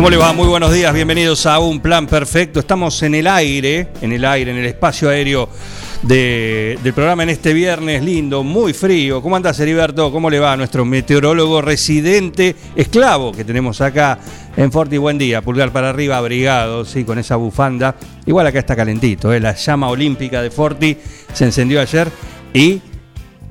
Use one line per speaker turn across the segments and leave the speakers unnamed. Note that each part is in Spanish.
¿Cómo le va? Muy buenos días, bienvenidos a Un Plan Perfecto. Estamos en el aire, en el aire, en el espacio aéreo de- del programa en este viernes lindo, muy frío. ¿Cómo andas, Heriberto? ¿Cómo le va a nuestro meteorólogo residente esclavo que tenemos acá en Forti? Buen día, pulgar para arriba, abrigado, sí, con esa bufanda. Igual acá está calentito, ¿eh? la llama olímpica de Forti se encendió ayer y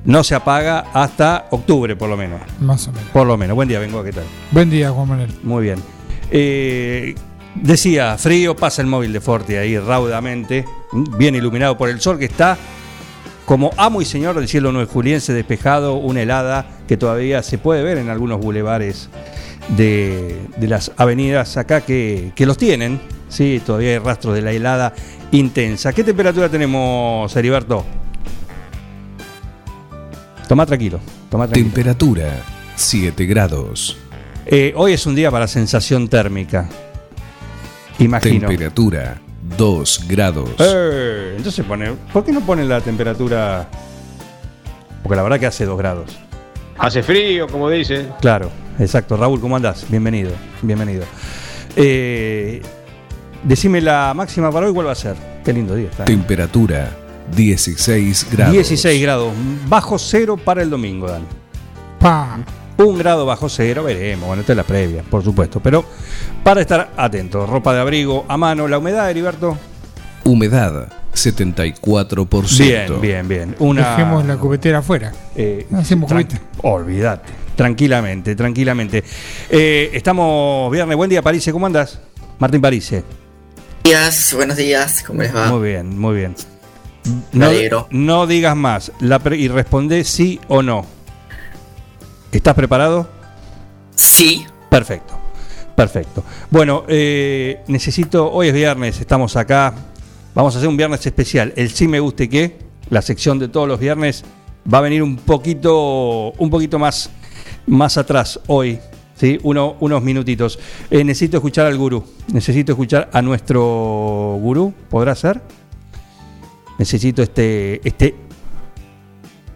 no se apaga hasta octubre, por lo menos.
Más o menos.
Por lo menos. Buen día, vengo, ¿qué tal?
Buen día, Juan Manuel.
Muy bien. Eh, decía, frío, pasa el móvil de Forti ahí raudamente, bien iluminado por el sol que está como amo y señor del cielo nueve juliense despejado, una helada que todavía se puede ver en algunos bulevares de, las avenidas acá que, que los tienen. Sí, todavía hay rastros de la helada intensa. ¿Qué temperatura tenemos, Heriberto? Toma tranquilo, toma tranquilo.
Temperatura 7 grados.
Eh, hoy es un día para sensación térmica. Imagino.
Temperatura 2 grados.
Eh, entonces pone. ¿Por qué no pone la temperatura? Porque la verdad que hace 2 grados.
Hace frío, como dice.
Claro, exacto. Raúl, ¿cómo andás? Bienvenido, bienvenido. Eh, decime la máxima para hoy, ¿cuál va a ser? Qué lindo día está. ¿eh?
Temperatura 16 grados.
16 grados, bajo cero para el domingo, Dan.
Pa.
Un grado bajo cero, veremos. Bueno, esta es la previa, por supuesto. Pero para estar atentos, ropa de abrigo a mano, la humedad, Heriberto.
Humedad 74%.
Bien, bien, bien. Una,
Dejemos la cubetera afuera.
Eh,
Hacemos cubeta.
Olvídate. Tranquilamente, tranquilamente. Eh, estamos viernes. Buen día, Parise. ¿Cómo andas? Martín Parise.
días, buenos días, ¿cómo les va?
Muy bien, muy bien.
Alegro.
no digas más la y responde sí o no. ¿Estás preparado?
Sí,
Perfecto, perfecto. Bueno, eh, necesito, hoy es viernes, estamos acá, vamos a hacer un viernes especial. El sí me guste qué, la sección de todos los viernes, va a venir un poquito, un poquito más, más atrás hoy. ¿sí? Uno- unos minutitos. Eh, necesito escuchar al gurú. Necesito escuchar a nuestro gurú. ¿Podrá ser? Necesito este. este.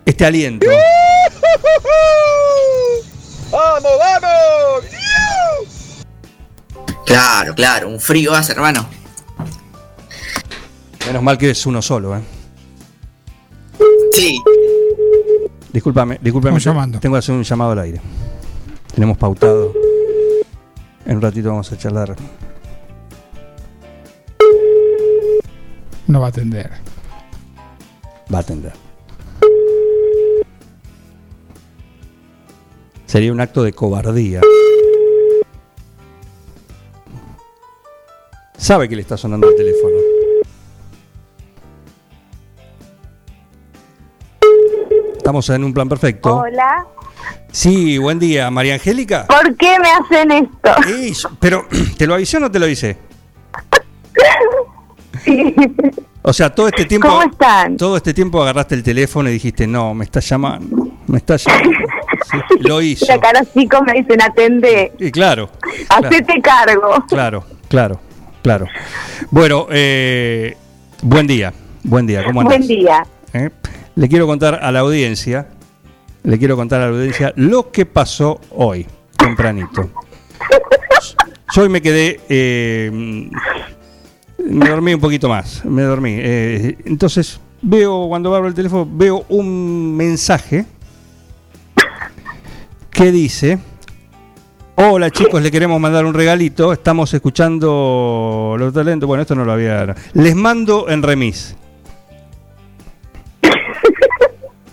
Este aliento.
¡Vamos, vamos!
claro, claro, un frío hace, hermano.
Menos mal que es uno solo, ¿eh?
Sí,
Discúlpame, discúlpame.
Estamos llamando.
Tengo que hacer un llamado al aire. Tenemos pautado. En un ratito vamos a charlar.
No va a atender.
Va a atender. Sería un acto de cobardía. Sabe que le está sonando el teléfono. Estamos en un plan perfecto.
Hola.
Sí, buen día, María Angélica.
¿Por qué me hacen esto?
Ey, pero, ¿te lo avisé o no te lo avisé? O sea, todo este tiempo.
¿Cómo están?
Todo este tiempo agarraste el teléfono y dijiste, no, me está llamando. Me está llamando. Lo hizo.
La cara chicos me dicen atende,
Y claro. Claro,
hacete cargo.
claro, claro. claro. Bueno, eh, buen día. Buen día, ¿cómo andás?
Buen día.
¿Eh? Le quiero contar a la audiencia, le quiero contar a la audiencia lo que pasó hoy, tempranito. Yo hoy me quedé, eh, me dormí un poquito más, me dormí. eh, entonces veo, cuando abro el teléfono, veo un mensaje que dice, Hola chicos, le queremos mandar un regalito. Estamos escuchando los talentos. Bueno, esto no lo había. Les mando en remis.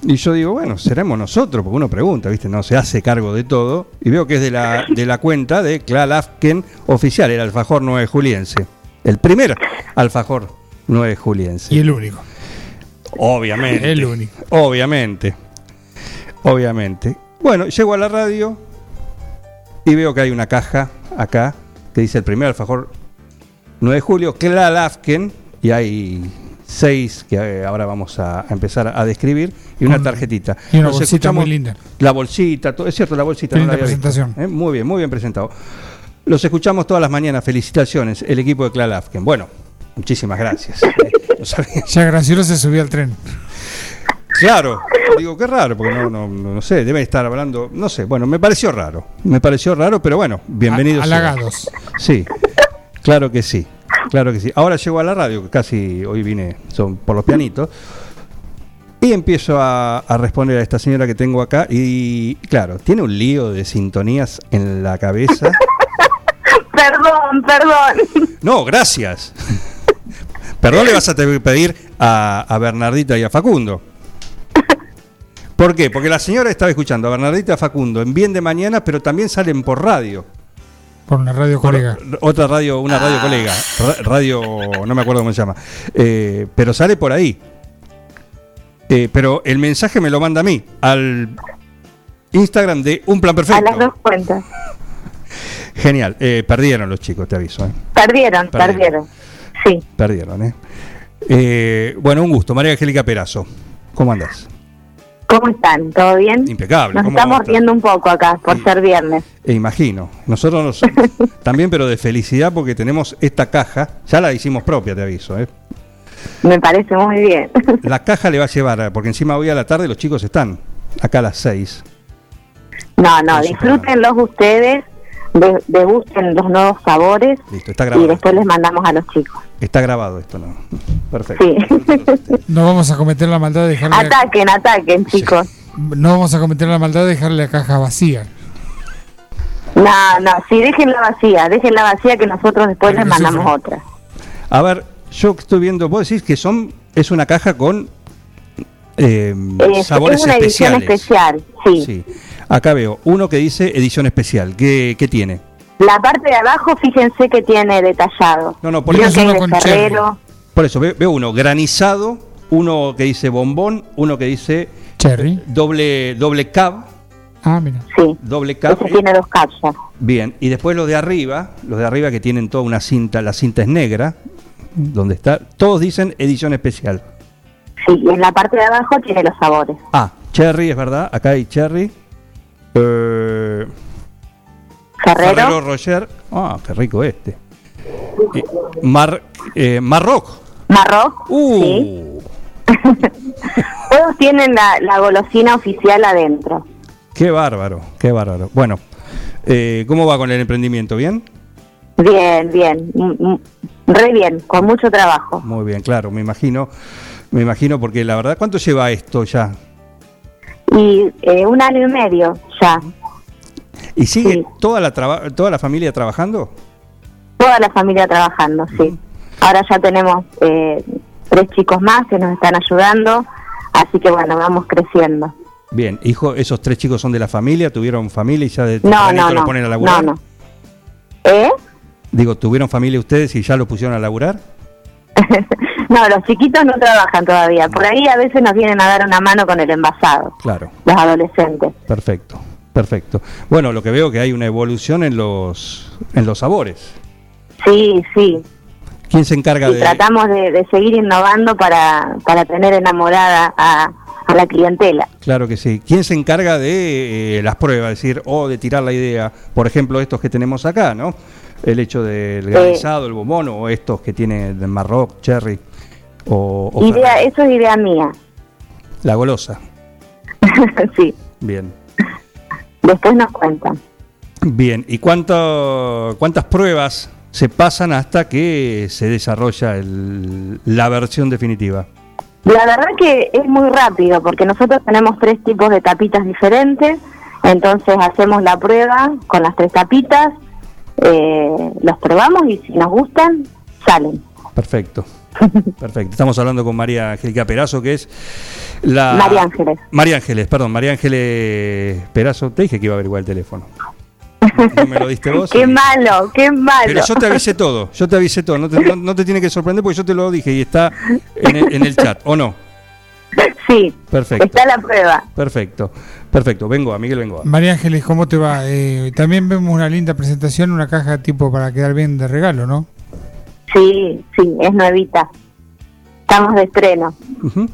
Y yo digo, bueno, seremos nosotros, porque uno pregunta, ¿viste? No se hace cargo de todo. Y veo que es de la, de la cuenta de Klal Afken oficial, el alfajor 9 juliense. El primer alfajor 9 juliense.
Y el único.
Obviamente.
El único.
Obviamente. Obviamente. Bueno, llego a la radio y veo que hay una caja acá que dice el primer alfajor 9 de julio, Afken, y hay seis que eh, ahora vamos a, empezar a describir, y una tarjetita.
y una
Nos
bolsita muy linda.
La bolsita, todo, es cierto, la bolsita.
Linda
la visto.
presentación.
Eh, Muy bien, muy bien presentado. Los escuchamos todas las mañanas. Felicitaciones, el equipo de Klal Afken. Bueno, muchísimas gracias. Eh, no
Ya Graciolo se subió al tren.
Claro, digo qué raro, porque no, no, no, no sé, debe estar hablando, no sé, bueno, me pareció raro, me pareció raro, pero bueno, bienvenidos.
Halagados.
Sí, claro que sí, claro que sí. Ahora llego a la radio, que casi hoy vine son por los pianitos, y empiezo a, a responder a esta señora que tengo acá, y claro, tiene un lío de sintonías en la cabeza.
Perdón, perdón.
No, gracias. Perdón, le vas a tener que pedir a, a Bernardita y a Facundo. ¿Por qué? Porque la señora estaba escuchando a Bernardita y a Facundo en Bien de Mañana, pero también salen por radio.
Por una radio
Por
colega.
otra radio, una radio colega. Ra- Radio, no me acuerdo cómo se llama. Eh, pero sale por ahí. Eh, pero el mensaje me lo manda a mí, al Instagram de Un Plan
A las
Perfecto.
dos cuentas.
Genial. Eh, perdieron los chicos, te aviso. ¿eh?
Perdieron,
Perdieron.
perdieron. Sí.
Perdieron, ¿eh? Eh, bueno, un gusto. María Angélica Perazo. ¿Cómo andás?
¿Cómo están? ¿Todo bien?
Impecable.
Nos
¿Cómo
estamos riendo un poco acá por
Sí.
ser viernes.
E imagino. Nosotros nos- también, pero de felicidad porque tenemos esta caja. Ya la hicimos propia, te aviso. ¿eh?
Me parece muy bien.
La caja le va a llevar, eh, porque encima hoy a la tarde los chicos están acá a las 6.
No, no, disfrútenlos ustedes, de- degusten los nuevos sabores
Listo, está
y después les mandamos a los chicos.
Está grabado esto, ¿no? Perfecto.
Sí.
No vamos a cometer la maldad de dejarle.
ataquen, ataquen, chicos.
No vamos a cometer la maldad de dejarle la caja vacía.
No, no, sí, déjenla vacía, déjenla vacía que nosotros después les mandamos otra.
A ver, yo estoy viendo, vos decís que son es una caja con eh,
Es,
sabores
es una edición
especiales.
especial, sí.
Sí. Acá veo uno que dice edición especial. ¿Qué, qué tiene?
La parte de abajo, fíjense que tiene detallado.
No, no, por eso,
uno con
por eso veo, veo uno granizado, uno que dice bombón, uno que dice
Cherry.
doble doble cab,
Ah, mira.
Sí,
doble cab.
ese tiene dos cápsulas.
Bien, y después los de arriba, los de arriba que tienen toda una cinta, la cinta es negra, donde está, todos dicen edición especial.
Sí, y en la parte de abajo tiene los sabores.
Ah, cherry, es verdad, acá hay cherry. Eh,
Ferrero,
Ferrero Rocher. Ah, qué rico este. Mar, eh, Marroc.
Marroc, sí.
Uh,
Todos tienen la, la golosina oficial adentro.
qué bárbaro, qué bárbaro. Bueno, eh, ¿cómo va con el emprendimiento? ¿Bien?
Bien, bien, mm, mm, re bien, con mucho trabajo.
Muy bien, claro, me imagino. Me imagino porque la verdad, ¿cuánto lleva esto ya?
Y eh, un año y medio ya.
¿Y sigue
Sí.
toda la traba- toda la familia trabajando?
Toda la familia trabajando, sí. Ahora ya tenemos eh, tres chicos más que nos están ayudando, así que bueno, vamos creciendo.
Bien, hijo, esos tres chicos son de la familia, tuvieron familia y ya de
No, no, no.
ponen a
No,
laburar.
no. ¿Eh?
Digo, ¿tuvieron familia ustedes y ya los pusieron a laburar?
no, los chiquitos no trabajan todavía. Por ahí a veces nos vienen a dar una mano con el envasado,
Claro,
los adolescentes.
perfecto, perfecto. Bueno, lo que veo que hay una evolución en los en los sabores.
Sí, sí.
¿Quién se encarga
Y
de
tratamos de, de seguir innovando para, para tener enamorada a, a la clientela.
Claro que sí. ¿Quién se encarga de eh, las pruebas, es decir, o de tirar la idea? Por ejemplo, estos que tenemos acá, ¿no? El hecho del granizado, el bombón, o estos que tiene de Marroc, Cherry, o, o
Idea, eso es idea mía.
la golosa.
sí,
Bien.
después nos cuentan.
Bien, ¿y cuánto, cuántas pruebas se pasan hasta que se desarrolla el- la versión definitiva?
La verdad que es muy rápido porque nosotros tenemos tres tipos de tapitas diferentes Entonces hacemos la prueba con las tres tapitas, eh, los probamos y si nos gustan, salen.
Perfecto. Perfecto. Estamos hablando con María Angélica Perazo, que es la.
María Ángeles.
María Ángeles, perdón, María Ángeles Perazo. Te dije que iba a averiguar el teléfono. No me lo diste vos.
qué
y-
malo, qué malo.
Pero yo te avisé todo, yo te avisé todo. No te, no- no te tiene que sorprender porque yo te lo dije y está en el, en el chat, ¿o no?
Sí,
Perfecto.
está la prueba.
Perfecto. Perfecto. Vengo a Miguel Vengo.
María Ángeles, ¿cómo te va? Eh, también vemos una linda presentación, una caja tipo para quedar bien de regalo, ¿no?
Sí, sí, es nuevita. Estamos de estreno.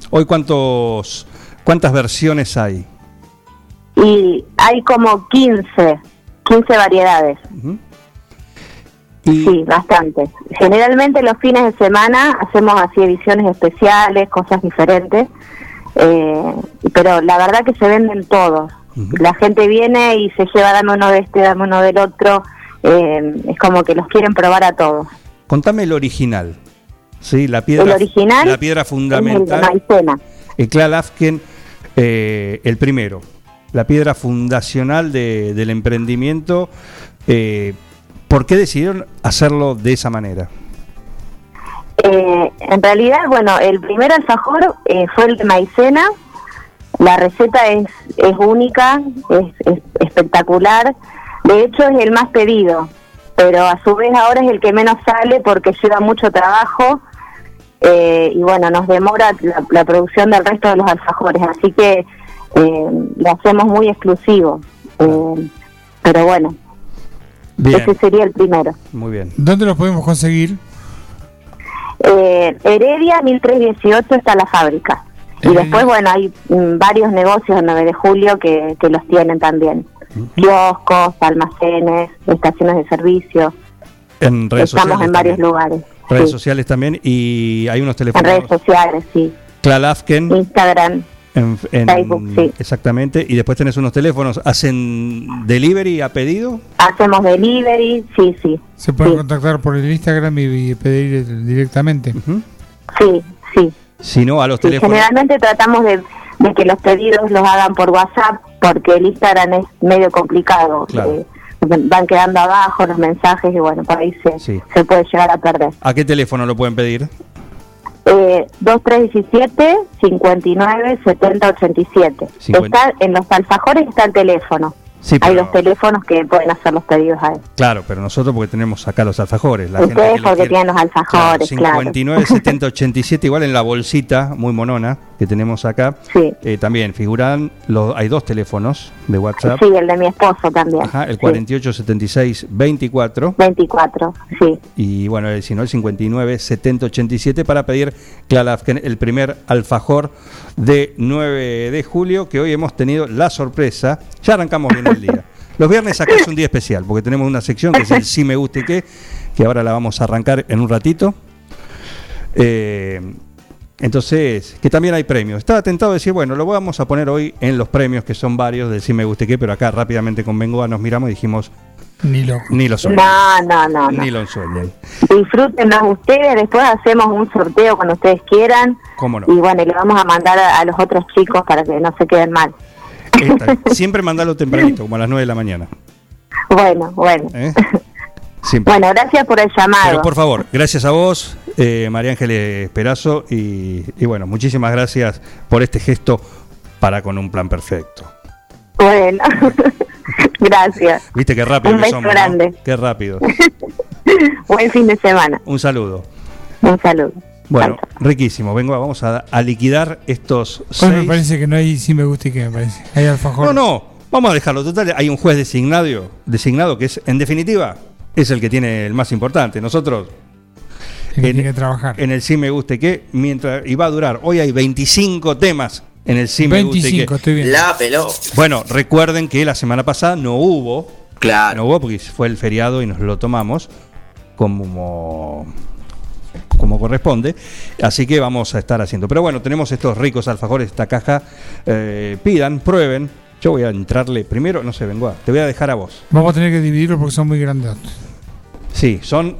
Hoy cuántos cuántas versiones hay.
Y hay como 15, 15 variedades.
Y
Sí, bastante. Generalmente los fines de semana hacemos así ediciones especiales, cosas diferentes, eh, pero la verdad que se venden todos. La gente viene y se lleva dame uno de este, dame uno del otro, eh, es como que los quieren probar a todos.
Contame el original. Sí, la piedra
El original
la piedra
Es el de
fundamental.
maicena.
Afken, eh, el primero, la piedra fundacional de- del emprendimiento. eh, ¿Por qué decidieron hacerlo de esa manera?
Eh, en realidad, bueno, el primer alfajor eh, fue el de maicena. La receta es, es única, es, es espectacular. De hecho, es el más pedido, pero a su vez ahora es el que menos sale porque lleva mucho trabajo eh, y bueno, nos demora la, la producción del resto de los alfajores. Así que eh, lo hacemos muy exclusivo. Eh, pero bueno,
Bien,
ese sería el primero.
muy bien.
¿Dónde los podemos conseguir?
Eh, Heredia 1318 está la fábrica. Y después, bueno, hay mm, varios negocios en 9 de julio que, que los tienen también. Kioscos, almacenes, estaciones de servicio.
En redes
Estamos
sociales.
en varios
también.
lugares.
Redes
sí.
sociales también y hay unos
En
teléfonos.
redes sociales, sí.
Klal Afken,
Instagram.
en, en-
Facebook, sí.
Exactamente. Y después tenés unos teléfonos. ¿Hacen delivery a pedido?
Hacemos delivery, sí, sí.
Se pueden
Sí.
contactar por el Instagram y, y pedir directamente.
Ujú.
Sí, sí.
Si no, a los
Sí,
teléfonos.
generalmente tratamos de, de que los pedidos los hagan por WhatsApp porque el Instagram es medio complicado.
Claro.
Eh, van quedando abajo los mensajes y bueno, por ahí se,
Sí.
se puede llegar a perder.
¿A qué teléfono lo pueden pedir?
Eh, 2317 59 70 87.
Cincuenta.
Está, en los alfajores está el teléfono.
Sí,
Hay los teléfonos que pueden hacer los pedidos ahí.
Claro, pero nosotros porque tenemos acá los alfajores. La
Ustedes
gente que
porque tienen los alfajores, claro.
59, 70, 87, igual en la bolsita muy monona que tenemos acá.
Sí.
eh, también figuran, los, hay dos teléfonos de WhatsApp.
Sí, el de mi esposo también.
Ajá, el
Sí.
48 76 24
24, sí.
y bueno, el, si no, el 59 70 87 para pedir Afken, el primer alfajor de 9 de julio que hoy hemos tenido la sorpresa. Ya arrancamos bien el día. Los viernes acá es un día especial porque tenemos una sección que es el sí me gusta y qué, que ahora la vamos a arrancar en un ratito. Eh, entonces, que también hay premios. Estaba tentado de decir, bueno, lo vamos a poner hoy en los premios, que son varios del sí me gusta y qué, pero acá rápidamente con Bengoa nos miramos y dijimos,
Ni loco.
ni lo sueñen.
No, no, no, no.
Ni lo sueñen.
Disfrútenlos ustedes, después hacemos un sorteo cuando ustedes quieran.
¿Cómo no?
Y bueno, y le vamos a mandar a, a los otros chicos para que no se queden mal.
Siempre mandalo tempranito, como a las 9 de la mañana.
Bueno, bueno.
¿eh?
Bueno, gracias por el llamado.
Pero por favor, gracias a vos, eh, María Ángeles Perazo, y, y bueno, muchísimas gracias por este gesto para con un plan perfecto.
Bueno, gracias.
Viste qué rápido
Un
que
beso grande.
Qué rápido.
Buen fin de semana.
Un saludo.
Un saludo.
Bueno, riquísimo. Vengo, vamos a, a liquidar estos
Hoy me
seis.
parece que no hay sí me gusta y que me parece. Hay alfajor.
No, no, vamos a dejarlo. Total, hay un juez designado, designado que es, en definitiva, es el que tiene el más importante. Nosotros en-
tiene que trabajar.
en el sí me guste que mientras y va a durar hoy hay 25 temas en el sí me guste
25,
que
estoy bien.
La peló.
bueno recuerden que la semana pasada no hubo
Claro.
no hubo porque fue el feriado y nos lo tomamos como como corresponde así que vamos a estar haciendo pero bueno tenemos estos ricos alfajores esta caja eh, pidan prueben yo voy a entrarle primero no sé vengo te voy a dejar a vos
Vamos a tener que dividirlo porque son muy grandes.
sí son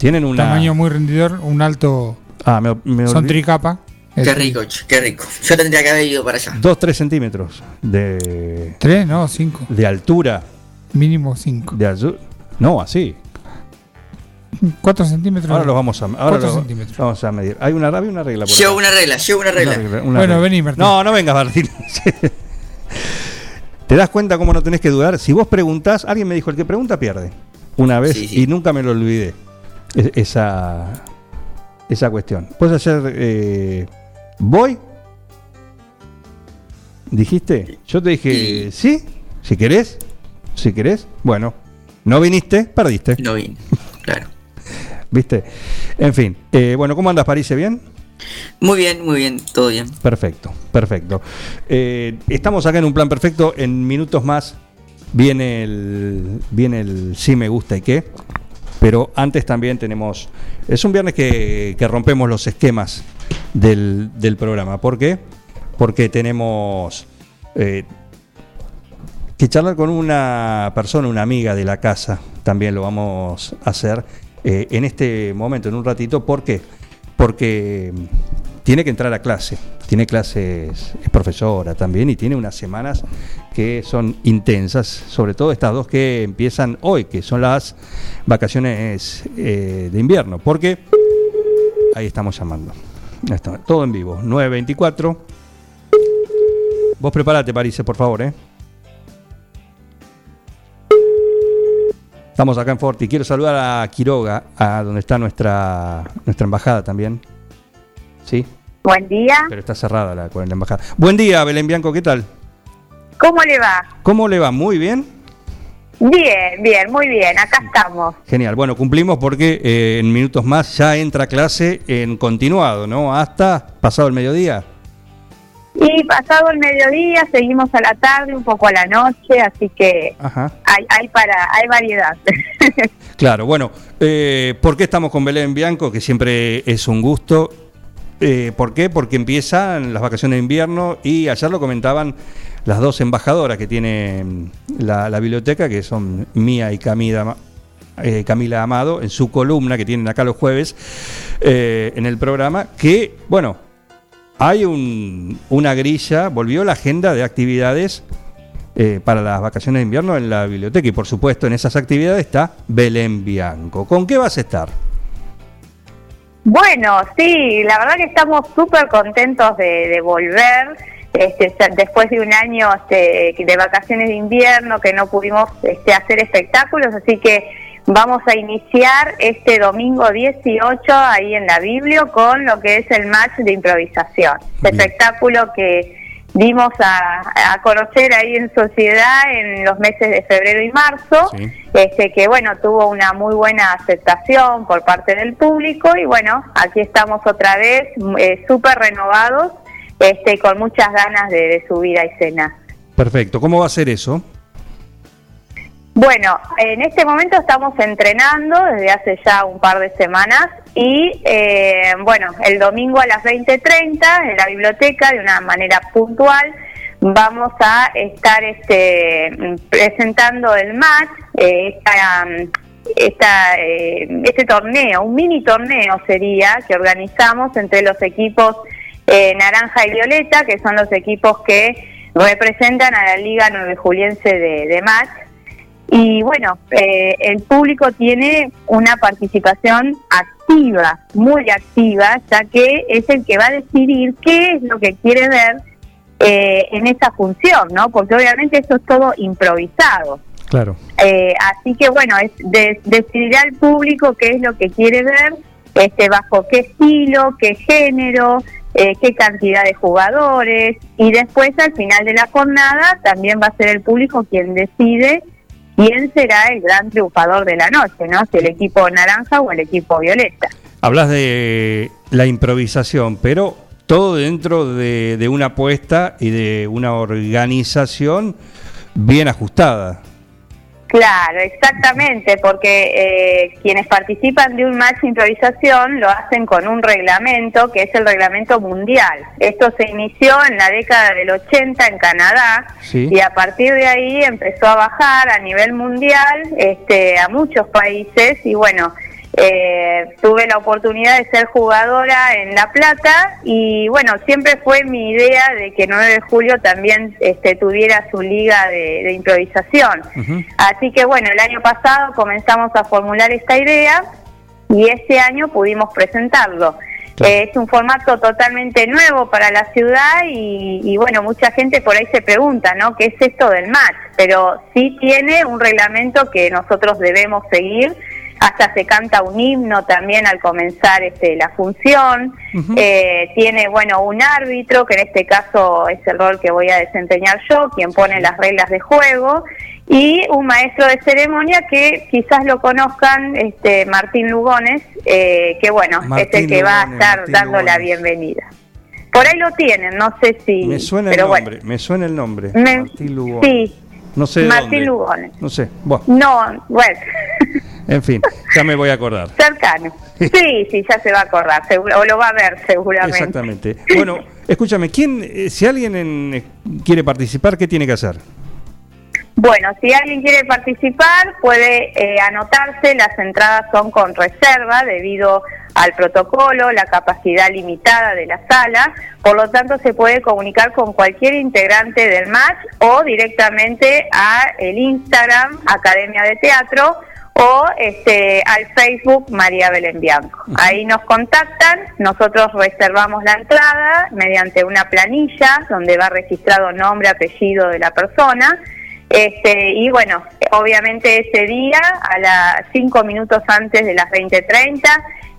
tienen una
Tamaño muy rendidor, un alto.
ah me, me
Son tricapa.
Qué rico, qué rico. Yo tendría que haber ido para allá.
2-3 centímetros de,
¿Tres? No, cinco.
de altura.
Mínimo cinco.
De no, así.
Cuatro centímetros.
Ahora lo vamos a, ahora
centímetros.
vamos a medir. Hay una, había una regla por
Llevo
acá.
una regla, llevo una regla.
Una regla, una
Bueno,
regla.
vení, Martín.
No, no vengas, Martín. ¿Te das cuenta cómo no tenés que dudar? Si vos preguntás, alguien me dijo, el que pregunta pierde. Una vez
Sí, sí.
y nunca me lo olvidé. Es- Esa, esa cuestión. Puedes hacer, eh, ¿voy? ¿Dijiste? Yo te dije, sí, si querés, si querés. Bueno, no viniste, perdiste.
No vine, claro.
¿Viste? En fin. Eh, bueno, ¿cómo andas, París? ¿Bien?
Muy bien, muy bien, todo bien.
Perfecto, perfecto. Eh, estamos acá en un plan perfecto. En minutos más viene el, viene el sí me gusta y qué. Pero antes también tenemos. Es un viernes que, rompemos los esquemas del, del programa. ¿Por qué? Porque tenemos eh, que charlar con una persona, una amiga de la casa. También lo vamos a hacer eh, en este momento, en un ratito. ¿Por qué? Porque tiene que entrar a clase. Tiene clases, es profesora también y tiene unas semanas que son intensas, sobre todo estas dos que empiezan hoy, que son las vacaciones eh, de invierno. Porque ahí estamos llamando. Todo en vivo, 9.24. Vos prepárate, París, por favor, ¿eh? Estamos acá en Forti. Quiero saludar a Quiroga, a donde está nuestra, nuestra embajada también. Sí,
Buen día.
pero está cerrada la, la embajada. Buen día, Belén Bianco, ¿qué tal?
¿Cómo le va?
¿Cómo le va? ¿Muy bien?
Bien, bien, muy bien. Acá estamos.
Genial. Bueno, cumplimos porque eh, en minutos más ya entra clase en continuado, ¿no? Hasta pasado el mediodía.
Y pasado el mediodía, seguimos a la tarde, un poco a la noche, así que
Ajá.
hay, hay para, hay variedad.
Claro, bueno, eh, ¿por qué estamos con Belén Bianco? Que siempre es un gusto. Eh, ¿Por qué? Porque empiezan las vacaciones de invierno y ayer lo comentaban las dos embajadoras que tiene mm, la, biblioteca, que son Mía y Camila, eh, Camila Amado, en su columna que tienen acá los jueves eh, en el programa, que, bueno, hay un- una grilla, volvió la agenda de actividades para las vacaciones de invierno en la biblioteca y por supuesto en esas actividades está Belén Bianco. ¿Con qué vas a estar?
Bueno, sí, la verdad que estamos súper contentos de, de volver. Este, después de un año este, de vacaciones de invierno que no pudimos este, hacer espectáculos, así que vamos a iniciar este domingo 18 ahí en la Biblio con lo que es el match de improvisación. Este espectáculo que dimos a, a conocer ahí en sociedad en los meses de febrero y marzo
Sí.
este que bueno tuvo una muy buena aceptación por parte del público y bueno aquí estamos otra vez eh, súper renovados este con muchas ganas de, de subir a escena
Perfecto, ¿cómo va a ser eso?
Bueno en este momento estamos entrenando desde hace ya un par de semanas y eh, bueno el domingo a las 20:30 en la biblioteca de una manera puntual vamos a estar este presentando el match eh, esta, esta, eh, este torneo, un mini torneo sería que organizamos entre los equipos eh, Naranja y Violeta, que son los equipos que representan a la Liga Nueve Juliense de, de match. Y bueno, eh, el público tiene una participación activa, muy activa, ya que es el que va a decidir qué es lo que quiere ver eh, en esa función, ¿no? Porque obviamente eso es todo improvisado.
Claro.
Eh, así que bueno, es de- decidirá el público qué es lo que quiere ver, este, bajo qué estilo, qué género, eh, qué cantidad de jugadores y después al final de la jornada también va a ser el público quien decide quién será el gran triunfador de la noche, ¿no? Si el equipo naranja o el equipo violeta.
Hablas de la improvisación, pero todo dentro de, de una apuesta y de una organización bien ajustada.
Claro, exactamente, porque eh, quienes participan de un match de improvisación lo hacen con un reglamento que es el reglamento mundial. Esto se inició en la década del 80 en Canadá
Sí.
y a partir de ahí empezó a bajar a nivel mundial este, a muchos países y bueno, Eh, tuve la oportunidad de ser jugadora en La Plata y bueno, siempre fue mi idea de que 9 de julio también este, tuviera su liga de, de improvisación. Así que bueno, el año pasado comenzamos a formular esta idea y este año pudimos presentarlo. Eh, es un formato totalmente nuevo para la ciudad y, y, bueno, mucha gente por ahí se pregunta, ¿no? ¿Qué es esto del match? Pero sí tiene un reglamento que nosotros debemos seguir. Hasta se canta un himno también al comenzar este, la función. Eh, tiene, bueno, un árbitro, que en este caso es el rol que voy a desempeñar yo, quien pone las reglas de juego y un maestro de ceremonia que quizás lo conozcan, este Martín Lugones, eh, que bueno,
Martín
es el que va a estar
Martín
dando la bienvenida. Por ahí lo tienen, no sé si...
Me suena el nombre,
bueno.
me suena el nombre.
Me-
Martín Lugones.
Sí,
No sé
Martín
dónde.
Lugones.
No sé. Bueno,
no, bueno,
en fin, ya me voy a acordar.
cercano. Sí, sí, ya se va a acordar, seguro, o lo va a ver seguramente.
Exactamente. Bueno, escúchame, ¿quién, eh, si alguien en- eh, quiere participar, qué tiene que hacer?
Bueno, si alguien quiere participar, puede eh, anotarse. Las entradas son con reserva debido al protocolo, la capacidad limitada de la sala. Por lo tanto, se puede comunicar con cualquier integrante del match o directamente a el Instagram Academia de Teatro o este al Facebook María Belén Bianco. Ahí nos contactan, nosotros reservamos la entrada mediante una planilla donde va registrado nombre, apellido de la persona. Este, y bueno, obviamente ese día, a las cinco minutos antes de las 20.30,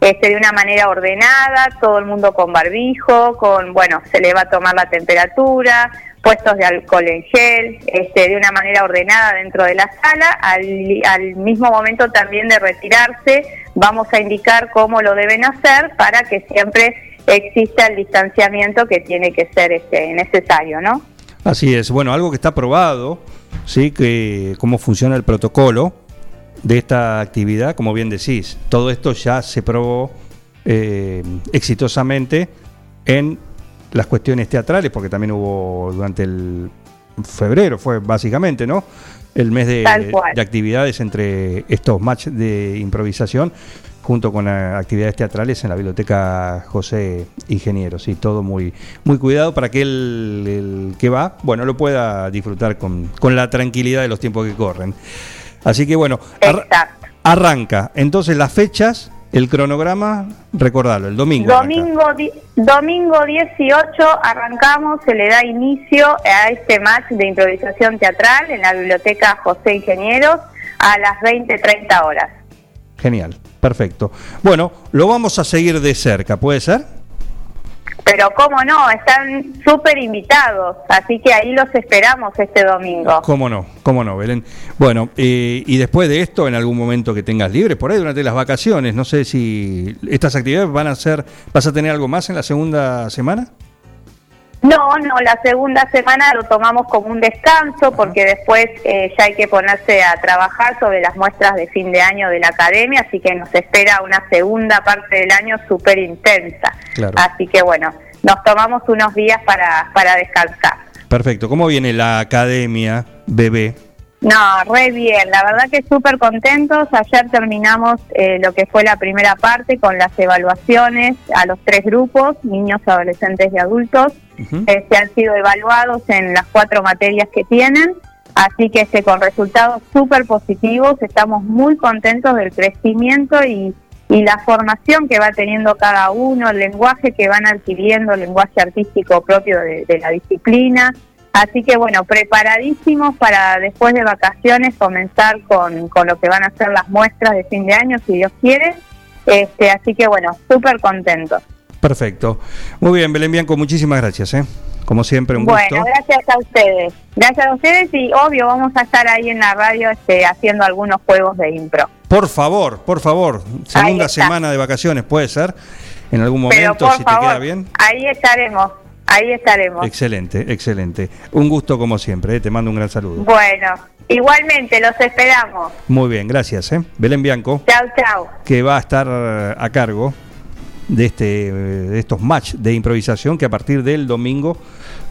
este, de una manera ordenada, todo el mundo con barbijo, con, bueno, se le va a tomar la temperatura, puestos de alcohol en gel, este, de una manera ordenada dentro de la sala. Al, al mismo momento también de retirarse, vamos a indicar cómo lo deben hacer para que siempre exista el distanciamiento que tiene que ser este, necesario, ¿no?
Así es. Bueno, algo que está probado, sí, que cómo funciona el protocolo de esta actividad, como bien decís. Todo esto ya se probó eh, exitosamente en las cuestiones teatrales, porque también hubo durante el febrero, fue básicamente, ¿no? El mes de, de actividades entre estos matches de improvisación junto con actividades teatrales en la biblioteca José Ingeniero, sí, todo muy, muy cuidado para que el, el que va, bueno, lo pueda disfrutar con, con la tranquilidad de los tiempos que corren. Así que bueno, ar- arranca. Entonces las fechas, el cronograma, recordarlo, el domingo.
Domingo, domingo 18 arrancamos, se le da inicio a este match de improvisación teatral en la biblioteca José Ingenieros a las 20-30 horas.
Genial, perfecto. Bueno, lo vamos a seguir de cerca, ¿puede ser?
Pero cómo no, están súper invitados, así que ahí los esperamos este domingo.
¿Cómo no? ¿Cómo no, Belén? Bueno, eh, y después de esto, en algún momento que tengas libre, por ahí durante las vacaciones, no sé si estas actividades van a ser, ¿vas a tener algo más en la segunda semana?
No, no, la segunda semana lo tomamos como un descanso porque después eh, ya hay que ponerse a trabajar sobre las muestras de fin de año de la academia, así que nos espera una segunda parte del año súper intensa.
Claro.
Así que bueno, nos tomamos unos días para, para descansar.
Perfecto. ¿Cómo viene la academia bebé?
No, re bien, la verdad que súper contentos. Ayer terminamos eh, lo que fue la primera parte con las evaluaciones a los tres grupos, niños, adolescentes y adultos.
Ujú.
Eh, se han sido evaluados en las cuatro materias que tienen, así que este, con resultados súper positivos, estamos muy contentos del crecimiento y, la formación que va teniendo cada uno, el lenguaje que van adquiriendo, el lenguaje artístico propio de, la disciplina. Así que bueno, preparadísimos para después de vacaciones comenzar con, con lo que van a ser las muestras de fin de año, si Dios quiere. Este, así que bueno, súper contentos.
Perfecto. Muy bien, Belén Bianco, muchísimas gracias. ¿eh? Como siempre, un
Bueno,
gusto.
gracias a ustedes. Gracias a ustedes y obvio vamos a estar ahí en la radio este, haciendo algunos juegos de impro.
Por favor, por favor, segunda semana de vacaciones, ¿puede ser? En algún
Pero
momento,
por
si
favor,
te queda bien.
ahí estaremos, ahí estaremos.
Excelente, excelente. Un gusto como siempre, ¿eh? te mando un gran saludo.
Bueno, igualmente los esperamos.
Muy bien, gracias. ¿eh? Belén Bianco,
Chau, chau.
que va a estar a cargo de, este, de estos match de improvisación que a partir del domingo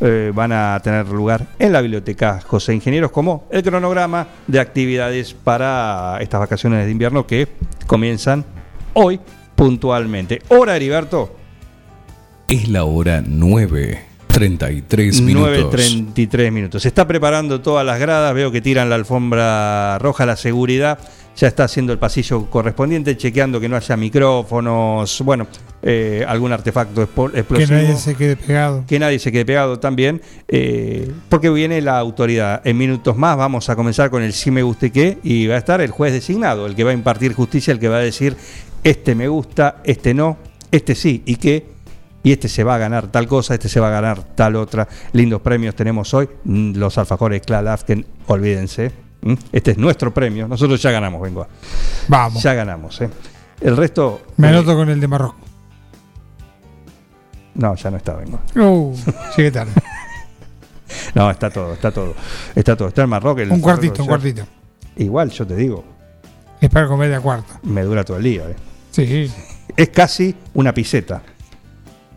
eh, van a tener lugar en la biblioteca José Ingenieros como el cronograma de actividades para estas vacaciones de invierno que comienzan hoy puntualmente. Hora, Heriberto.
Es la hora 9, 33 minutos.
9.33 minutos. Se está preparando todas las gradas, veo que tiran la alfombra roja, la seguridad ya está haciendo el pasillo correspondiente, chequeando que no haya micrófonos, bueno, eh, algún artefacto explosivo.
Que nadie se quede pegado.
que nadie se quede pegado también, eh, porque viene la autoridad. En minutos más vamos a comenzar con el sí me guste qué y va a estar el juez designado, el que va a impartir justicia, el que va a decir este me gusta, este no, este sí y qué. Y este se va a ganar tal cosa, este se va a ganar tal otra. Lindos premios tenemos hoy. Mm, Los alfajores Klalafken, olvídense. ¿M? Este es nuestro premio. Nosotros ya ganamos, vengo.
Vamos.
Ya ganamos. ¿eh? El resto.
Me
eh,
anoto con el de Marruecos.
No, ya no está, vengo.
Uh, llegué tarde.
No, está todo, está todo. Está todo. Está el Marroquí. el
un cuartito, un cuartito.
Igual, yo te digo,
Es para comer de a cuarto.
me dura todo el día. ¿eh?
Sí.
Es casi una piseta.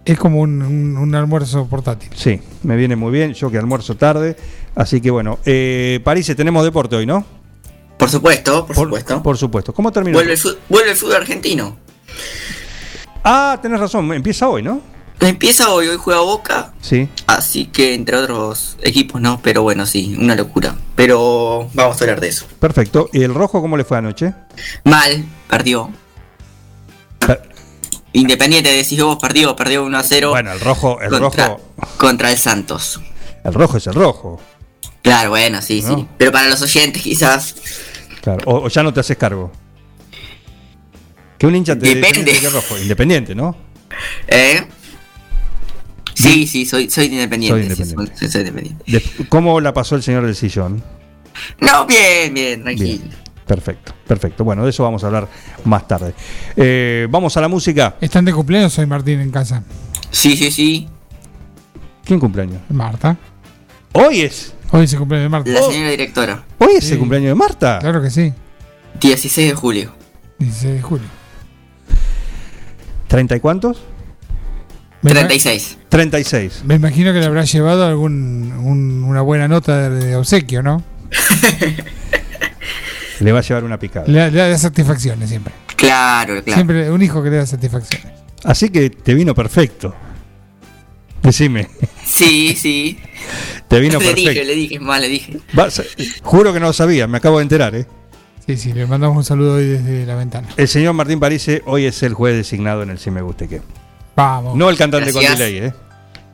Es como un, un- un almuerzo portátil.
Sí, me viene muy bien. Yo que almuerzo tarde. Así que bueno, eh, París, tenemos deporte hoy, ¿no?
Por supuesto, por, supuesto.
Por supuesto. ¿Cómo terminó?
Vuelve el, fu- vuelve el fútbol argentino.
Ah, tenés razón, empieza hoy, ¿no?
Empieza hoy, hoy juega Boca,
Sí.
así que entre otros equipos no, pero bueno, sí, una locura. Pero vamos a hablar de eso.
Perfecto. ¿Y el rojo cómo le fue anoche?
Mal, perdió.
Per-
Independiente, decís vos, perdió, perdió 1 a 0
Bueno, el rojo, el
contra,
rojo,
contra el Santos.
el rojo es el rojo.
Claro, bueno, sí,
No.
sí. Pero para los oyentes quizás
Claro. O, o ya no te haces cargo. Que un hincha te
Depende.
de rojo, independiente, ¿no?
¿Eh? Sí, sí, soy, soy independiente.
Soy
sí,
independiente.
soy- soy independiente.
De- ¿Cómo la pasó el señor del sillón?
No, bien, bien, tranquilo.
Bien. Perfecto, perfecto. Bueno, de eso vamos a hablar más tarde. Eh, vamos a la música.
¿Están de cumpleaños hoy, Martín, en casa?
Sí, sí, sí.
¿Quién cumpleaños?
Marta.
Hoy es.
Hoy es el cumpleaños de Marta.
La
Oh.
señora directora.
Hoy es
Sí.
el cumpleaños de Marta.
Claro que sí.
16 de julio.
16 de julio.
¿30 y cuántos?
Me, ima-
36.
36.
me imagino que le habrá llevado algún, un- una buena nota de, obsequio, ¿no?
Le va a llevar una picada.
Le, da- le da satisfacciones siempre.
Claro, claro.
Siempre un hijo que le da satisfacciones.
Así que te vino perfecto. Decime,
Sí, sí.
te vino
le dije,
perfecto.
le dije, más le dije.
Vas- juro que no lo sabía, me acabo de enterar. ¿eh?
Sí, sí, le mandamos un saludo hoy desde la ventana.
El señor Martín Parise hoy es el juez designado en el Si Me Guste Qué.
Vamos.
No el cantante con delay, ¿eh?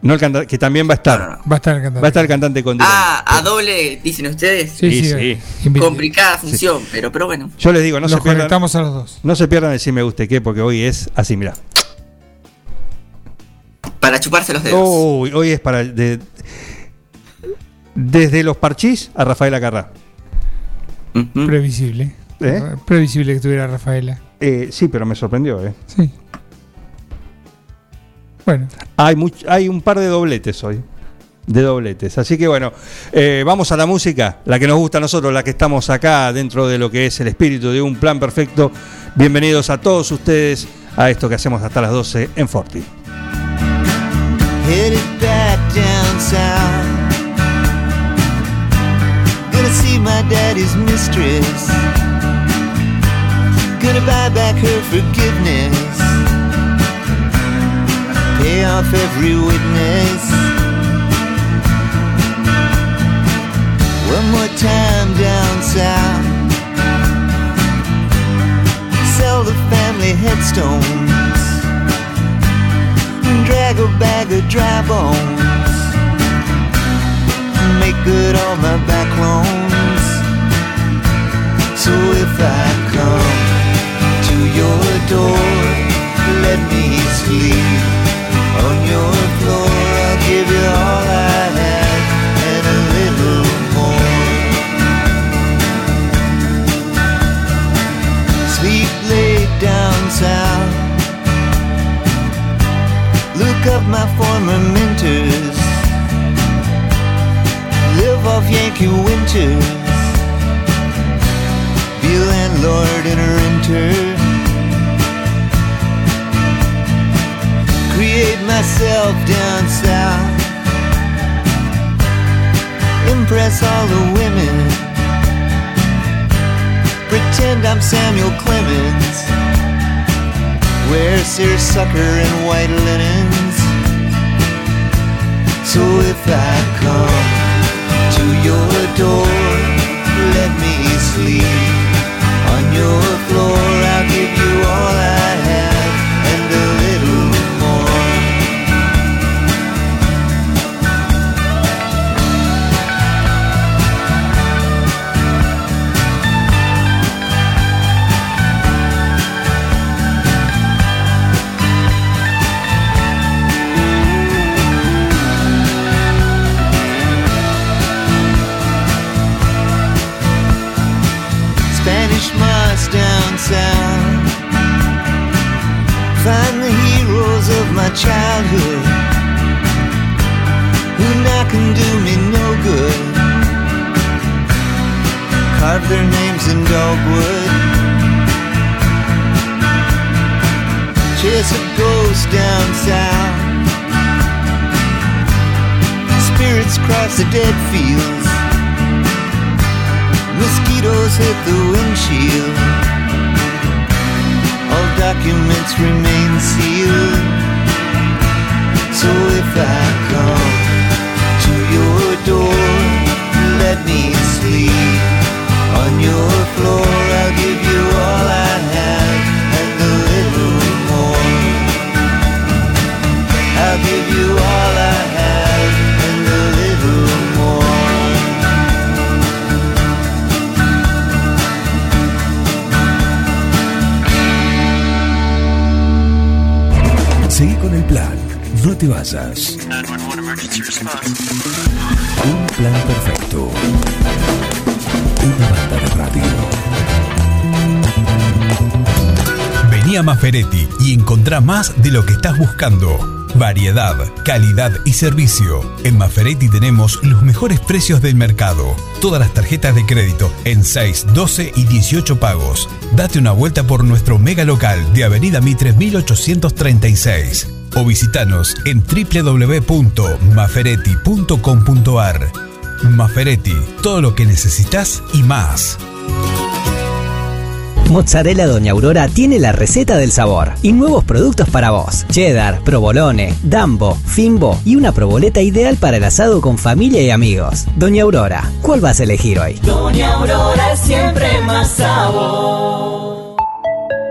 No el cantante, que también va a estar.
No, no, no.
Va a estar cantando.
Va a estar el cantante con delay.
Ah, a doble, dicen ustedes.
Sí,
Sí,
sí.
sí.
invi-
Complicada función, pero, pero bueno.
Yo les digo, no se pierdan.
conectamos a los dos.
No se pierdan el Si Me Guste Qué, porque hoy es así, mira.
Para chuparse los dedos.
Hoy, hoy es para. de- desde los parchís a Rafaela Carrá.
Previsible.
¿Eh?
Previsible que tuviera Rafaela.
Eh, sí, pero me sorprendió, ¿eh?
Sí. Bueno,
Hay, much- hay un par de dobletes hoy. De dobletes. Así que bueno, eh, vamos a la música, la que nos gusta a nosotros, la que estamos acá dentro de lo que es el espíritu de un plan perfecto. Bienvenidos a todos ustedes a esto que hacemos hasta las 12 en Forti.
Headed back down south. Gonna see my daddy's mistress. Gonna buy back her forgiveness. Pay off every witness. One more time down south. Sell the family headstones drag a bag of dry bones. Make good all my back loans. So if I come to your door, let me sleep on your floor. I'll give you all I have and a little more. Sleep late down south. Look up my former mentors. Live off Yankee winters. Be a landlord and a renter. Create myself down south. Impress all the women. Pretend I'm Samuel Clemens wear seersucker and white linens. So if I come to your door, let me sleep on your floor. I'll give you all I south. Find the heroes of my childhood who now can do me no good. Carve their names in dogwood. Chase a ghost down south. Spirits cross the dead fields. Mosquitoes hit the windshield. All documents remain sealed. So if I come to your door, let me sleep on your floor. I'll give you all I
No te vayas. Un plan perfecto. Una banda de radio.
Vení a Maferetti y encontrá más de lo que estás buscando. Variedad, calidad y servicio. En Maferetti tenemos los mejores precios del mercado. Todas las tarjetas de crédito en 6, 12 y 18 pagos. Date una vuelta por nuestro mega local de Avenida Mitre 1836 o visitanos en www.maferetti.com.ar. Maferetti, todo lo que necesitas y más.
Mozzarella Doña Aurora tiene la receta del sabor y nuevos productos para vos. Cheddar, provolone, dambo, fimbo y una proboleta ideal para el asado con familia y amigos. Doña Aurora, ¿cuál vas a elegir hoy?
Doña Aurora es siempre más sabor.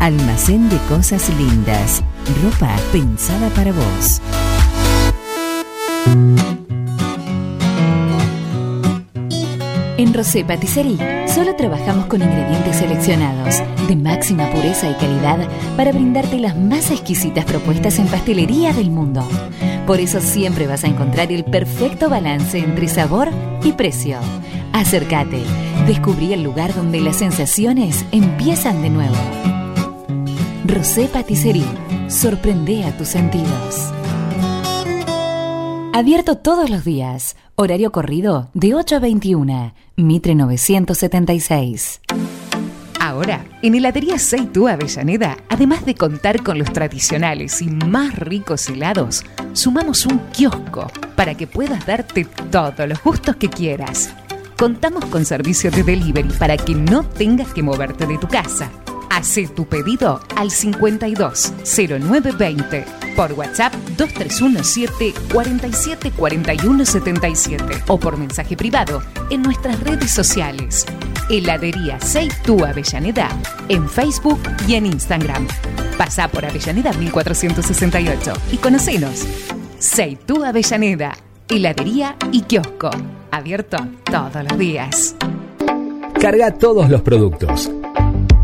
Almacén de Cosas Lindas. Ropa pensada para vos.
En Rosé Patisserie solo trabajamos con ingredientes seleccionados de máxima pureza y calidad para brindarte las más exquisitas propuestas en pastelería del mundo. Por eso siempre vas a encontrar el perfecto balance entre sabor y precio. Acércate, descubrí el lugar donde las sensaciones empiezan de nuevo. Rosé Patisserie, sorprende a tus sentidos. Abierto todos los días. Horario corrido de 8 a 21. Mitre 976.
Ahora, en Heladería Seitú Avellaneda, además de contar con los tradicionales y más ricos helados, sumamos un kiosco para que puedas darte todos los gustos que quieras. Contamos con servicio de delivery para que no tengas que moverte de tu casa. Hacé tu pedido al 520920 por WhatsApp 2317 47 41 77 o por mensaje privado en nuestras redes sociales. Heladería Seitú Avellaneda en Facebook y en Instagram. Pasá por Avellaneda 1468 y conocenos. Seitú Avellaneda, heladería y kiosco. Abierto todos los días.
Carga todos los productos.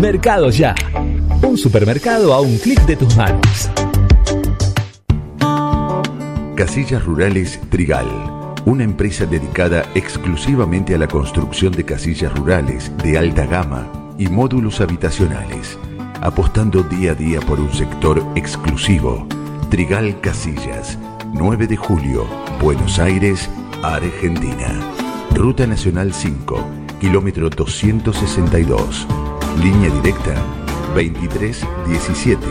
Mercado Ya. Un supermercado a un clic de tus manos.
Casillas Rurales Trigal, una empresa dedicada exclusivamente a la construcción de casillas rurales de alta gama y módulos habitacionales, apostando día a día por un sector exclusivo. Trigal Casillas, 9 de julio, Buenos Aires, Argentina. Ruta Nacional 5, kilómetro 262. Línea directa 2317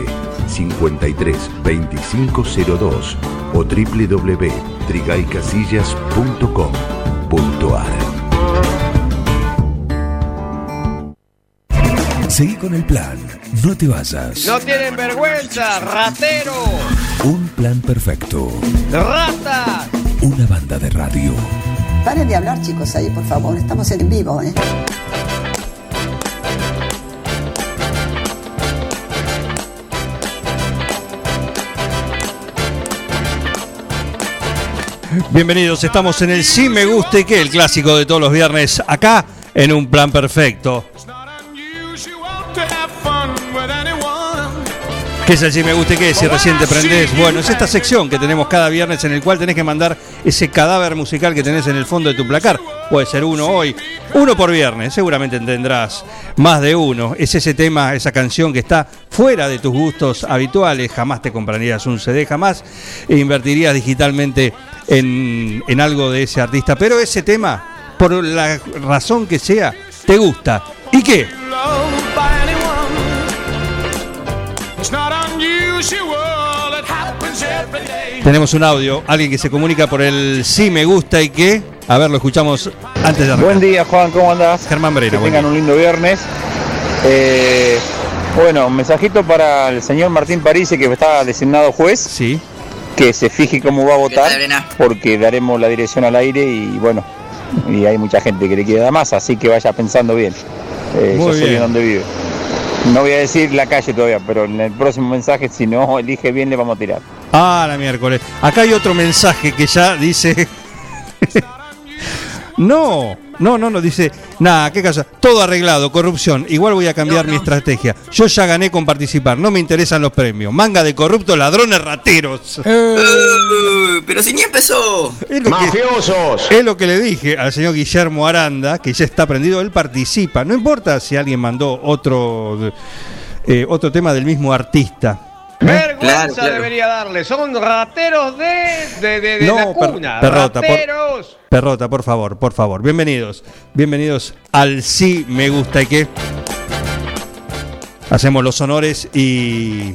53 2502 o www.trigaycasillas.com.ar Seguí con el plan. No te vayas.
No tienen vergüenza, ratero,
Un plan perfecto.
rata.
Una banda de radio.
Paren de hablar, chicos, ahí, por favor. Estamos en vivo, ¿eh?
Bienvenidos, estamos en el Sí Me Guste Que, el clásico de todos los viernes, acá en un plan perfecto. ¿Qué es el Si Me Guste Que? Si recién te prendés. Bueno, es esta sección que tenemos cada viernes en el cual tenés que mandar ese cadáver musical que tenés en el fondo de tu placar. Puede ser uno hoy, uno por viernes, seguramente tendrás más de uno. Es ese tema, esa canción que está fuera de tus gustos habituales. Jamás te comprarías un CD, jamás invertirías digitalmente en, en algo de ese artista. Pero ese tema, por la razón que sea, te gusta. ¿Y qué? Tenemos un audio, alguien que se comunica por el sí me gusta y que, a ver, lo escuchamos antes de arrancar.
Buen día, Juan, ¿cómo andás?
Germán Brena,
Que tengan
día.
un lindo viernes. Eh, bueno, un mensajito para el señor Martín Parisi, que está designado juez.
Sí.
Que se fije cómo va a votar, porque daremos la dirección al aire y bueno, y hay mucha gente que le quiere dar más, así que vaya pensando bien. Eh,
Muy
yo sé
bien.
de dónde vive. No voy a decir la calle todavía, pero en el próximo mensaje, si no elige bien, le vamos a tirar.
Ah, la miércoles. Acá hay otro mensaje que ya dice. no, no, no, no, dice. Nada, qué casa. Todo arreglado, corrupción. Igual voy a cambiar mi estrategia. Yo ya gané con participar, no me interesan los premios. Manga de corruptos, ladrones, rateros.
Uh, pero si ni empezó.
Es que- es lo que le dije al señor Guillermo Aranda, que ya está prendido, él participa. No importa si alguien mandó otro, eh, otro tema del mismo artista.
Vergüenza debería darle. Son rateros de, de, de, de
No,
la
per-
cuna.
perrota, por-
rateros.
Perrota, por favor, por favor. Bienvenidos. Bienvenidos al Sí Me Gusta y que hacemos los honores y,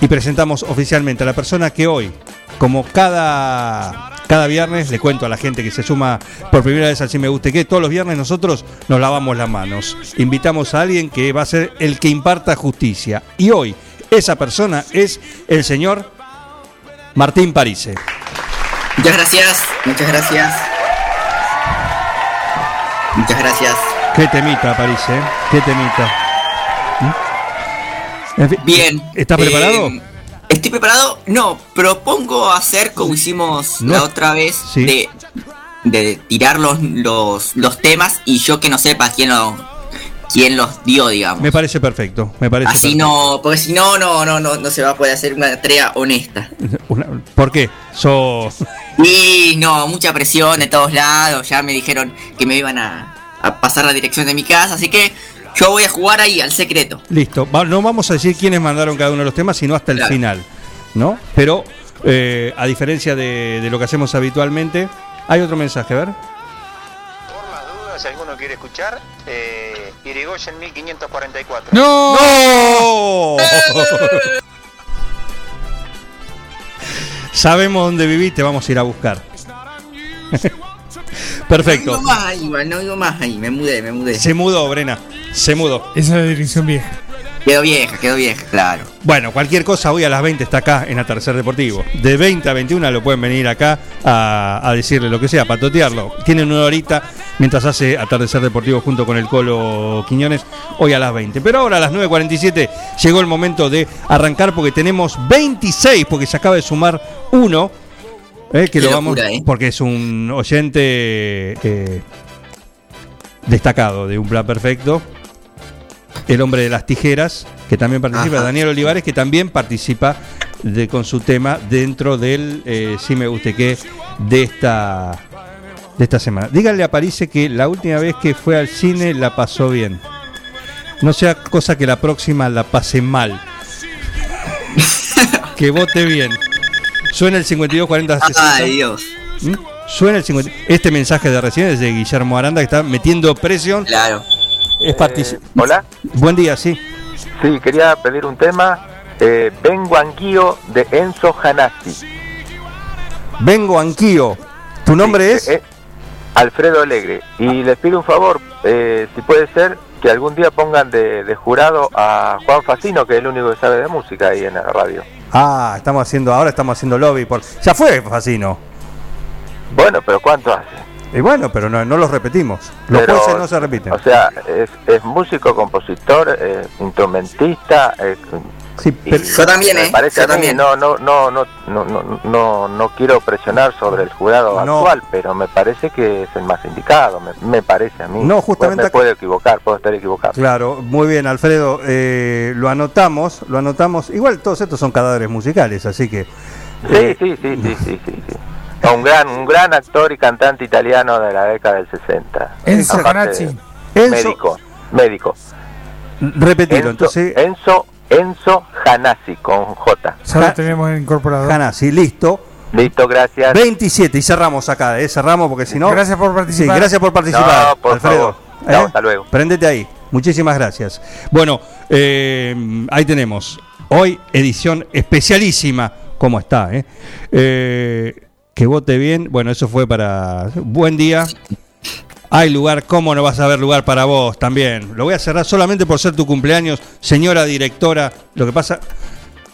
y presentamos oficialmente a la persona que hoy, como cada, cada viernes, le cuento a la gente que se suma por primera vez al Sí Me Gusta y que todos los viernes nosotros nos lavamos las manos. Invitamos a alguien que va a ser el que imparta justicia. Y hoy esa persona es el señor Martín Parise.
Muchas gracias, muchas gracias. Muchas gracias.
Qué temita, París, ¿eh? Qué temita. ¿Mm? En fin,
Bien.
¿Estás
eh,
preparado?
Estoy preparado. No, propongo hacer como hicimos
No.
la otra vez
Sí.
de, de tirar los, los, los temas y yo que no sepa quién, lo, quién los dio, digamos.
Me parece perfecto. Me parece
Así no, porque si no, no, no, no, no se va a poder hacer una tarea honesta.
Una- ¿Por qué? So...
Y no, mucha presión de todos lados. Ya me dijeron que me iban a, a pasar la dirección de mi casa, así que yo voy a jugar ahí al secreto.
Listo. No vamos a decir quiénes mandaron cada uno de los temas, sino hasta el
Claro.
final. ¿No? Pero, eh, a diferencia de, de lo que hacemos habitualmente, hay otro mensaje, a ver.
Si alguno quiere escuchar, eh, Irigoyen 1544.
¡No! Sabemos dónde viviste, vamos a ir a buscar. Perfecto.
No vivo más ahí, igual, no vivo más ahí. Me mudé, me mudé.
Se mudó, Brena. Se mudó.
Esa es la dirección vieja.
Quedó vieja, quedó vieja, claro.
Bueno, cualquier cosa hoy a las 20 está acá en Atardecer Deportivo. De 20 a 21 lo pueden venir acá a, a decirle lo que sea, para totearlo. Tienen una horita mientras hace Atardecer Deportivo junto con el Colo Quiñones hoy a las 20. Pero ahora a las 9.47 llegó el momento de arrancar porque tenemos 26, porque se acaba de sumar uno. eh, que
Qué
lo vamos,
locura, eh.
porque es un oyente eh, destacado de un plan perfecto. El hombre de las tijeras, que también participa,
Ajá.
Daniel Olivares, que también participa de, con su tema dentro del eh, Sí me guste que de esta, de esta semana. Díganle a París que la última vez que fue al cine la pasó bien. No sea cosa que la próxima la pase mal. que vote bien. Suena el 5240 60.
Ay, Dios.
¿Mm? Suena el 50. Este mensaje de recién es de Guillermo Aranda que está metiendo presión.
Claro.
Es partici-
Hola.
Buen día, sí.
Sí, quería pedir un tema. Eh, Vengo Anguio de Enzo Hanassi.
Vengo Anquío. ¿Tu nombre es?
Eh, Alfredo Alegre. Y les pido un favor, eh, si puede ser, que algún día pongan de, de jurado a Juan Facino, que es el único que sabe de música ahí en la radio.
Ah, estamos haciendo, ahora estamos haciendo lobby. Por... Ya fue Facino.
Bueno, pero ¿cuánto hace?
Y bueno, pero no, no los repetimos. Los
Pero,
jueces no se repiten.
O sea, es, es músico, compositor, eh, instrumentista. eh,
Sí, pero-
Yo también,
me
¿eh?
Parece
Yo
a mí,
también.
no, no, no, no, no, no, no, no quiero presionar sobre el jurado
No.
actual, pero me parece que es el más indicado, me, me parece a mí.
No, justamente
Me
acá-
puedo equivocar, puedo estar equivocado.
Claro, muy bien, Alfredo. eh, lo anotamos, lo anotamos. Igual todos estos son cadáveres musicales, así que.
Sí,
eh,
sí, sí, sí, sí, sí, Un gran, un gran actor y cantante italiano de la década del 60.
Enzo Canazzi.
Médico, médico.
Repetilo,
Enzo,
entonces.
Enzo, Enzo Hanassi con J.
Ya lo tenemos incorporado.
Sí, listo.
Listo, gracias.
27 y cerramos acá, ¿eh? cerramos porque si no.
Gracias por participar.
Sí, gracias por participar,
No, por
Alfredo.
favor. No, hasta luego.
Prendete ahí. Muchísimas gracias. Bueno, eh, ahí tenemos. Hoy edición especialísima. ¿Cómo está? Eh? Eh, que vote bien. Bueno, eso fue para. Buen día. Hay lugar, ¿cómo no vas a haber lugar para vos también? Lo voy a cerrar solamente por ser tu cumpleaños, señora directora. Lo que pasa.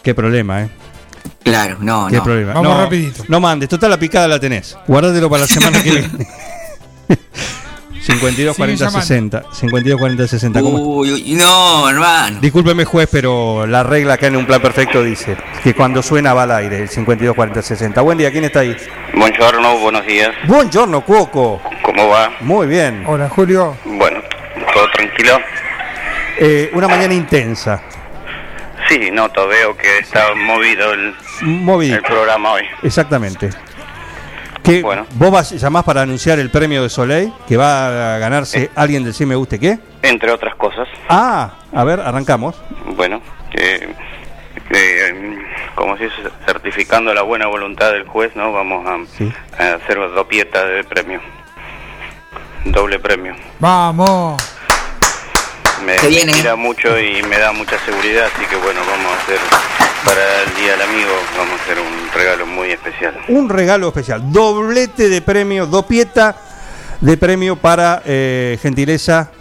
Qué problema, ¿eh?
Claro, no,
¿Qué
no.
problema?
Vamos
no,
rapidito.
No mandes, total la picada la tenés. Guárdatelo para la semana que viene. 52 40
llamando.
60. 52 40 60. ¿Cómo?
Uy, uy, no, hermano.
Discúlpeme, juez, pero la regla acá en un plan perfecto dice que cuando suena va al aire el 52 40 60. Buen día, ¿quién está ahí?
Buongiorno, buenos días.
Buongiorno, Cuoco.
¿Cómo va?
Muy bien.
Hola, Julio.
Bueno, todo tranquilo.
Eh, una mañana intensa.
Sí, noto, veo que está movido el,
Movidito.
el programa hoy.
Exactamente. ¿Qué,
Bueno.
¿Vos vas, llamás para anunciar el premio de Soleil? ¿Que va a ganarse alguien del Sí Me Guste qué?
Entre otras cosas,
Ah, a ver, arrancamos.
bueno, que, que, como dice, certificando la buena voluntad del juez, ¿no? Vamos a,
Sí.
a hacer dopieta de premio. Doble premio.
Vamos.
Me
Se viene.
inspira mucho y me da mucha seguridad, así que bueno, vamos a hacer para el Día del Amigo, vamos a hacer un regalo muy especial.
Un regalo especial. Doblete de premio, dopieta de premio para eh, gentileza.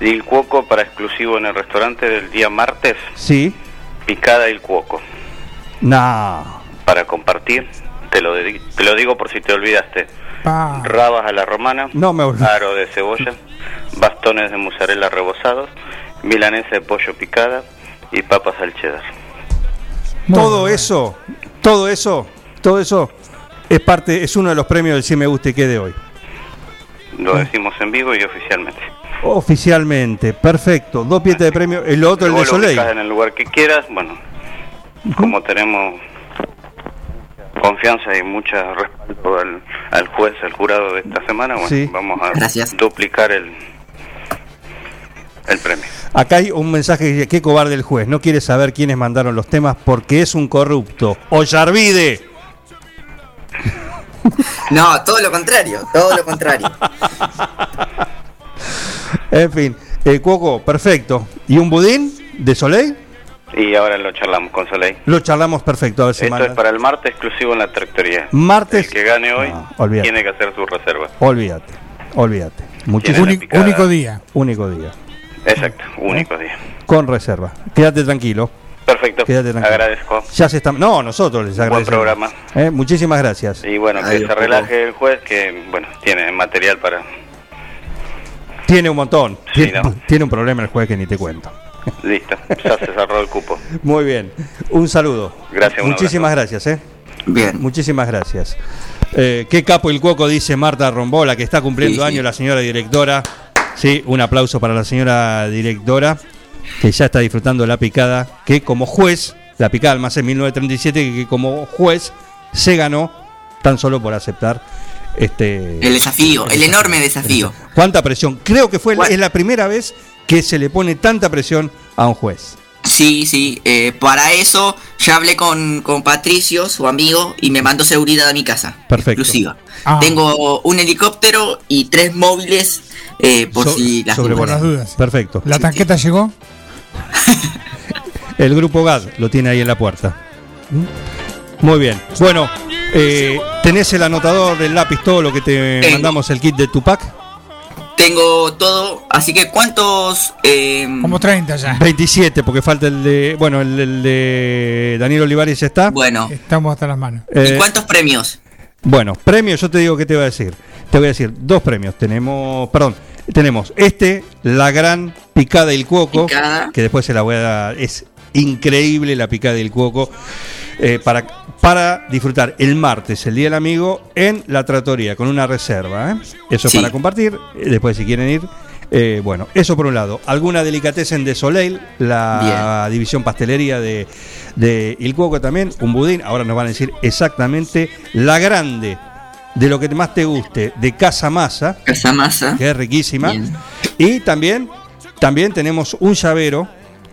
Il cuoco para exclusivo en el restaurante del día martes,
Sí.
picada il cuoco.
No.
Para compartir, te lo, dedi- te lo digo por si te olvidaste. Rabas a la romana,
No me olvidé.
aro de cebolla, bastones de mozzarella rebozados, milanesa de pollo picada y papas al cheddar.
Todo eso, todo eso, todo eso es parte, es uno de los premios del Sí Me Guste que de hoy.
Lo decimos en vivo y oficialmente.
Oficialmente, perfecto. Dos pietas de premio. El otro, el de Soleil.
en el lugar que quieras, bueno, como tenemos confianza y mucho respaldo al, al juez, al jurado de esta semana, bueno,
Sí.
vamos a
Gracias.
duplicar el, el premio.
Acá hay un mensaje que dice, qué cobarde el juez, no quiere saber quiénes mandaron los temas porque es un corrupto. Ollarvide.
No, todo lo contrario, todo lo contrario.
En fin, eh, Cuoco, perfecto. ¿Y un budín de Soleil?
Y ahora lo charlamos con Soleil.
Lo charlamos perfecto, a ver si
Esto es para el martes exclusivo en la tractoría.
Martes.
El que gane hoy
No, olvídate.
tiene que hacer su reserva.
Olvídate, olvídate. Muchísimo.
único día.
Único día.
Exacto, único día.
Con reserva. Quédate tranquilo.
Perfecto,
Quédate tranquilo.
agradezco.
Ya se está. No, nosotros les agradecemos.
programa.
Eh, Muchísimas gracias.
Y bueno, que
Adiós,
se relaje el juez, que bueno, tiene material para...
Tiene un montón.
Sí,
tiene,
¿no?
tiene un problema el juez que ni te cuento.
Listo, ya se cerró el cupo.
Muy bien. Un saludo.
Gracias, un
Muchísimas gracias, ¿eh?
Bien.
Muchísimas gracias. Eh, qué capo el cuoco, dice Marta Rombola, que está cumpliendo
Sí, sí.
años la señora directora. Sí, un aplauso para la señora directora, que ya está disfrutando la picada, que como juez, la picada Almacén 1937, que como juez se ganó tan solo por aceptar este
El desafío, el enorme desafío.
¿Cuánta presión? Creo que fue es la primera vez que se le pone tanta presión a un juez.
Sí, sí, eh, para eso ya hablé con, con Patricio, su amigo, y me mandó seguridad a mi casa.
Perfecto.
Exclusiva.
Ah.
Tengo un helicóptero y tres móviles eh, por
So-
si las
sobre-
dudas.
Por las dudas.
Perfecto.
¿La tanqueta llegó?
El grupo GAD lo tiene ahí en la puerta. Muy bien. Bueno, eh, ¿tenés el anotador del lápiz, todo lo que te
Tengo.
mandamos el kit de Tupac?
Tengo todo, así que ¿cuántos? eh,
Como 30 ya.
27, porque falta el de. Bueno, el, el de Daniel Olivares está.
Bueno,
Estamos hasta las manos.
Eh,
¿y cuántos premios?
Bueno, premios, yo te digo qué te voy a decir. Te voy a decir dos premios. Tenemos, perdón, tenemos este, la gran picada del cuoco,
Picada.
que después se la voy a dar. Es increíble la picada del cuoco. Eh, para, para disfrutar el martes, el Día del Amigo, en la tratoría, con una reserva. ¿eh? Eso
Sí.
para compartir. eh, Después, si quieren ir. eh, bueno, eso por un lado. Alguna delicatessen de Soleil, la división pastelería de, de Il Cuoco también, un budín. Ahora nos van a decir exactamente la grande de lo que más te guste de Casa Masa,
Casa Masa.
que es riquísima.
Bien.
Y también, también tenemos un llavero,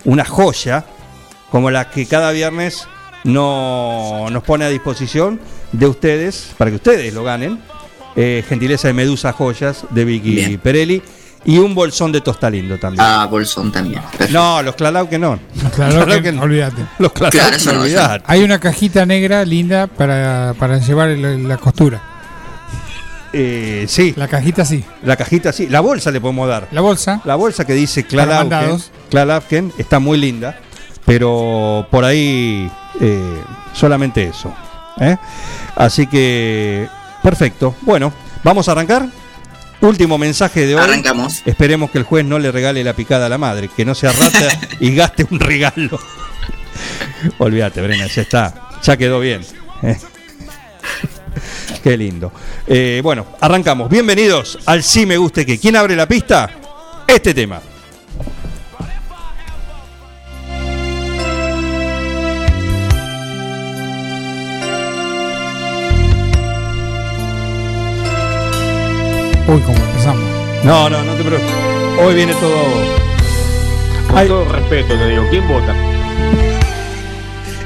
una joya, como la que cada viernes no, nos pone a disposición de ustedes, para que ustedes lo ganen. Eh, gentileza de Medusa Joyas de Vicky
Bien.
Perelli. Y un bolsón de Tostalindo también.
Ah, Bolsón también.
no, los Clalau que no.
Claro
Claro
que,
que-
olvídate.
Los Clalau
Claro,
que
eso
no
no.
Hay una cajita negra linda para, para llevar la costura.
Eh, sí,
La cajita sí.
la cajita sí. La bolsa le podemos dar.
La bolsa.
La bolsa que dice
mandados.
Klalauken está muy linda, pero por ahí eh, solamente eso. ¿eh? Así que, perfecto. Bueno, vamos a arrancar. Último mensaje de hoy.
Arrancamos.
Esperemos que el juez no le regale la picada a la madre, que no sea rata y gaste un regalo. Olvídate, Brena, ya está. Ya quedó bien. ¿eh? Qué lindo. Eh, bueno, arrancamos. Bienvenidos al Sí Me Guste Que. ¿Quién abre la pista? Este tema.
Uy, como empezamos.
No, no, no te preocupes. Hoy viene todo.
Con
Ay.
todo respeto te digo, ¿quién vota?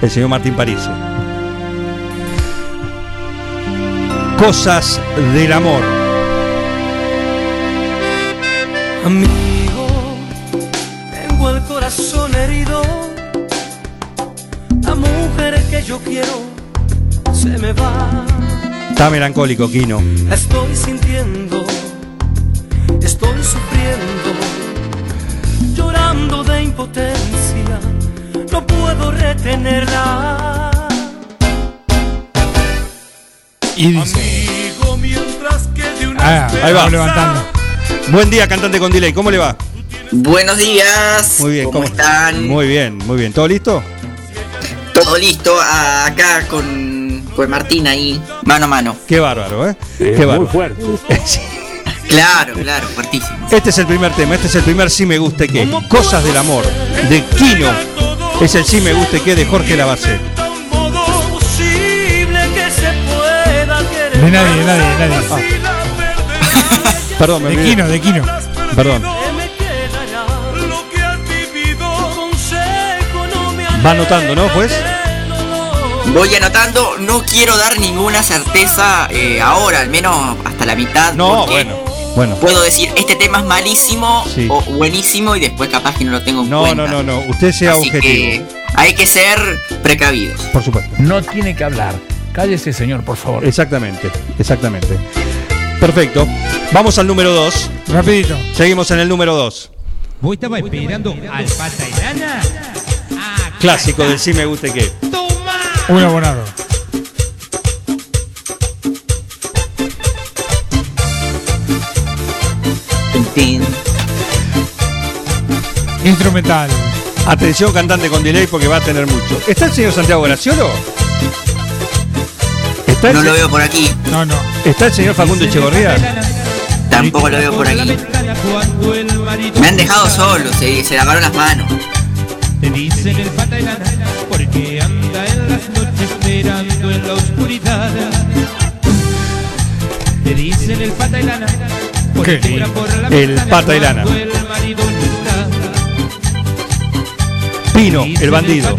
El señor Martín París. Cosas del amor.
Amigo, tengo el corazón herido. La mujer que yo quiero se me va.
Está melancólico, Kino.
La estoy sintiendo, estoy sufriendo, llorando de impotencia. No puedo retenerla.
Y dice.
Amigo, mientras que de una
Ah,
Ahí va.
vamos levantando.
Buen día, cantante con delay. ¿Cómo le va?
Buenos días.
Muy bien.
¿Cómo, están?
Muy bien, muy bien. ¿Todo listo?
Todo listo. Acá con, con Martín ahí, mano a mano.
Qué bárbaro, ¿eh? Qué
muy
bárbaro.
fuerte.
Claro, claro, fuertísimo.
Este es el primer tema, este es el primer Sí Me Guste Que. Cosas del amor, de Kino. Es el Sí Me Guste Que de Jorge Lavacé.
De nadie, de nadie, de nadie.
Perdón, me
De
olvidé.
Kino, de Kino.
Perdón. Va anotando, ¿no, juez?
Voy anotando, no quiero dar ninguna certeza eh, ahora, al menos hasta la mitad.
No, bueno. Bueno.
Puedo decir, este tema es malísimo
Sí.
o buenísimo y después capaz que no lo tengo en
No,
cuenta.
no, no, no. Usted sea
Así
objetivo.
que hay que ser precavidos.
Por supuesto.
No tiene que hablar. Cállese, señor, por favor.
Exactamente, exactamente. Perfecto. Vamos al número 2.
Rapidito.
Seguimos en el número 2.
¿Vos estabas esperando al pata y lana?
Clásico del sí me guste que.
Un abonado. Instrumental.
Atención, cantante con delay porque va a tener mucho. ¿Está el señor Santiago Graciolo? ¿Está el
No
se-
lo veo por aquí.
No, no.
¿Está el señor Facundo Echegorría?
Tampoco lo veo por aquí. Me han dejado solo, se, se lavaron las manos.
Te dicen el pata oscuridad. Te dicen el pata y lana porque
¿Qué?
la
El pata y lana.
el.
Pino, el bandido.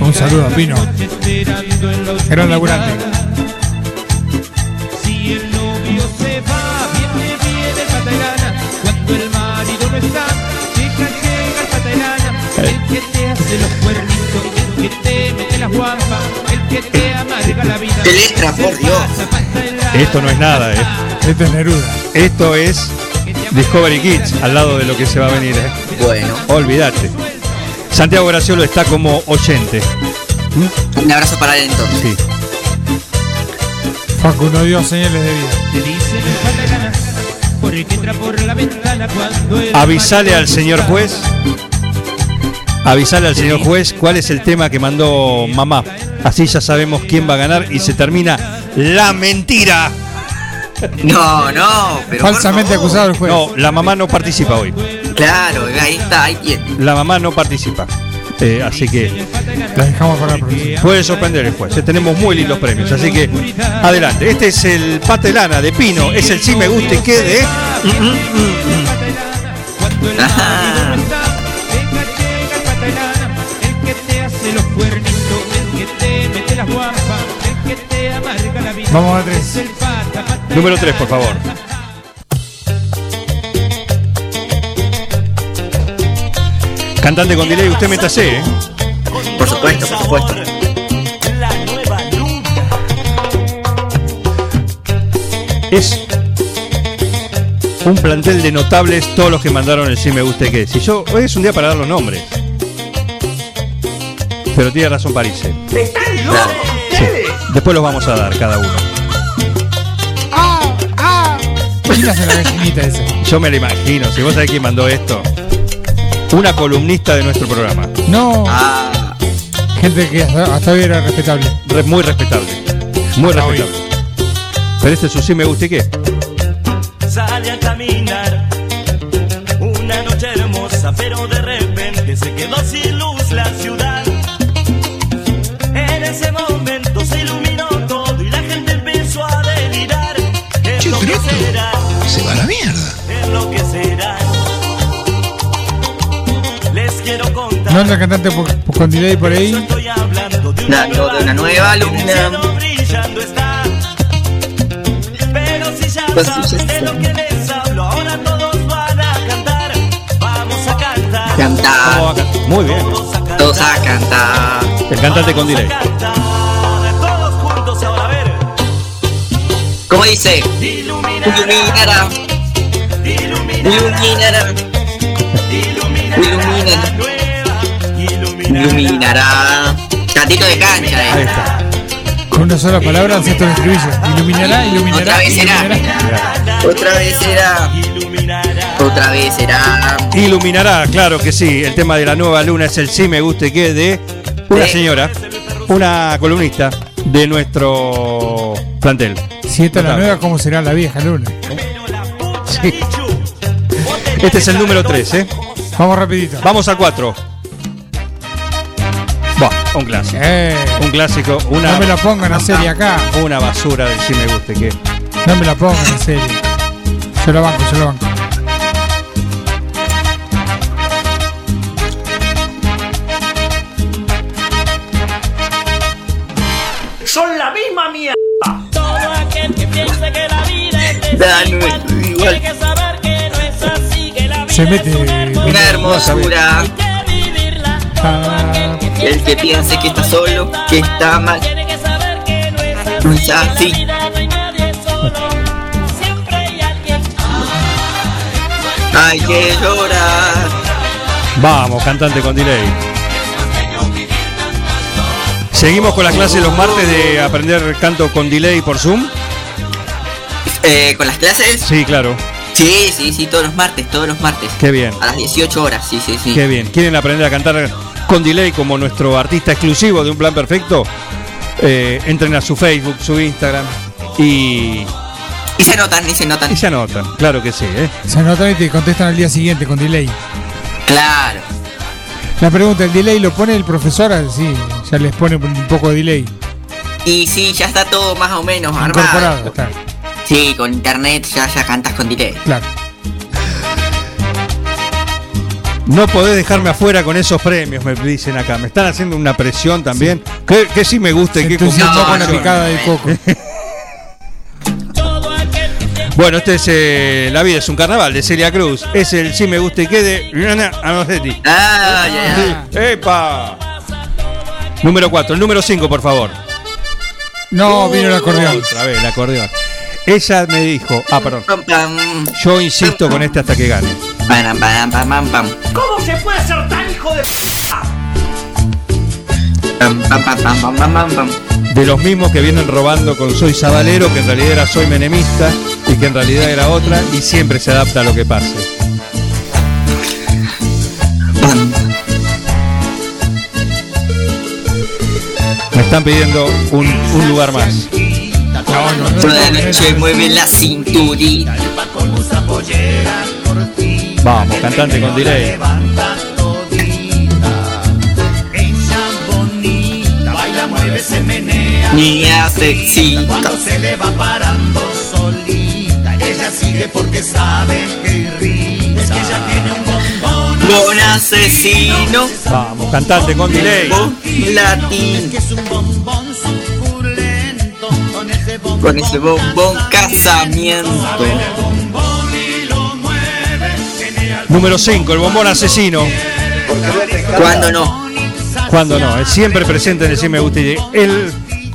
Un saludo a Pino.
esperando en la
Gran laburante.
Si el novio se va, viene, viene el pata y lana. Cuando el marido no está, llega, llega el pata y lana. El que te hace los cuernitos, el que te mete las guampas, el que te la vida.
¡Qué letra, por Dios!
Esto no es nada, ¿eh?
Esto es Neruda.
Esto es Discovery Kids, al lado de lo que se va a venir, ¿eh?
Bueno.
Olvídate. Santiago Graciolo está como oyente.
Un abrazo para él entonces.
Sí.
Facu no dio señales de vida.
Avisale al señor juez. Avisale al señor juez cuál es el tema que mandó mamá. Así ya sabemos quién va a ganar y se termina la mentira.
No, no, pero por
Falsamente
favor.
acusado el juez.
No, la mamá no participa hoy.
Claro, ahí está, ahí tiene.
La mamá no participa. Eh, así que
La dejamos para la próxima.
puede sorprender el juez. Tenemos muy lindos premios. Así que adelante. Este es el patelana de Pino. Es el sí me guste y quede.
Cuando las guampas, el que te amarga la vida.
Vamos a tres.
Número 3, por favor. Cantante con delay, usted métase, ¿eh?
Por supuesto, por supuesto.
Es un plantel de notables, todos los que mandaron el sí me guste que. Si yo, hoy es un día para dar los nombres. Pero tiene razón París. ¿eh?
Claro.
Sí. Después los vamos a dar cada uno. Yo me lo imagino, si vos sabés quién mandó esto. Una columnista de nuestro programa.
No.
Ah,
Gente que hasta, hasta hoy era respetable.
Re- muy respetable. Muy
Hasta hoy.
respetable. Pero este es su sí me guste qué.
Sale a caminar una noche hermosa, pero de repente se quedó sin
mierda.
No anda cantante por- por- con delay por ahí.
Hablando de una
Dando de una nueva
está. Pero si ya
Pues ya
de lo que les hablo, ahora todos van a cantar. Vamos a cantar.
¿Cómo va
cantar.
a cantar? Muy bien.
Todos a cantar.
El cantante con delay.
Todos juntos ahora a ver.
¿Cómo dice?
Iluminará.
Iluminará.
Iluminará.
Iluminará.
Nueva.
Iluminará. Cantito de cancha,
Ahí
eh.
está.
Con una sola palabra hace todo el estribillo. Iluminará, iluminará,
Otra vez será.
iluminará.
Otra vez será. Otra vez será.
Iluminará, claro que sí. El tema de la nueva luna es el sí me guste que de una
Sí.
señora, una columnista de nuestro plantel.
Si esta es la nueva, ¿cómo será la vieja luna?
Sí. Este es el número 3, ¿eh?
Vamos rapidito.
Vamos al 4. Buah, un clásico.
Eh,
Un clásico, una,
no me la pongan a serie acá.
una basura del sí me guste que.
No me la pongan en serio. Yo la banco, yo la banco.
Son la misma mierda. Todo aquel que piense que la vida es tiene
igual.
Se mete.
Una hermosura.
Ah,
El que piense que está solo, que está mal.
No es así. Hay
que llorar.
Vamos, cantante con delay. Seguimos con la clase los martes de aprender canto con delay por Zoom.
Eh, ¿Con las clases?
Sí, claro.
Sí, sí, sí, todos los martes, todos los martes.
Qué bien.
A las 18 horas, sí, sí, sí.
Qué bien. ¿Quieren aprender a cantar con delay como nuestro artista exclusivo de un plan perfecto? Eh, entren a su Facebook, su Instagram y.
Y se anotan, y se anotan.
Y se anotan, claro que sí, ¿eh?
Se anotan y te contestan al día siguiente con delay.
Claro.
La pregunta, ¿el delay lo pone el profesor? Ah, Sí, ya les pone un poco de delay.
Y sí, ya está todo más o menos
Incorporado,
armado.
está.
Sí, con internet ya, ya cantas con delay.
Claro.
No podés dejarme afuera con esos premios, me dicen acá. Me están haciendo una presión también. Que, que sí me gusta y que con mucha pasión.
picada de coco.
Bueno, este es eh, La vida es un carnaval de Celia Cruz. Es el sí me gusta y quede. Ana Anosetti.
Ah, ya,
Sí. ¡Epa! Número 4, el número 5, por favor.
No, vino el acordeón.
Otra vez, el acordeón. Ella me dijo. Ah, perdón. Yo insisto con este hasta que gane.
¿Cómo se puede ser tan hijo de.
De los mismos que vienen robando con Soy Sabalero, que en realidad era Soy Menemista y que en realidad era otra y siempre se adapta a lo que pase. Me están pidiendo un, un lugar más.
Toda la noche mueve la cinturita.
Vamos, cantante con delay.
Baila, mueve, se menea.
Niña sexy.
Cuando se le va parando solita, ella sigue porque sabe que risa. Es que ella tiene un bombón.
Bon asesino.
Vamos, cantante con delay.
Latín.
Es un bombón. Con ese bombón.
Casamiento.
Número 5, el bombón asesino.
¿Cuándo no?
Cuando no, es siempre presente en el Gusta y él,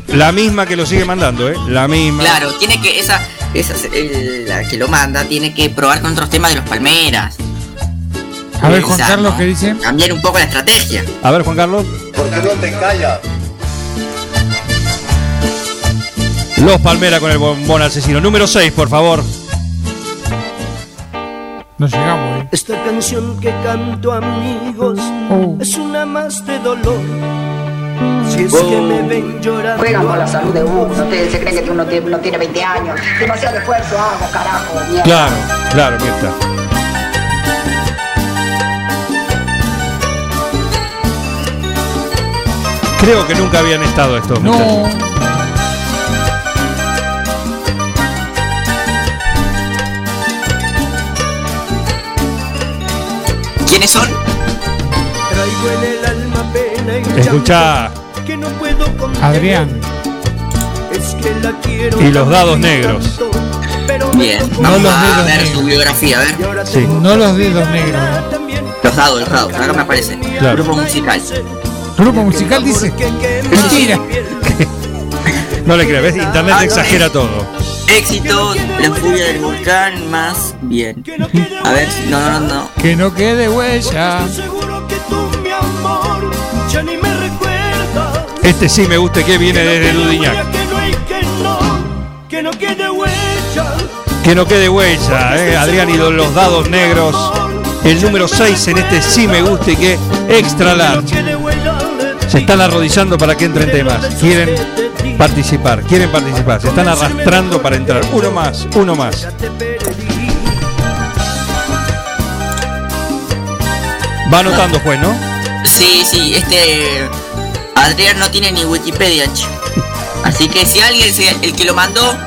la misma que lo sigue mandando, ¿eh? La misma.
Claro, tiene que, esa, esa el- la que lo manda, tiene que probar con otros temas de los palmeras.
A ver, Juan Carlos. ¿qué dice?
Cambiar un poco la estrategia.
A ver, Juan Carlos.
¿Por qué no te callas?
Los Palmera con el bombón asesino. Número 6, por favor.
No llegamos, ¿eh?
Esta canción que canto amigos es una más de dolor. Si es que me ven llorando.
Juegan con la salud de uno. Ustedes se creen que uno tiene, uno tiene 20 años. Demasiado esfuerzo hago, carajo, mierda.
Claro, claro, Mirta. Creo que nunca habían estado estos
No.
muchachos.
¿Quiénes son?
Traigo en el alma pena y
Escuchá.
llanto que no puedo contener.
Adrián.
Es que la quiero
Y los dados negros.
Pero
Bien,
No
vamos
los
a ver
negros.
su biografía, a ver.
Sí.
No los dedos negros.
Los dados, los dados, acá me aparece.
Claro.
Grupo musical.
Grupo musical dice. Mentira.
No le crees, ¿ves? Internet
Ah, no,
exagera todo.
Éxito, la furia del volcán, más bien. A ver, no, no, no.
Que no quede huella.
Este sí me gusta que viene desde
huella.
Que no quede huella, ¿eh? Adrián y los dados negros. El número 6 en este sí me gusta y que extra large. Se están arrodillando para que entren temas. Quieren participar, quieren participar. Se están arrastrando para entrar. Uno más, uno más. Va anotando, pues, ¿no?
Sí, sí, este. Adrián no tiene ni Wikipedia, che. Así que si alguien, el que lo mandó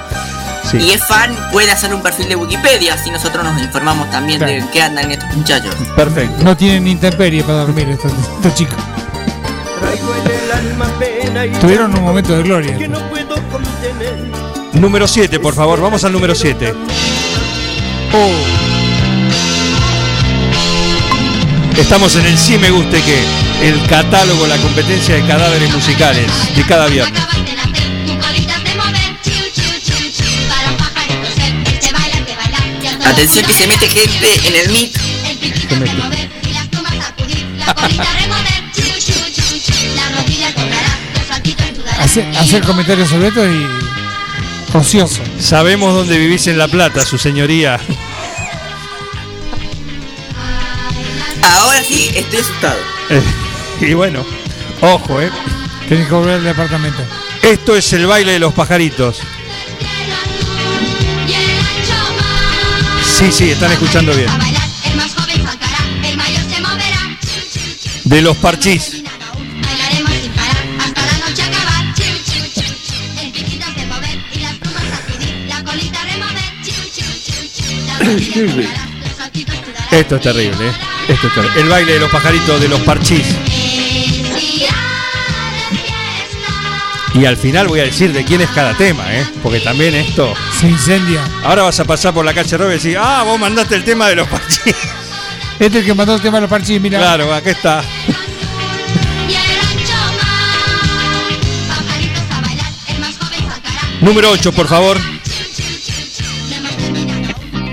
Sí.
y es fan, puede hacer un perfil de Wikipedia. Así nosotros nos informamos también de qué andan estos muchachos.
Perfecto.
No tienen ni intemperie para dormir estos, estos chicos.
Traigo el alma
Tuvieron un momento de gloria.
Número 7, por favor. Vamos al número 7. Estamos en el Sí Me Guste Que, el catálogo, la competencia de cadáveres musicales de cada viernes.
Atención que se mete gente en el mic.
Hace, hacer comentarios sobre esto y. ocioso.
Sabemos dónde vivís en La Plata, su señoría.
Ahora sí estoy asustado.
Eh, y bueno, ojo, ¿eh?
Tenés que volver al departamento.
Esto es el baile de los pajaritos. Sí, sí, están escuchando bien. De los parchís. Esto es terrible, ¿eh? Esto es terrible. El baile de los pajaritos de los parchís. Y al final voy a decir de quién es cada tema, ¿eh? Porque también esto.
Se incendia.
Ahora vas a pasar por la calle Robe y decir, ah, vos mandaste el tema de los parchís.
Este es el que mandó el tema de los parchís, mira.
Claro, aquí está. Número 8, por favor.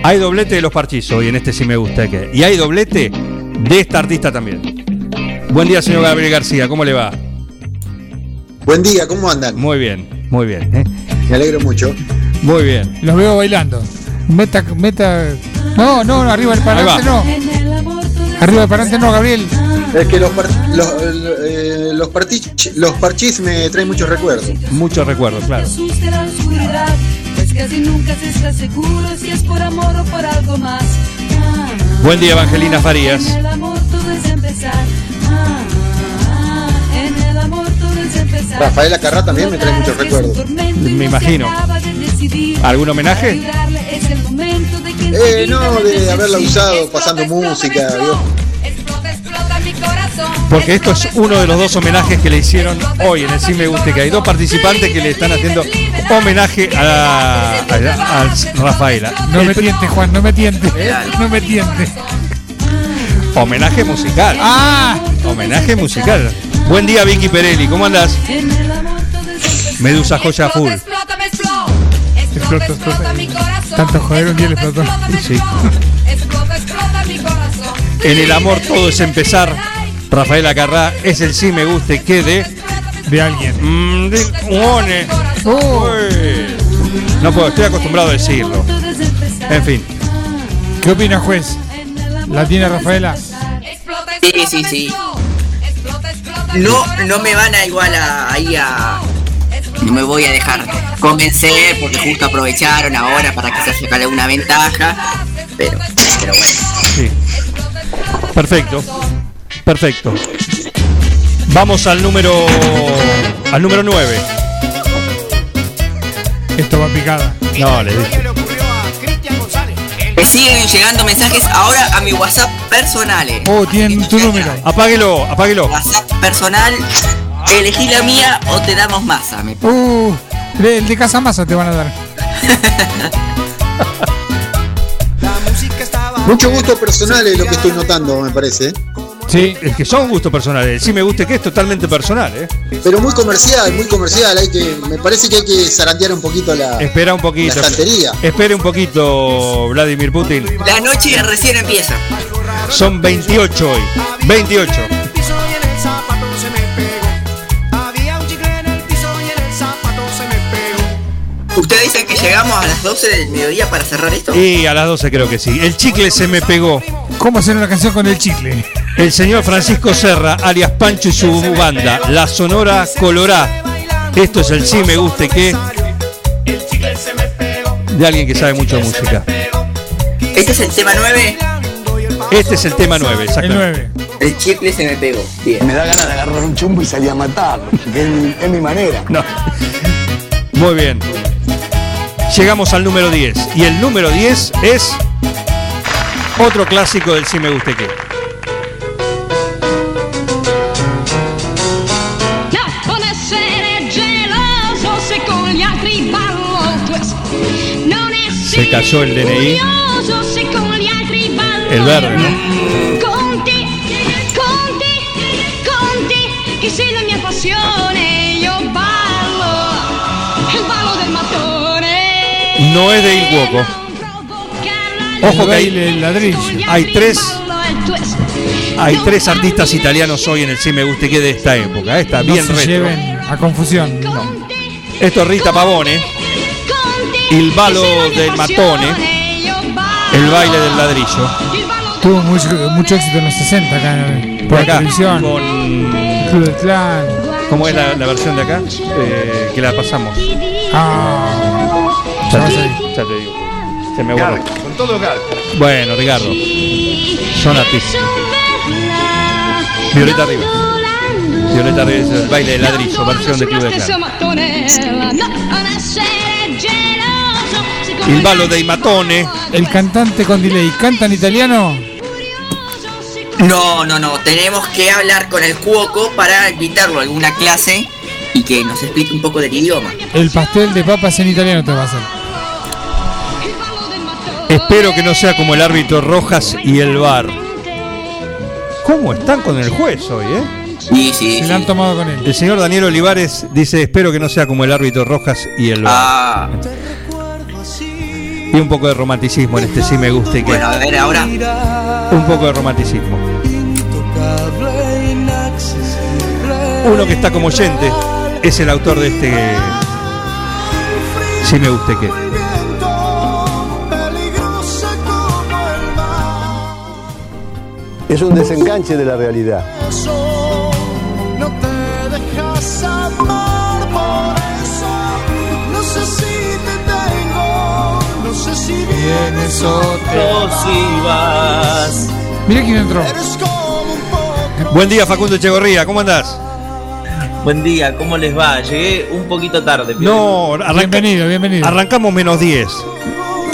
Hay doblete de los parchís hoy en este sí me gusta que. Y hay doblete de esta artista también. Buen día, señor Gabriel García, ¿cómo le va?
Buen día, ¿cómo andan?
Muy bien, muy bien. ¿eh?
Me alegro mucho.
Muy bien.
Los veo bailando. Meta, meta. No, no, arriba del parante no. Arriba del parante no, Gabriel.
Es que los, par- los, eh, los, partich- los parchís me traen muchos recuerdos.
Muchos recuerdos, claro.
Casi nunca se está seguro si es por amor o por algo más. Ah,
Buen día, Evangelina Farías.
En el amor todo es empezar. Ah, ah, en el amor todo es empezar.
Rafaela Carrá también me trae muchos recuerdos.
Me imagino. ¿Algún homenaje?
Eh, no, de haberla usado pasando música.
Porque esto es uno de los dos homenajes que le hicieron hoy en el Me Guste, que hay dos participantes que le están haciendo homenaje a, a- a Rafaela.
No me tientes, Juan, no me tientes. No me tientes.
Homenaje musical.
Ah,
Homenaje musical. Buen día, Vicky Perelli, ¿cómo andas? Medusa Joya Full.
Explota, me explota.
Tanto joder un día le explotó.
Sí.
Explota, explota mi corazón.
En el amor todo es empezar. Rafaela Carrá es el sí me guste que de.
De alguien.
Mm, de One. Uy. No puedo, estoy acostumbrado a decirlo. En fin.
¿Qué opina, juez? ¿La tiene Rafaela?
Sí, sí, sí. No, no me van a igual a, ahí a. No me voy a dejar convencer porque justo aprovecharon ahora para que se saque alguna ventaja. Pero, pero bueno.
Sí. Perfecto. Perfecto. Vamos al número. Al número 9.
Esto va picada.
No, le dije.
Me siguen llegando mensajes ahora a mi WhatsApp personales.
Oh, tienen tu número.
Apáguelo, apáguelo.
WhatsApp personal. Elegí la mía o te damos masa. Me
Uh, de- el de Casa Masa te van a dar.
Mucho gusto personal es lo que estoy notando, me parece.
Sí, es que son gustos personales. Sí me guste que es totalmente personal, ¿eh?
Pero muy comercial, muy comercial. Hay que, me parece que hay que zarandear un poquito la,
Espera un poquito.
la estantería.
Espere un poquito, Vladimir Putin.
La noche recién empieza.
Son 28 hoy. 28.
Ustedes dicen que llegamos a las 12 del mediodía para cerrar esto.
Y a las 12 creo que sí. El chicle se me pegó.
¿Cómo hacer una canción con el chicle?
El señor Francisco Serra, alias Pancho y su banda, La Sonora Colorá. Esto es el sí me guste que de alguien que sabe mucho de música.
Este es el tema 9.
Este es el tema 9, exactamente.
El chicle se me pegó. Bien.
Me da ganas de agarrar un chumbo y salir a matarlo. Es mi, es mi manera.
No. Muy bien. Llegamos al número 10. Y el número 10 es otro clásico del sí me guste que.
Se
cayó el DNI. El verde, ¿no?
Conti, conti, conti, che sei la mia passione. Io ballo, il ballo del mattone.
No es de Il Cuoco. Ojo que hay,
ladrillo.
hay tres hay tres artistas italianos hoy en el Sí Me Guste Que de esta época. Está
No
bien
se
retro.
lleven a confusión.
Esto es Rita Pavone, Il Balo del Matone, el baile del ladrillo.
Tuvo mucho, mucho éxito en los 60 acá en- por
Acá,
la televisión.
con-
Club del Clan.
¿Cómo es la, la versión de acá? Eh, que la pasamos.
Ah,
Ya te, ya te digo. Se me borró.
Con todo gal.
Bueno, Ricardo. Son artistas. Violeta Rivas. Violeta Rivas, el baile del ladrillo, versión de Club de Clan. Il ballo dei Matone.
El cantante con delay, ¿canta en italiano?
No, no, no. Tenemos que hablar con el cuoco para invitarlo a alguna clase y que nos explique un poco del idioma.
El pastel de papas en italiano te va a hacer.
Espero que no sea como el árbitro Rojas y el VAR. ¿Cómo están con el juez hoy, eh?
Sí, sí.
Se la han tomado con él.
El señor Daniel Olivares dice, espero que no sea como el árbitro Rojas y el VAR.
Ah,
Y un poco de romanticismo en este sí me gusta y que...
bueno, a ver ahora.
Un poco de romanticismo. Uno que está como oyente es el autor de este... Sí me gusta y que...
Es un desenganche de la realidad.
No sé si vienes
Otro si vas.
Mira quién entró.
Buen día Facundo Echegorría, ¿cómo andás?
Buen día, ¿cómo les va? Llegué un poquito tarde.
No, arranca-
Bienvenido, bienvenido.
arrancamos menos 10.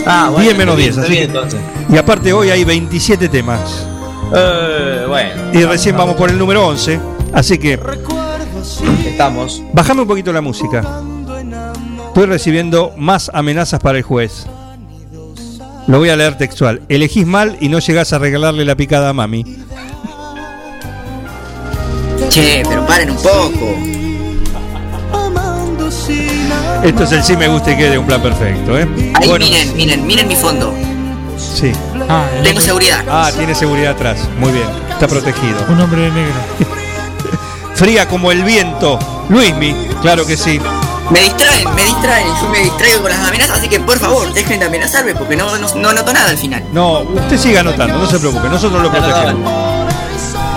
Ah, bueno,
10 menos
está
10,
bien,
así que-. Y aparte hoy hay 27 temas.
Eh, bueno,
Y recién vamos por el número 11. Así que
estamos.
bajame un poquito la música. Estoy recibiendo más amenazas para el juez. Lo voy a leer textual. Elegís mal y no llegás a regalarle la picada a mami.
Che, pero paren un poco.
Esto es el sí me gusta y que de un plan perfecto, ¿eh?
Ahí
Bueno,
miren, miren, miren mi fondo.
sí.
Ah,
Tengo seguridad.
Ah, tiene seguridad atrás. Muy bien. Está protegido.
Un hombre de negro.
Fría como el viento. Luismi, claro que sí.
Me distraen, me distraen. Yo me distraigo con las amenazas, así que por favor, dejen de amenazarme porque no, no, no noto nada al final.
No, usted siga anotando, no se preocupe. Nosotros lo
No, no, no.
protegemos.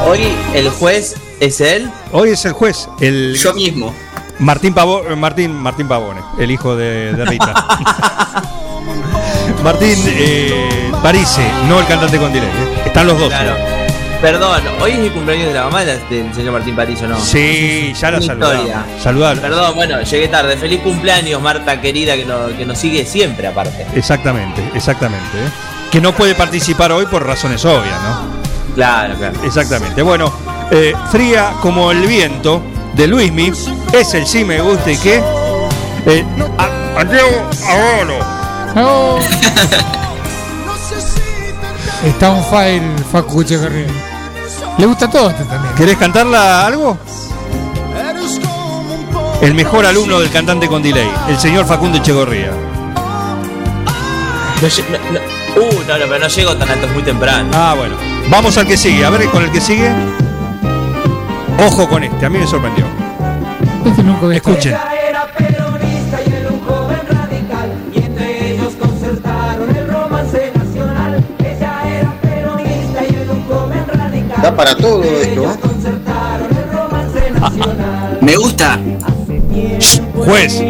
Hoy el juez es él.
Hoy es el juez, el
Yo mismo.
Martín Pavo, eh, Martín, Martín Pavone, el hijo de, de Rita. Martín eh, Parise, no el cantante con delay. ¿eh? Están los dos.
Claro. Perdón, hoy es el cumpleaños de la mamá del señor Martín París, ¿o no?
Sí, ya la
Una
saludamos. Saludar.
Perdón, bueno, llegué tarde. Feliz cumpleaños, Marta querida, que, no- que nos sigue siempre aparte.
Exactamente, exactamente. ¿eh? Que no puede participar hoy por razones obvias, ¿no?
Claro, claro.
Exactamente. Bueno, eh, fría como el viento de Luismi es el sí me gusta y que. Eh, a- Andreu Aolo.
No. Está on fire Facu Echeverría. Le gusta todo este también.
¿Querés cantarla algo? El mejor alumno del cantante con delay, el señor Facundo Echegorría.
No lle- no- no- uh, no, no, pero no llego tan alto, es muy temprano.
Ah, bueno. Vamos al que sigue. A ver con el que sigue. Ojo con este, a mí me sorprendió.
Este nunca
Escuchen.
Da para todo esto.
Me gusta.
Juez,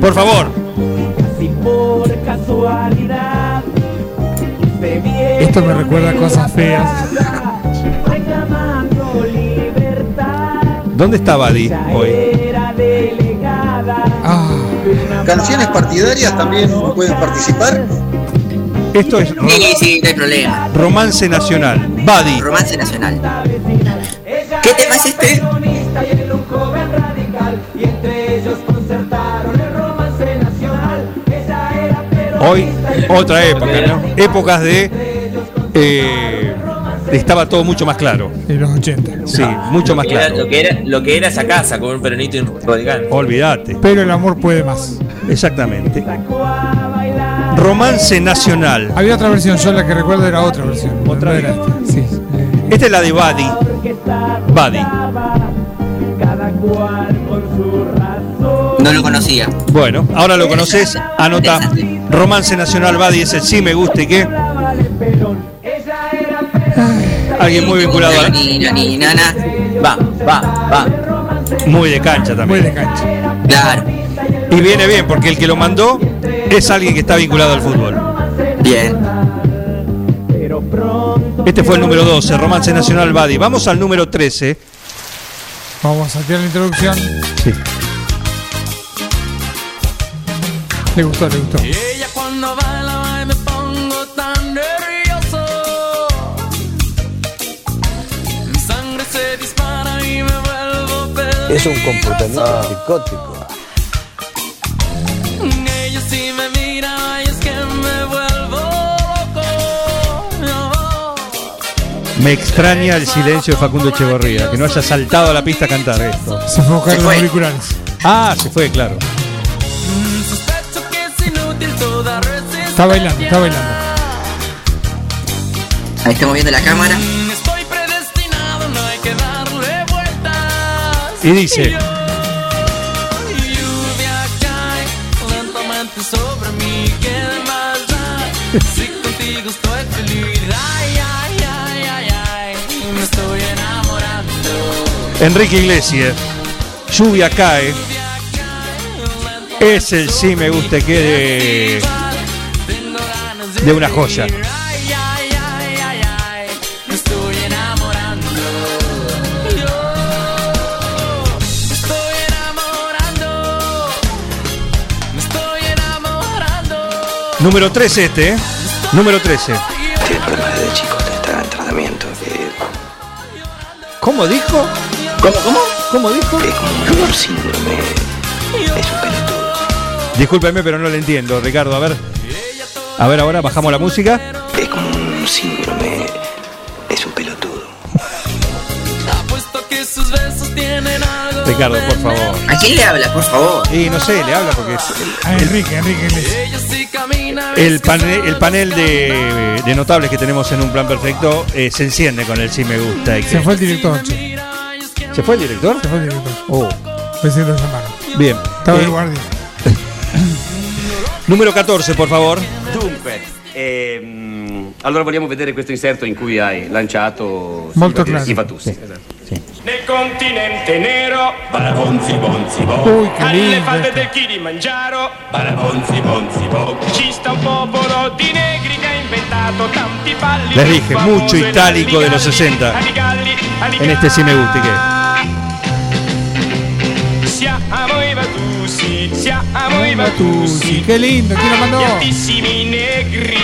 por favor.
Esto me recuerda a cosas feas.
¿Dónde está Badi hoy?
Ah,
Canciones partidarias también pueden participar.
Esto es
Sí, sí, no hay problema.
Romance Nacional. Badi.
Romance nacional. ¿Qué tema es este?
Hoy, otra época, ¿no? Épocas de. eh, estaba todo mucho más claro.
de los 80.
Sí, mucho más
era-
claro.
lo, que era, lo que era esa casa con un peronito y un radical.
Olvídate.
Pero el amor puede más.
Exactamente. Romance Nacional.
Había otra versión, yo la que recuerdo era otra versión.
¿Otra?
No era esta. Sí.
Esta es la de Buddy. Buddy.
No lo conocía.
Bueno, ahora lo conoces. Anota. Romance Nacional Buddy es el sí me gusta y qué. Alguien muy vinculado a.
Va, va, va.
Muy de cancha también.
Muy de cancha.
Claro.
Y viene bien porque el que lo mandó es alguien que está vinculado al fútbol.
Bien.
Este fue el número 12, Romance Nacional Buddy. Vamos al número 13.
Vamos a tirar la introducción.
Sí.
Le gustó, le gustó.
Ella cuando baila, me pongo tan nervioso. Mi sangre se dispara y me vuelvo.
Es un comportamiento psicótico.
Me mira y es que me vuelvo loco.
Me extraña el silencio de Facundo Echeverría, que no haya saltado a la pista a cantar esto.
Se fue a buscar los auriculares.
Ah, se fue, claro.
Está bailando, está bailando.
Ahí está moviendo la cámara.
Estoy predestinado, no hay que darle vueltas.
Y dice, Enrique Iglesias, lluvia cae. Es el sí me gusta que de, de una joya. Número 13 este, ¿eh? Número 13.
Tiene problemas desde chico, está en tratamiento.
¿Cómo dijo?
¿Cómo, cómo?
¿Cómo dijo?
Es como un síndrome. Es un pelotudo.
Discúlpeme, pero no le entiendo, Ricardo. A ver. A ver, ahora bajamos la música.
Es como un síndrome. Es un pelotudo.
Apuesto que sus besos tienen algo.
Ricardo, por favor.
¿A quién le habla, por favor?
Y no sé, le habla porque es
A Enrique, Enrique
el panel, el panel de, de notables que tenemos en un plan perfecto eh, se enciende con el sí me gusta. y que-
Se fue el director, che.
¿Se fue el director?
Se fue el director.
Oh,
lo llamaron.
bien.
Estaba
Eh,
de guardia.
número 14, por favor.
Dunque, ehm, allora vogliamo vedere questo inserto in cui hai lanciato
Molto
Silva-
claro.
Silva Tussi.
Nel continente nero,
Barabonzi bonzi bo.
Uy, qué
alle
lindo.
falde del Kilimangiaro,
Barabonzi bonzi bo.
ci sta un popolo di negri che ha inventato tanti balli.
Les dije, mucho itálico de los
Aligalli,
60.
Aligalli, Aligalli.
En este sí me gusta. ¿y qué?
Siamo i
Matusi, qué lindo, ¿quién lo
negri.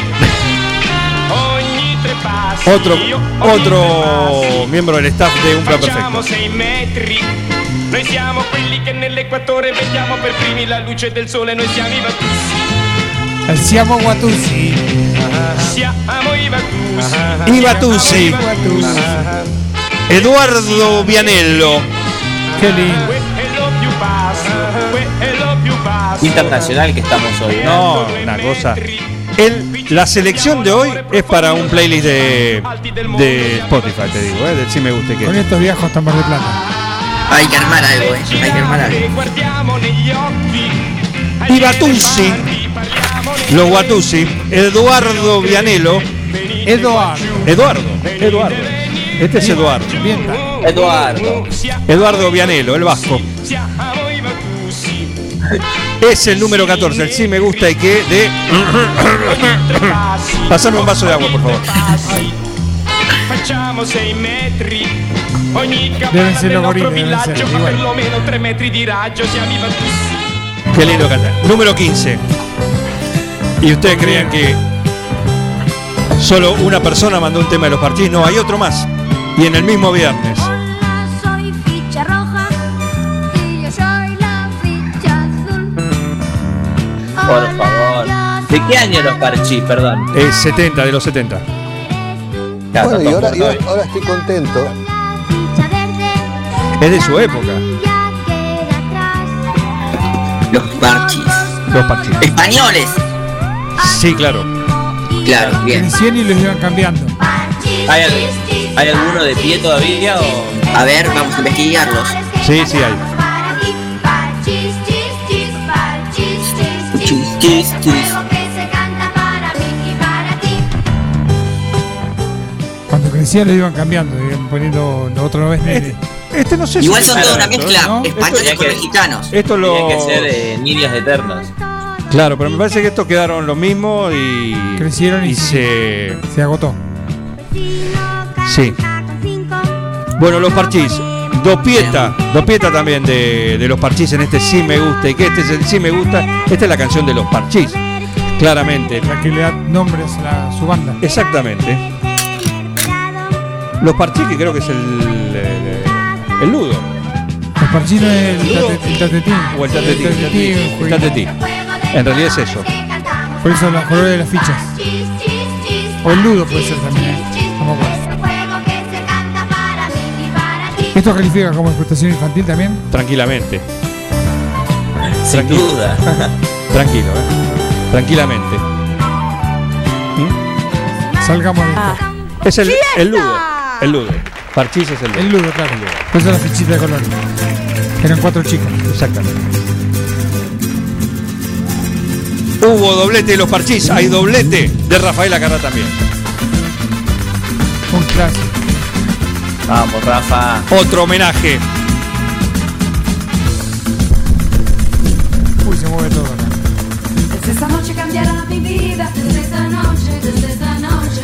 Passi,
Otro, otro miembro del staff de Un Plan Perfecto.
Noi siamo quelli che nell'equatore vediamo per primi la luce del sole, noi siamo i Vatussi.
Siamo Guatusi.
Siamo i Vatussi.
I Vatussi.
siamo i Vatussi.
Eduardo Vianello.
Qué lindo.
Internacional que estamos hoy. ¿eh?
No, una cosa. El, la selección de hoy es para un playlist de, de Spotify, te digo, ¿eh? del sí me gusta y
Con
que.
estos viejos Mar de Plata.
Hay que armar algo, eh. Hay que armar algo.
Guardiamo negli occhi.
I Vatussi. Los Guatusi. Eduardo Vianello.
Eduardo.
Eduardo. Eduardo. Este es Eduardo.
Bien.
Eduardo.
Eduardo Vianello, el vasco. Es el número 14, el sí me gusta y que de. Pasame un vaso de agua, por favor.
Capanna
ser
del
los
nostro
gorili, deben ser,
villaggio fa
igual.
perlomeno tre metri di raggio. Siamo i Vatussi.
Qué lindo cantar. Número 15. Y ustedes creían que solo una persona mandó un tema de los partidos. No, hay otro más. Y en el mismo viernes.
Por favor. ¿De qué año los parchís, perdón?
Es 70, de los 70.
Claro,
Bueno, y ahora, y estoy contento.
Es de su época.
Los parchis.
Los partidos.
Españoles.
Sí, claro.
Claro, bien.
Y los iban cambiando.
¿Hay, ¿Hay alguno de pie todavía o...?
A ver, vamos a investigarlos.
Sí, sí hay.
Cuando crecían los iban cambiando, iban poniendo otra vez nene.
Este no sé
Igual
si
son toda una mezcla
¿no?
españoles con mexicanos.
Esto lo.
Tienen que ser eh, niños eternos.
Claro, pero me parece que estos quedaron lo mismo y.
Crecieron y
se.
Se agotó.
Sí. Bueno, los parchís. Dopieta, Dopieta también de, de los parchís en este sí me gusta. Y que este es el sí me gusta. Esta es la canción de los parchís. Claramente.
La que le da nombres a su banda.
Exactamente. Los parchís, que creo que es el. el, el ludo.
Los parchinos es el,
Ludo.
el tatetín.
O el tatetí.
El tatetí, el
El
jueguito.
tatetí. En realidad es eso.
Por eso los colores de las fichas. O el ludo puede ser también. ¿Esto califica como explotación infantil también?
Tranquilamente.
Sin duda.
Tranquilo, ¿eh? Tranquilamente.
Salgamos de
Ah. Es el, el ludo. El ludo. Parchís es el ludo.
El ludo, claro. Por eso la fichita de colores. Eran cuatro chicas.
Exactamente. Hubo doblete de los parchís, hay doblete de Rafael Acarrá también.
Un clásico.
Vamos, Rafa.
Otro homenaje.
Uy, se mueve todo acá.
Desde esta noche cambiará mi vida, desde esta noche, desde esta noche.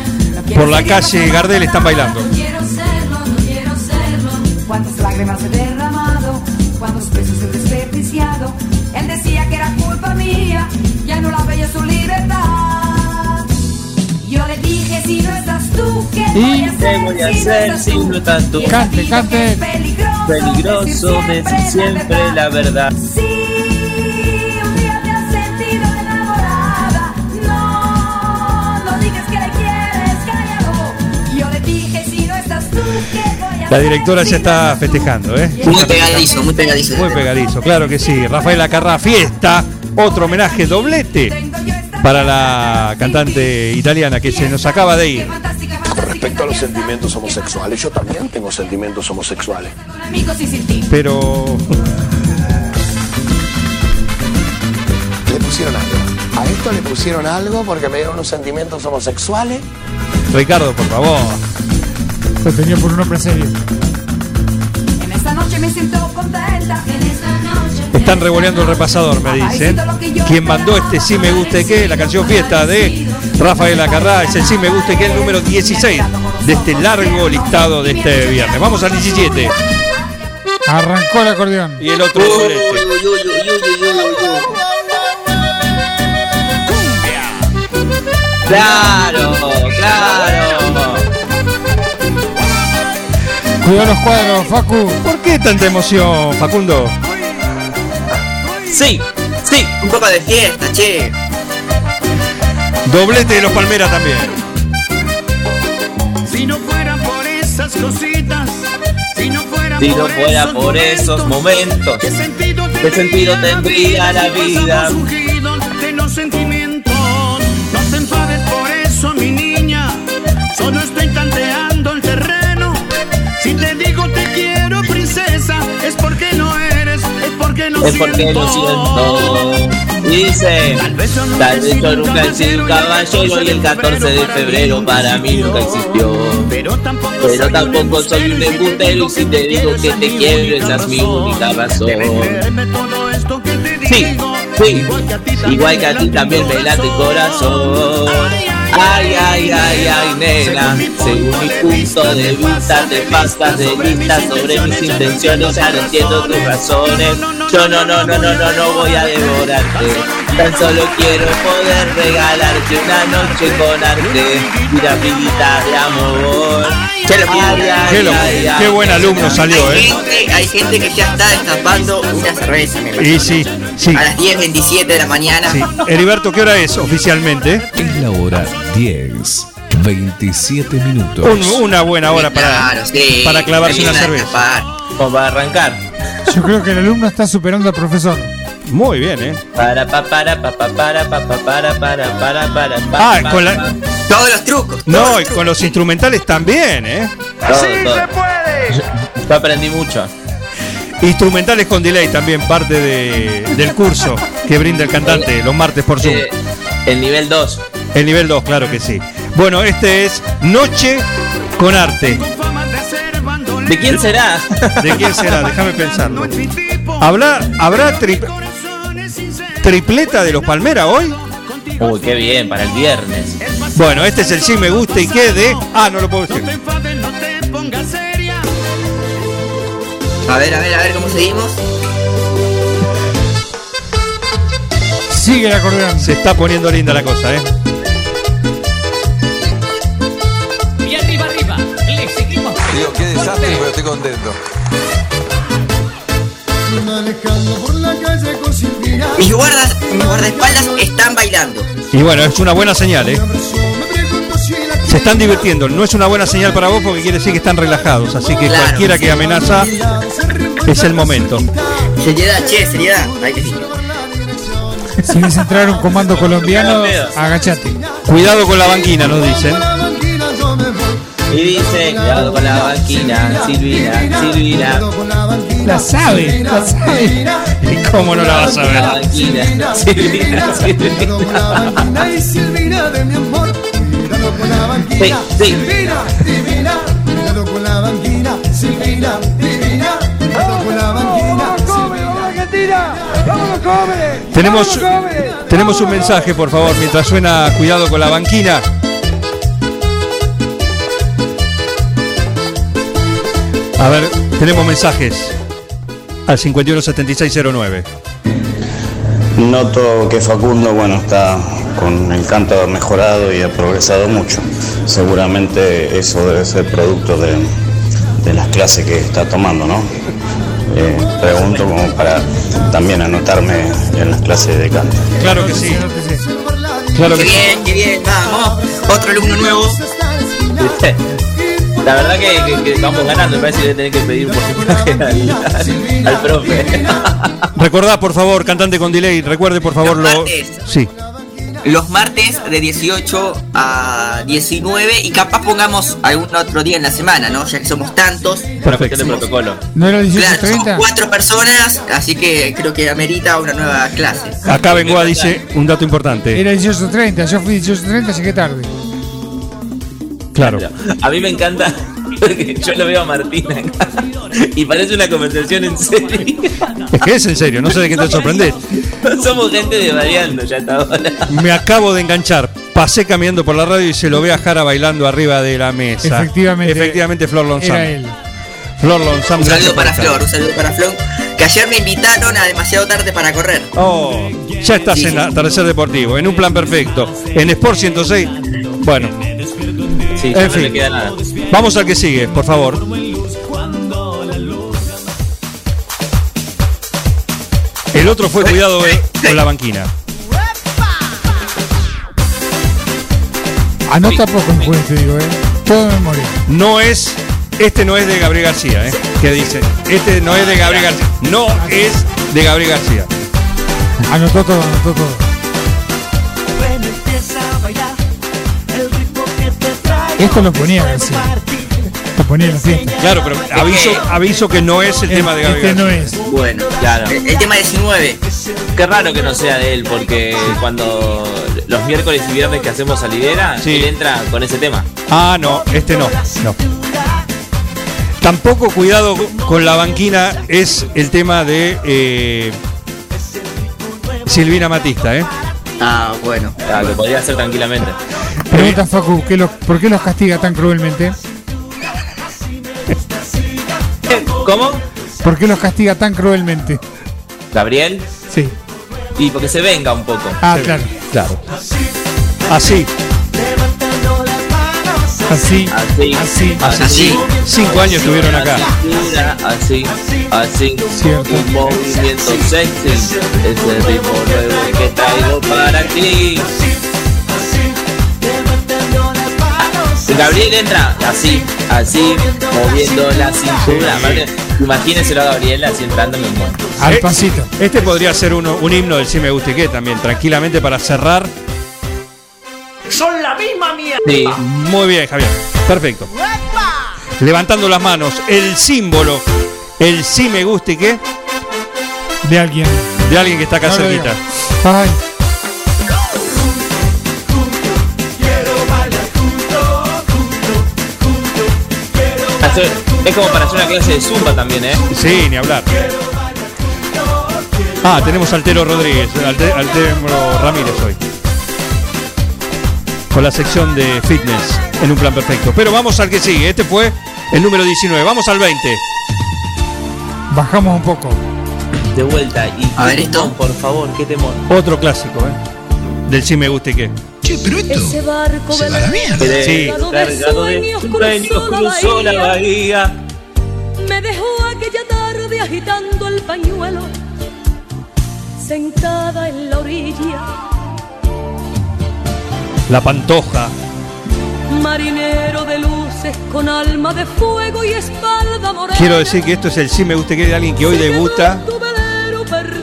No
Por la calle Gardel están bailando.
No quiero serlo, no quiero serlo. Cuántas lágrimas he derramado, cuántos besos he desperdiciado. Él decía que era culpa mía, ya no la veía su libertad. Yo le dije, si no estás tú, ¿qué
¿Y
voy a hacer?
qué voy a hacer si no estás tú?
Cante, cante.
Peligroso decir siempre la verdad.
Sí, un día te has sentido enamorada. No, no digas que le quieres, cállalo. Yo le dije, si no estás tú, ¿qué voy a
La
hacer?
directora ya está festejando, ¿eh?
Muy pegadizo, muy pegadizo.
Muy pegadizo, claro que sí. Rafael Acarrá, fiesta. Otro homenaje doblete para la cantante italiana que se nos acaba de ir.
Sentimientos homosexuales, yo también tengo sentimientos homosexuales.
Pero
Le pusieron algo. A esto le pusieron algo porque me dieron unos sentimientos homosexuales.
Ricardo, por favor.
Lo tenía por un hombre serio.
En esta noche me siento contenta. En esta noche.
Están revoleando el repasador, me dicen. Quien mandó este sí me gusta y qué, la canción fiesta de Rafael Acarrá, es el sí me gusta y qué, el número 16 de este largo listado de este viernes. Vamos al 17.
Arrancó el acordeón.
Y el otro
uy.
Claro, claro.
Cuidado los cuadros, Facu.
¿Por qué tanta emoción, Facundo?
Sí, sí.
Un poco de fiesta, che.
Doblete de los Palmeras también.
Esas cositas, si no fuera,
Si no fuera por esos momentos,
¿qué sentido
¿qué sentido tendría la vida?
De los sentimientos. No te enfades por eso, mi niña. Solo estoy tanteando el terreno. Si te digo te quiero, princesa, es porque no eres, es porque no
Es porque lo siento. Dice, tal vez yo nunca he sido un caballero y el 14 de febrero para mí nunca existió.
Pero tampoco,
Pero tampoco soy un embustero y si te digo que te quiero esa es mi única razón. Sí, sí, igual que a ti también me late el corazón. Ay, ay, ay, ay, nena, según mi punto de vista te pasas de lista sobre mis intenciones, ya no entiendo tus razones. Yo no, no, no, no, no, no voy a devorarte. Tan solo quiero poder regalarte una noche con arte y una vidita de amor.
Qué.
Ay, ay,
Qué, lo-
ay, ay.
qué buen alumno salió,
Hay
¿eh?
gente, hay gente que ya está destapando una cerveza, me parece.
Y sí, sí.
A las 10.27 de la mañana.
sí. Heriberto, ¿qué hora es oficialmente?
Es la hora 10, 27 minutos.
Un- una buena hora para,
Claro, sí.
para clavarse una cerveza.
Como para arrancar.
Yo creo que el alumno está superando al profesor.
Muy bien, ¿eh?
Para, pa, para, pa, pa, para, pa, pa, para, para, para, para, pa,
Ah, con la-.
Todos los trucos.
No, y con los instrumentales también, ¿eh?
Todo, todo. Yo aprendí mucho.
Instrumentales con delay también, parte de- del curso que brinda el cantante los martes por Zoom.
Eh, el nivel 2.
El nivel 2, claro que sí. Bueno, este es Noche con Arte.
¿De quién será?
¿De quién será? Déjame pensarlo. ¿Habrá, habrá tri- tripleta de los Palmera hoy?
Uy, qué bien, para el viernes.
Bueno, este es el sí me gusta y qué de. Ah, no lo puedo decir.
A ver, a ver, a ver cómo seguimos.
Sigue el acordeón.
Se está poniendo linda la cosa, ¿eh?
Desastre, pero estoy contento.
Mis guardas, mis guardaespaldas están bailando.
Y bueno, es una buena señal, ¿eh? Se están divirtiendo. No es una buena señal para vos porque quiere decir que están relajados. Así que
Claro.
cualquiera que amenaza es el momento.
Seriedad, che, seriedad. Ahí que.
Si ves entrar un comando colombiano, agachate.
Cuidado con la banquina, nos dicen.
Y dice, cuidado con la banquina, Silvina, Silvina.
La sabe, la sabe.
¿Y cómo no la vas a
La
ver?
banquina, Silvina, Silvina.
Ay, Silvina de mi amor. Cuidado con la banquina. Silvina, divina. Cuidado con la banquina. Silvina, divina. Cuidado con la banquina. Silvina.
Tenemos, tenemos un mensaje, por favor, mientras suena Cuidado con la banquina. A ver, tenemos mensajes al 517609.
Noto que Facundo, bueno, está con el canto mejorado y ha progresado mucho. Seguramente eso debe ser producto de, de las clases que está tomando, ¿no? Eh, pregunto como para también anotarme en las clases de canto.
Claro que sí. Claro
Qué
que sí.
bien, qué bien, vamos. Otro alumno nuevo.
La verdad que, que- que vamos ganando, me parece que voy a tener que pedir un porcentaje al, al- profe.
Recordá, por favor, cantante con delay, recuerde, por favor,
Los
lo.
martes.
Sí.
Los martes de 18 a 19 y capaz pongamos algún otro día en la semana, ¿no? Ya que somos tantos.
Cuestión de protocolo.
¿No era
Claro, somos
18.30?
cuatro personas, así que creo que amerita una nueva clase.
Acá Bengoa dice un dato importante.
Era 18.30, yo fui 18.30, llegué tarde.
Claro.
A mí me encanta porque yo lo veo a Martín acá y parece una conversación en serio.
Es que es en serio, no sé de qué te sorprendes.
Somos gente de variando ya hasta ahora.
Me acabo de enganchar. Pasé caminando por la radio y se lo ve a Jara bailando arriba de la mesa.
Efectivamente.
Efectivamente, Flor.
Era él.
Flor Lonzam.
Un saludo para. Flor, un saludo para Flor. Que ayer me invitaron a demasiado tarde para correr.
Oh, ya estás
Sí,
en Atardecer Deportivo, en un plan perfecto. En Sport 106. Bueno,
Sí,
en
no
fin.
queda nada.
Vamos al que sigue, por favor. El otro fue cuidado eh, con la banquina.
Anota poco en juego, te digo, ¿eh? Todo de memoria.
No es. Este no es de Gabriel García, ¿eh? ¿Qué dice? Este no es de Gabriel García. No es de Gabriel García.
Anotó todo, anotó todo. Esto lo ponía García. Lo ponía en la fiesta.
Claro, pero aviso, aviso que no es el tema de Gabriel
Este no es.
Bueno,
Claro.
el, el tema 19.
Qué raro que no sea de él, porque cuando los miércoles y viernes que hacemos salidera,
Sí.
él entra con ese tema.
Ah, no, este no. no. Tampoco cuidado con la banquina es el tema de eh, Silvina Matista, ¿eh?
Ah, bueno.
Ah, lo podría hacer tranquilamente.
Pregunta Facu, ¿qué los- ¿por qué los castiga tan cruelmente?
¿Cómo?
¿Por qué los castiga tan cruelmente?
¿Gabriel?
Sí.
Y porque se venga un poco.
Ah, claro.
Claro. Así,
Así,
Así,
así.
así. Cinco años estuvieron acá.
Cintura, Así, así.
Cierto.
Un movimiento sexy. Ese ritmo nuevo que traigo para ti. Gabriel entra así, así, moviendo la cintura. Imagínenselo a Gabriela así entrando en un mundo.
Al pasito.
Este podría ser uno- un himno del Sí Me Guste Qué también, tranquilamente para cerrar.
Son la misma mierda.
Sí. Muy bien, Javier. Perfecto. Levantando las manos, el símbolo, el sí me guste qué,
De alguien.
de alguien que está acá
No
cerquita.
Ay,
Es como para hacer una clase de zumba también, ¿eh?
Sí, ni hablar. Ah, tenemos Altero Rodríguez, Alte- Altero Ramírez hoy. Con la sección de fitness en un plan perfecto. Pero vamos al que sigue. Este fue el número 19. Vamos al 20.
bajamos un poco.
De vuelta. Y
A ver esto.
temón, por favor, qué temor.
Otro clásico, ¿eh? Del sí me guste qué.
Ese barco
se va a la mierda. Sí.
cargado de sueños
cruzó la bahía.
Me dejó aquella tarde agitando el pañuelo, sentada en la orilla,
La Pantoja.
marinero de luces con alma de fuego y espalda morena.
Quiero decir que esto es el sí me guste qué de alguien que hoy debuta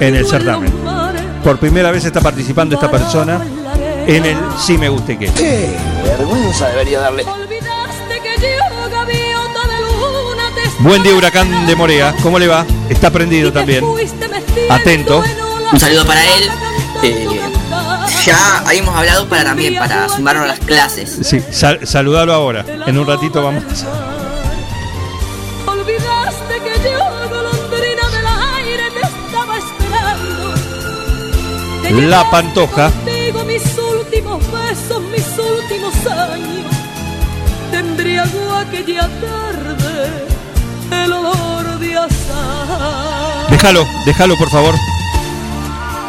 en el certamen. Por primera vez está participando esta persona en el sí me guste qué.
Qué vergüenza debería darle.
Olvidaste que yo, gaviota de luna, te
Buen día, Huracán de Morea. ¿Cómo le va? Está prendido también. Atento.
Un saludo para él. Eh, ya habíamos hablado para también, para sumarnos a las clases.
Sí, sal- saludalo ahora. En un ratito vamos.
Olvidaste que yo, golondrina del aire, te estaba esperando.
La Pantoja.
Contigo mis últimos besos, mis últimos años. Te embriagó aquella tarde el olor de azar.
Déjalo, déjalo por favor.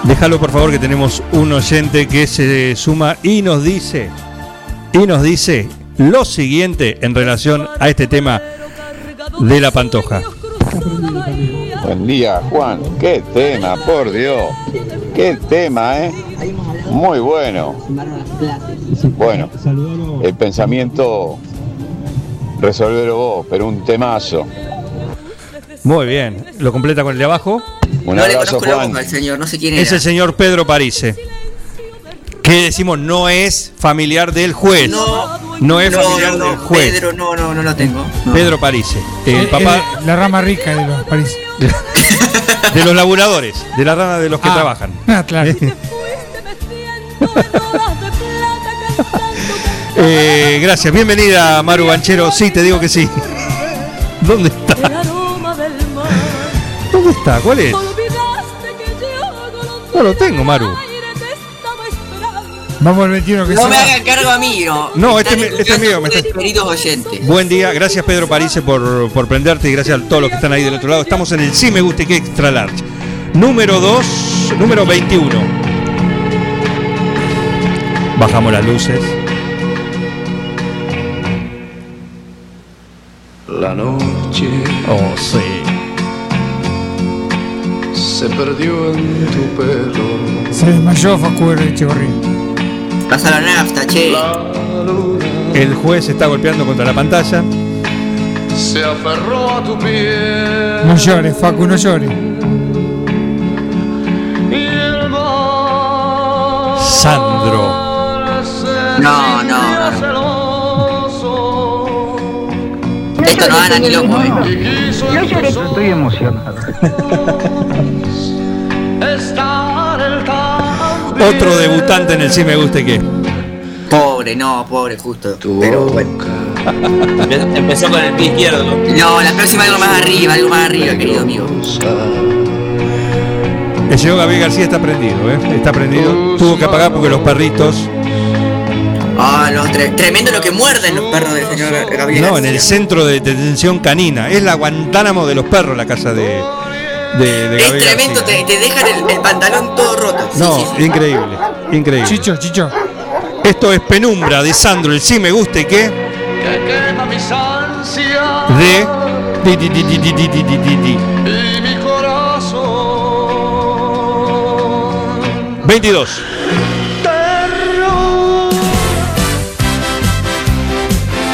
Déjalo por favor que tenemos un oyente que se suma y nos dice y nos dice lo siguiente en relación a este tema de la pantoja.
Buen día, Juan. Qué tema, por Dios. Qué tema, ¿eh? Muy bueno. Bueno, el pensamiento resolverlo vos, pero un temazo.
Muy bien, lo completa con el de abajo.
Un
no le conozco la
Juan.
boca al señor, no sé quién
Es
era.
el señor Pedro Parise. Que decimos no es familiar del juez.
No,
No es
no,
familiar
no,
del
no,
juez.
Pedro, no, no, no lo tengo. No.
Pedro Parise. El
Eh,
papá
eh, la rama rica de los París.
de los laburadores, de la rama de los que
Ah.
trabajan.
Ah, claro.
Eh, gracias, bienvenida Maru Banchero. Sí, te digo que sí. ¿Dónde está?
El aroma del mar.
¿Dónde está? ¿Cuál es? No lo tengo, Maru.
Vamos al 21 que
No
se
me
va.
hagan cargo a mí, no.
No, este este es mío, me está-
queridos oyentes.
Buen día, gracias Pedro Parise por, por prenderte y gracias a todos los que están ahí del otro lado. Estamos en el Sí Me Guste Que Extra Large. Número 2, número 21. Bajamos las luces.
La noche
Oh, sí.
Se perdió en tu pelo.
Se desmayó Facu Echeverría.
Pasa la nafta, che.
El juez está golpeando contra la pantalla.
Se aferró a tu piel.
No llores, Facu, no llores.
Sandro.
No, no, Esto no gana ni loco.
No lloré.
Estoy emocionado.
Otro debutante en el Sí Me Guste Que.
Pobre, no, pobre, justo. Pero bueno.
Empe- Empezó con el pie izquierdo. ¿no?
No, la próxima algo más arriba, algo más arriba, querido amigo.
El señor Gabriel García está prendido, ¿eh? Está prendido. Tuvo que apagar porque los perritos.
Ah, no, tre tremendo lo que muerden los perros del señor Gabriel.
No, en el centro de detención canina. Es la Guantánamo de los perros, la casa de. de,
es tremendo, te, dejan el, pantalón todo roto.
No, increíble, increíble.
Chicho, chicho.
Esto es Penumbra de Sandro, el sí me
gusta y qué.
De. Di, di, di, 22.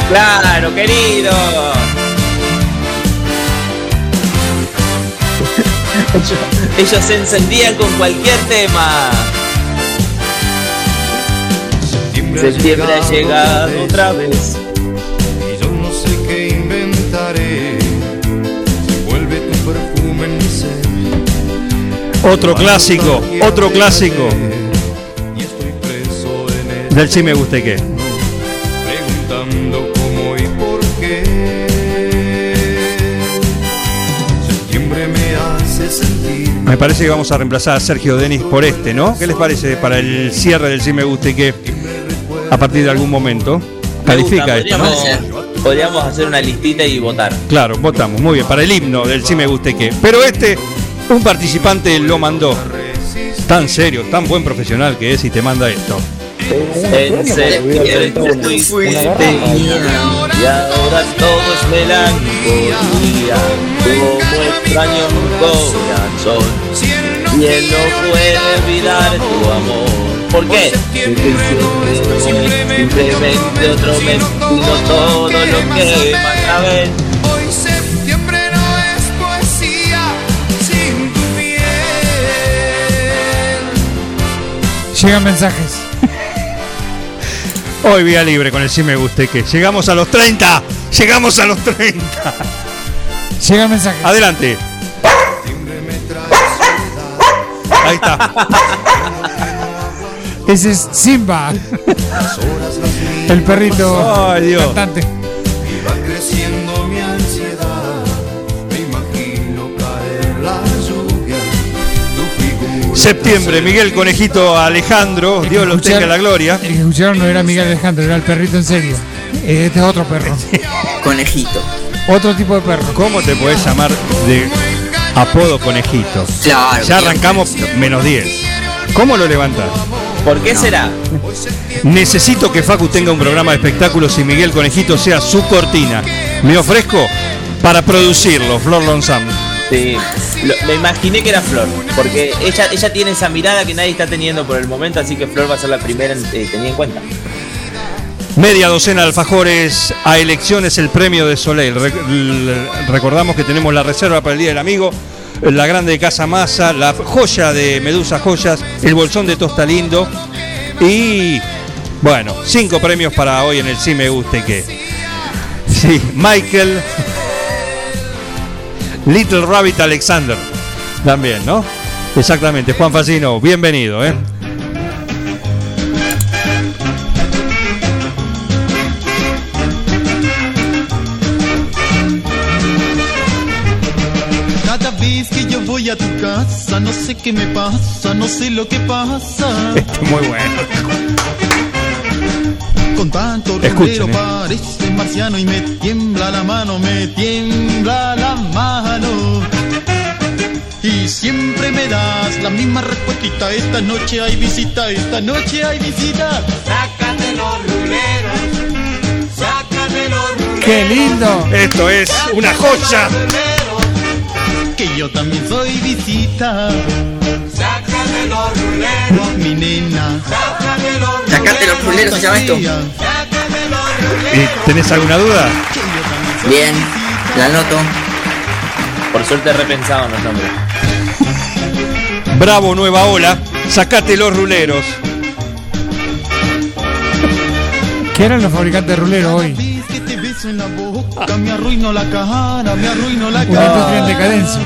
Claro, querido. Ellos se encendían con cualquier tema. Septiembre ha llegado otra vez.
Y yo no sé qué inventaré. Si vuelve tu perfume en mi ser.
Otro clásico, otro clásico.
Y estoy preso en el
Del sí me guste qué.
preguntando Me
parece que vamos a reemplazar a Sergio Denis por este, ¿no? ¿Qué les parece para el cierre del sí me guste qué? A partir de algún momento.
Me gusta,
Califica esto, ¿no?
podríamos, hacer una listita y votar.
Claro, votamos. Muy bien, para el himno del sí me guste qué. Pero este, un participante lo mandó. Tan serio, tan buen profesional que es y te manda esto.
En septiembre tú fuiste mía y ahora todo es melancolía. Como extraño mi corazón y él no puede olvidar tu amor. ¿Por qué? Porque simplemente otro mes y no todo lo que manda ver.
Hoy septiembre no es poesía sin tu piel.
Llegan mensajes.
Hoy vía libre con el sí me guste qué. Llegamos a los 30. Llegamos a los 30.
Llegan mensajes.
Adelante. Ahí está.
Ese es Simba. El perrito
Ay, Dios.
cantante.
Y va creciendo mi ansiedad. Me imagino caer la lluvia. Tu figura.
Septiembre, Miguel Conejito Alejandro, Dios los tenga en la gloria.
El que escucharon no era Miguel Alejandro, era el perrito en serio. Este es otro perro.
Conejito.
Otro tipo de perro.
¿Cómo te podés llamar de apodo Conejito?
Claro.
Ya arrancamos menos 10. ¿Cómo lo levantás?
¿Por qué será?
Necesito que Facu tenga un programa de espectáculos y Miguel Conejito sea su cortina. Me ofrezco para producirlo, Flor Lonzam.
Sí, lo- me imaginé que era Flor, porque ella, ella tiene esa mirada que nadie está teniendo por el momento, así que Flor va a ser la primera en eh, tener en cuenta.
Media docena de alfajores a elecciones el premio de Soleil. Recordamos que tenemos la reserva para el Día del Amigo, la grande de Casa Masa, la joya de Medusa Joyas, el bolsón de Tosta Lindo y bueno, cinco premios para hoy en el Sí Me Guste que. Sí, Michael Little Rabbit Alexander. También, ¿no? Exactamente, Juan Facino, bienvenido, ¿eh?
Voy a tu casa, no sé qué me pasa, no sé lo que pasa.
Este muy bueno.
Con tanto rumero
eh.
parece marciano y me tiembla la mano, me tiembla la mano. Y siempre me das la misma respuesta. Esta noche hay visita, esta noche hay visita. Sácate los ruleros, sácate los ruleros.
¡Qué lindo!
Esto es una joya.
Que yo también soy visita. Sácate los ruleros, mi nena. Sácate los
Sacate los ruleros, se llama esto.
¿Y ¿Tenés alguna duda?
Bien, la anoto.
Por suerte repensaban los nombres.
Bravo, nueva ola. Sacate los ruleros.
¿Qué eran los fabricantes de ruleros hoy?
Me arruino la cara, me arruino la
Una industria en
cara.
decadencia.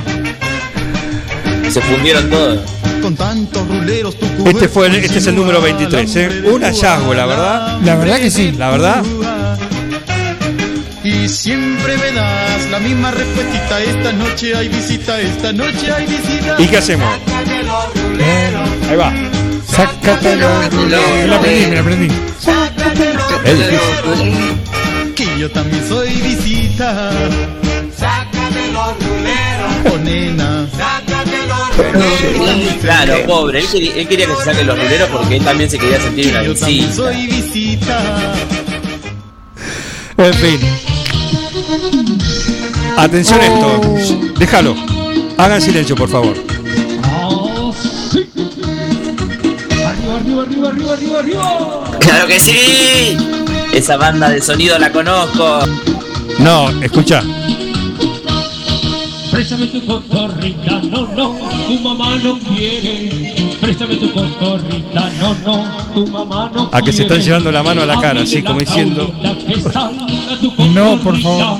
Se fundieron todos.
Con tantos ruleros tu
Este fue el- este es el número 23, ¿eh? Un hallazgo, la verdad.
La verdad que sí.
La verdad.
Y siempre me das la misma respuesta. Esta noche hay visita, esta noche hay visita.
¿Y qué hacemos? Ahí va.
Sácate los ruleros. Me la aprendí, me la aprendí.
Es difícil.
Que yo también soy visita. Sácate los ruleros. Oh, nena. Sácate los
Claro, pobre, él quería, él quería que se saquen los ruleros porque él también se quería sentir una
Yo también
visita.
soy visita.
En fin. Atención a esto. Déjalo. Hagan silencio, por favor.
Arriba, arriba, arriba, arriba, arriba, arriba.
¡Claro que sí!
Esa banda de sonido la conozco.
No, escucha.
Préstame tu cotorrita, no, no, tu mamá no quiere. Préstame tu cotorrita, no, no, tu mamá no
A que se están llevando la mano a la cara, así como diciendo.
No, por favor.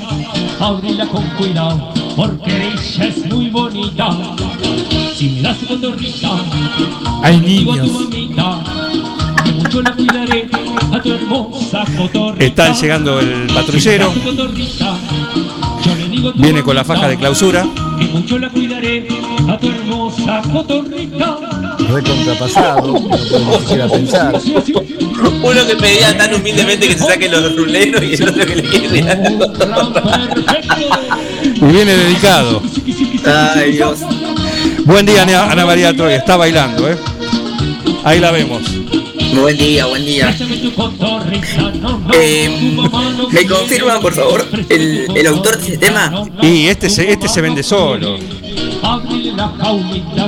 Abrila con cuidado, porque ella es muy bonita. Si me das tu cotorrita,
Hay niños.
mamita, que mucho la cuidaré
Están llegando el patrullero. Viene con la faja de clausura.
Recontrapasado, no pensar.
Uno que pedía tan humildemente que se saque los ruleros y el otro que le quiere.
Y viene dedicado.
Ay, Dios.
Buen día, Ana Ana María Troya. Está bailando, ¿eh? Ahí la vemos.
Buen día, buen día. Eh, ¿Me confirman, por favor, el, el autor de ese tema?
Y este se, este se vende solo.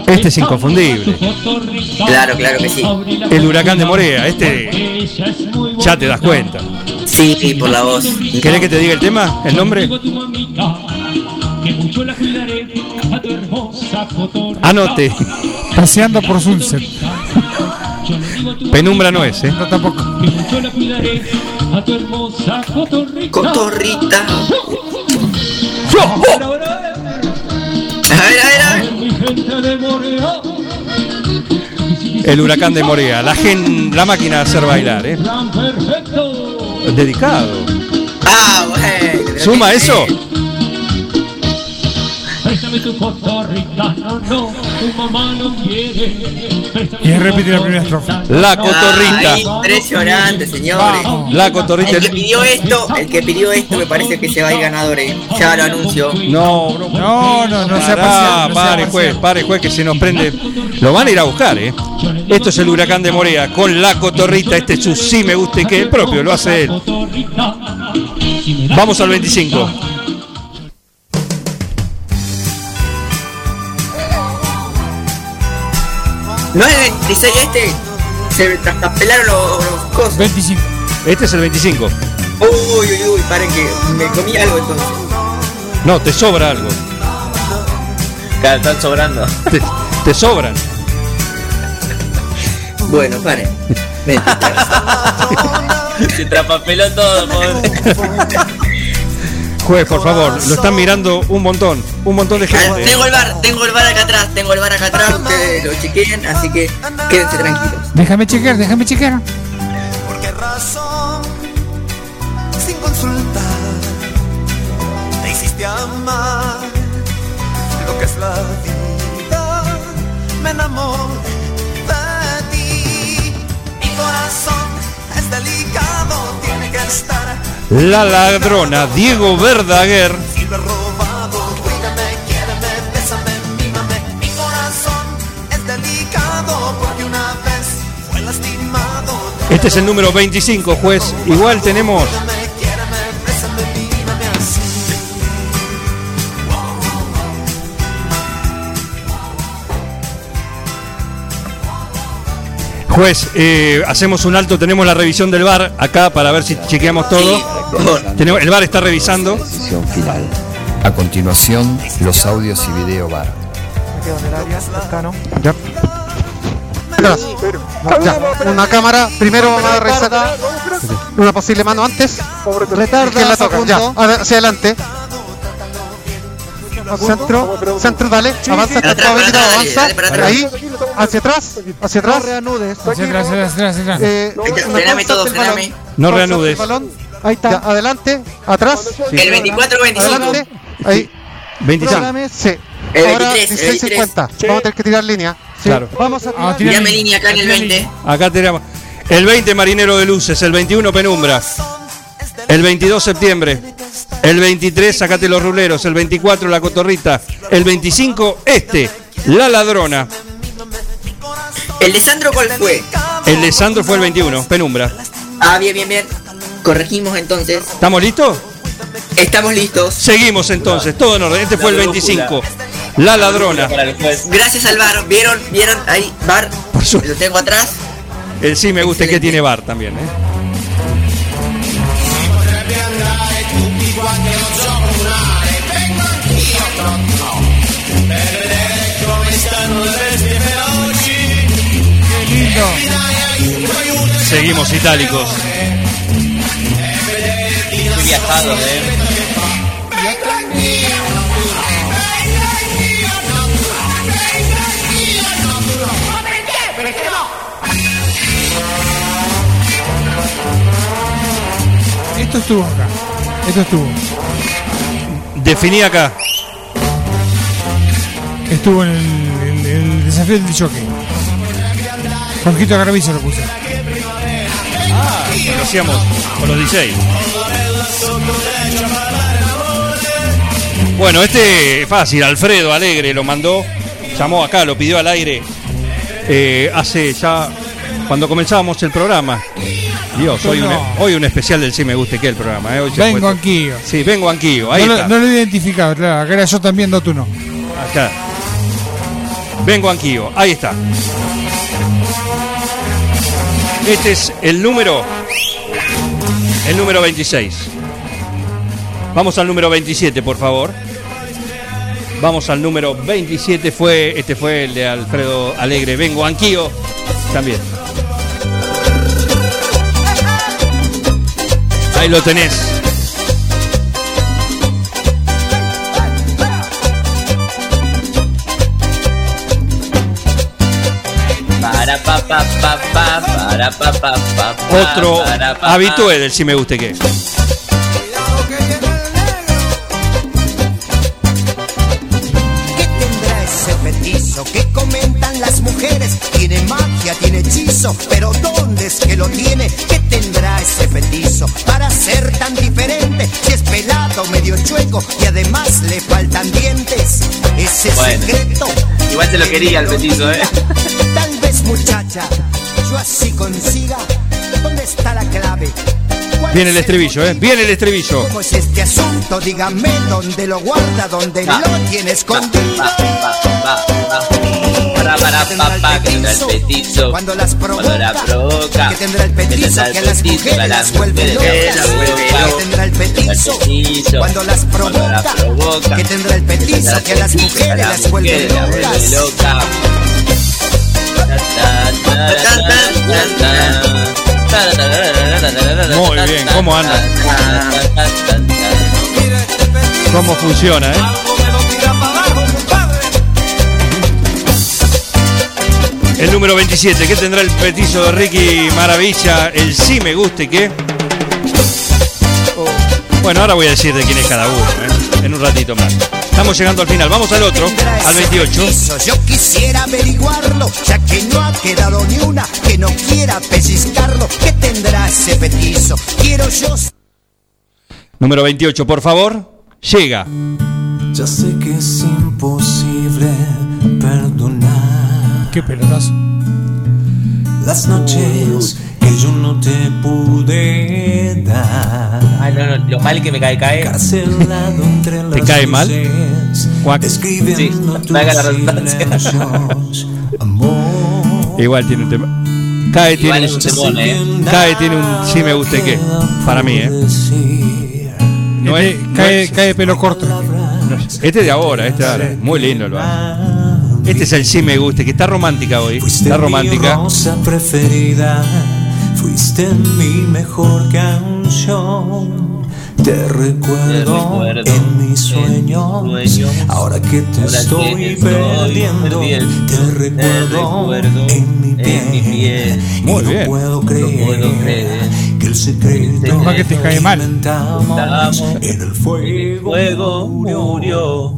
Este es inconfundible.
Claro, claro que sí.
El huracán de Morea. Este ya te das cuenta.
Sí, sí, por la voz.
¿Querés que te diga el tema? ¿El nombre? Anote.
Paseando por Sunset.
Penumbra no es, ¿eh?
No, tampoco.
Cotorrita. A ver, a ver, a ver.
El huracán de Morea. La, gen, la máquina de hacer bailar, ¿eh? Dedicado.
Ah, bueno.
¿Suma eso?
Préstame tu cotorrita, no, no, tu mamá no quiere.
Y repite la primera estrofa.
La cotorrita.
Ah, impresionante, señores.
La cotorrita.
El que pidió esto, el que pidió esto me parece que se va a ir ganador, eh. Ya lo anuncio.
No, no,
No, no,
Pará,
parcial. no
pare, juez, pare, juez, que se nos prende. Lo van a ir a buscar, ¿eh? Esto es el huracán de Morea con la cotorrita. Este es su sí me gusta y que el propio lo hace él. Vamos al 25.
¿No es el 26 este? Se traspapelaron los, los cosas.
25.
Este es el 25.
Uy, uy, uy, paren que me comí algo entonces.
No, te sobra algo.
Claro, están sobrando.
Te, te sobran.
Bueno, paren. Ven.
Se traspapeló todo, pobre.
Juez, por favor, lo están mirando un montón. Un montón de gente.
Tengo el bar, tengo el bar acá atrás, tengo el bar acá atrás, ustedes lo chequeen, así que quédense tranquilos.
Déjame chequear, déjame chequear.
¿Por qué razón? Sin consultar, te hiciste amar lo que es la vida. Me enamoré de ti. Mi corazón es delicado, tiene que estar.
La ladrona Diego Verdaguer.
Si lo he robado, cuídame, quiéreme, bésame, mímame. Mi corazón es delicado porque una vez fue lastimado.
Este es el número 25, juez. Igual tenemos. Juez, eh, hacemos un alto, tenemos la revisión del bar acá para ver si chequeamos todo. Tenemos- el bar está revisando.
final. A continuación, los audios y video bar.
Ya. Ya, Una cámara, primero vamos a revisar una posible mano antes. ¿Quién la toca? Ya, a ver, hacia adelante. Centro, centro, dale, avanza, está todo habilitado, avanza. Ahí, hacia atrás, hacia atrás. reanudes.
Hacia atrás, hacia atrás, hacia atrás.
Eh.
No
Constante
reanudes.
el balón. Ahí está. Ya, adelante, atrás.
El 24 o 25.
Adelante, ahí.
25.
Programe, Sí.
El
Ahora
23, el
16.50. Vamos a tener que tirar línea. Sí.
Claro.
Vamos a tirar
Tirame línea acá en el 20.
Acá tenemos. El 20 Marinero de Luces, el 21 Penumbra, el 22 septiembre, el 23 Sacate los Ruleros, el 24 La Cotorrita, el 25 este, La Ladrona,
¿El de Sandro cuál fue?
el de Sandro fue el 21, Penumbra.
Ah, bien, bien, bien. Corregimos entonces.
¿Estamos listos?
Estamos listos.
Seguimos entonces, todo en orden. Este fue el 25, La Ladrona.
Gracias al bar. ¿Vieron? ¿Vieron? Ahí, bar. Lo tengo atrás.
El sí me gusta que tiene bar también. ¿eh? Seguimos itálicos.
Muy viajados, eh.
Esto estuvo acá. Esto estuvo.
Definí acá.
Estuvo en el, el- el desafío del jockey. Jorgito Garbizo lo puso.
Ah, lo hacíamos con los 16. Bueno, este es fácil. Alfredo Alegre lo mandó. Llamó acá, lo pidió al aire. eh, hace ya. Cuando comenzábamos el programa. Dios, hoy,
No.
un, hoy un especial del Sí Me Guste que el programa. eh, hoy
Vengo aquí.
Sí, vengo aquí. Ahí
no,
está.
Lo, no lo he identificado, claro. Era yo también, no tú no.
Acá. Vengo Anquío. Ahí está. Este es el número. El número 26. Vamos al número 27, por favor. Vamos al número 27. Fue, este fue el de Alfredo Alegre. Vengo Anquío. También. Ahí lo tenés. Otro habitué del Si Me Guste Que.
¿Qué tendrá ese petizo que comentan las mujeres? Tiene magia, tiene hechizo, pero ¿dónde es que lo tiene? ¿Qué tendrá ese petizo para ser tan diferente? Si es pelado, medio chueco y además le faltan dientes. Ese
Bueno.
secreto.
Igual se lo quería el petizo, eh.
Tal vez, muchacha, yo así consiga. ¿Dónde está la clave? ¿Cuál
Viene el estribillo, ¿eh? Viene el estribillo.
¿Cómo es este asunto? Dígame dónde lo guarda, dónde lo tiene escondido.
Para para pa pa que tendrá el petizo
Cuando las
cuando la provoca
Que tendrá el petizo que a las mujeres las vuelve locas. Que tendrá el petizo cuando las provoca.
provoca
Que tendrá el petizo que a las mujeres las vuelve
mujeres las vuelve
locas.
Muy bien, ¿cómo anda? ¿Cómo funciona, eh? El número 27, ¿qué tendrá el petizo de Ricky Maravilla? El sí me guste, ¿qué? Bueno, ahora voy a decir de quién es cada uno, ¿eh? en un ratito más. Estamos llegando al final, vamos al otro, al 28.
Petizo, Yo quisiera averiguarlo, ya que no ha quedado ni una que no quiera pellizcarlo. ¿Qué tendrá ese petizo? Quiero yo
Número 28, por favor, llega.
Ya sé que es imposible perdonar
Qué pelotazo.
las noches que yo no te pude dar.
Ay, no, no, lo mal que me cae cae.
Carcelado entre las
¿Te cae mal? Cuac.
Sí, valga la redundancia.
Igual tiene un tema. Cae tiene
Igual un temón, eh.
Cae tiene un sí me guste qué. Para mí, eh. No
Este
es, no
cae,
es-
cae pelo corto.
no es- este de ahora, este de ahora. Muy lindo lo hace. Este es el sí me guste, que está romántica hoy. Está
Mi
romántica.
rosa preferida, fuiste mi mejor canción. Te recuerdo,
recuerdo
en mis sueños.
sueños.
Ahora que te
Ahora que
estoy
te estoy
perdiendo,
perdiendo,
te recuerdo,
recuerdo
en mi piel.
en mi piel.
Muy
y
bien.
No puedo creer,
puedo creer
que el secreto
que te cae mal.
inventamos en el fuego,
Fuego murió.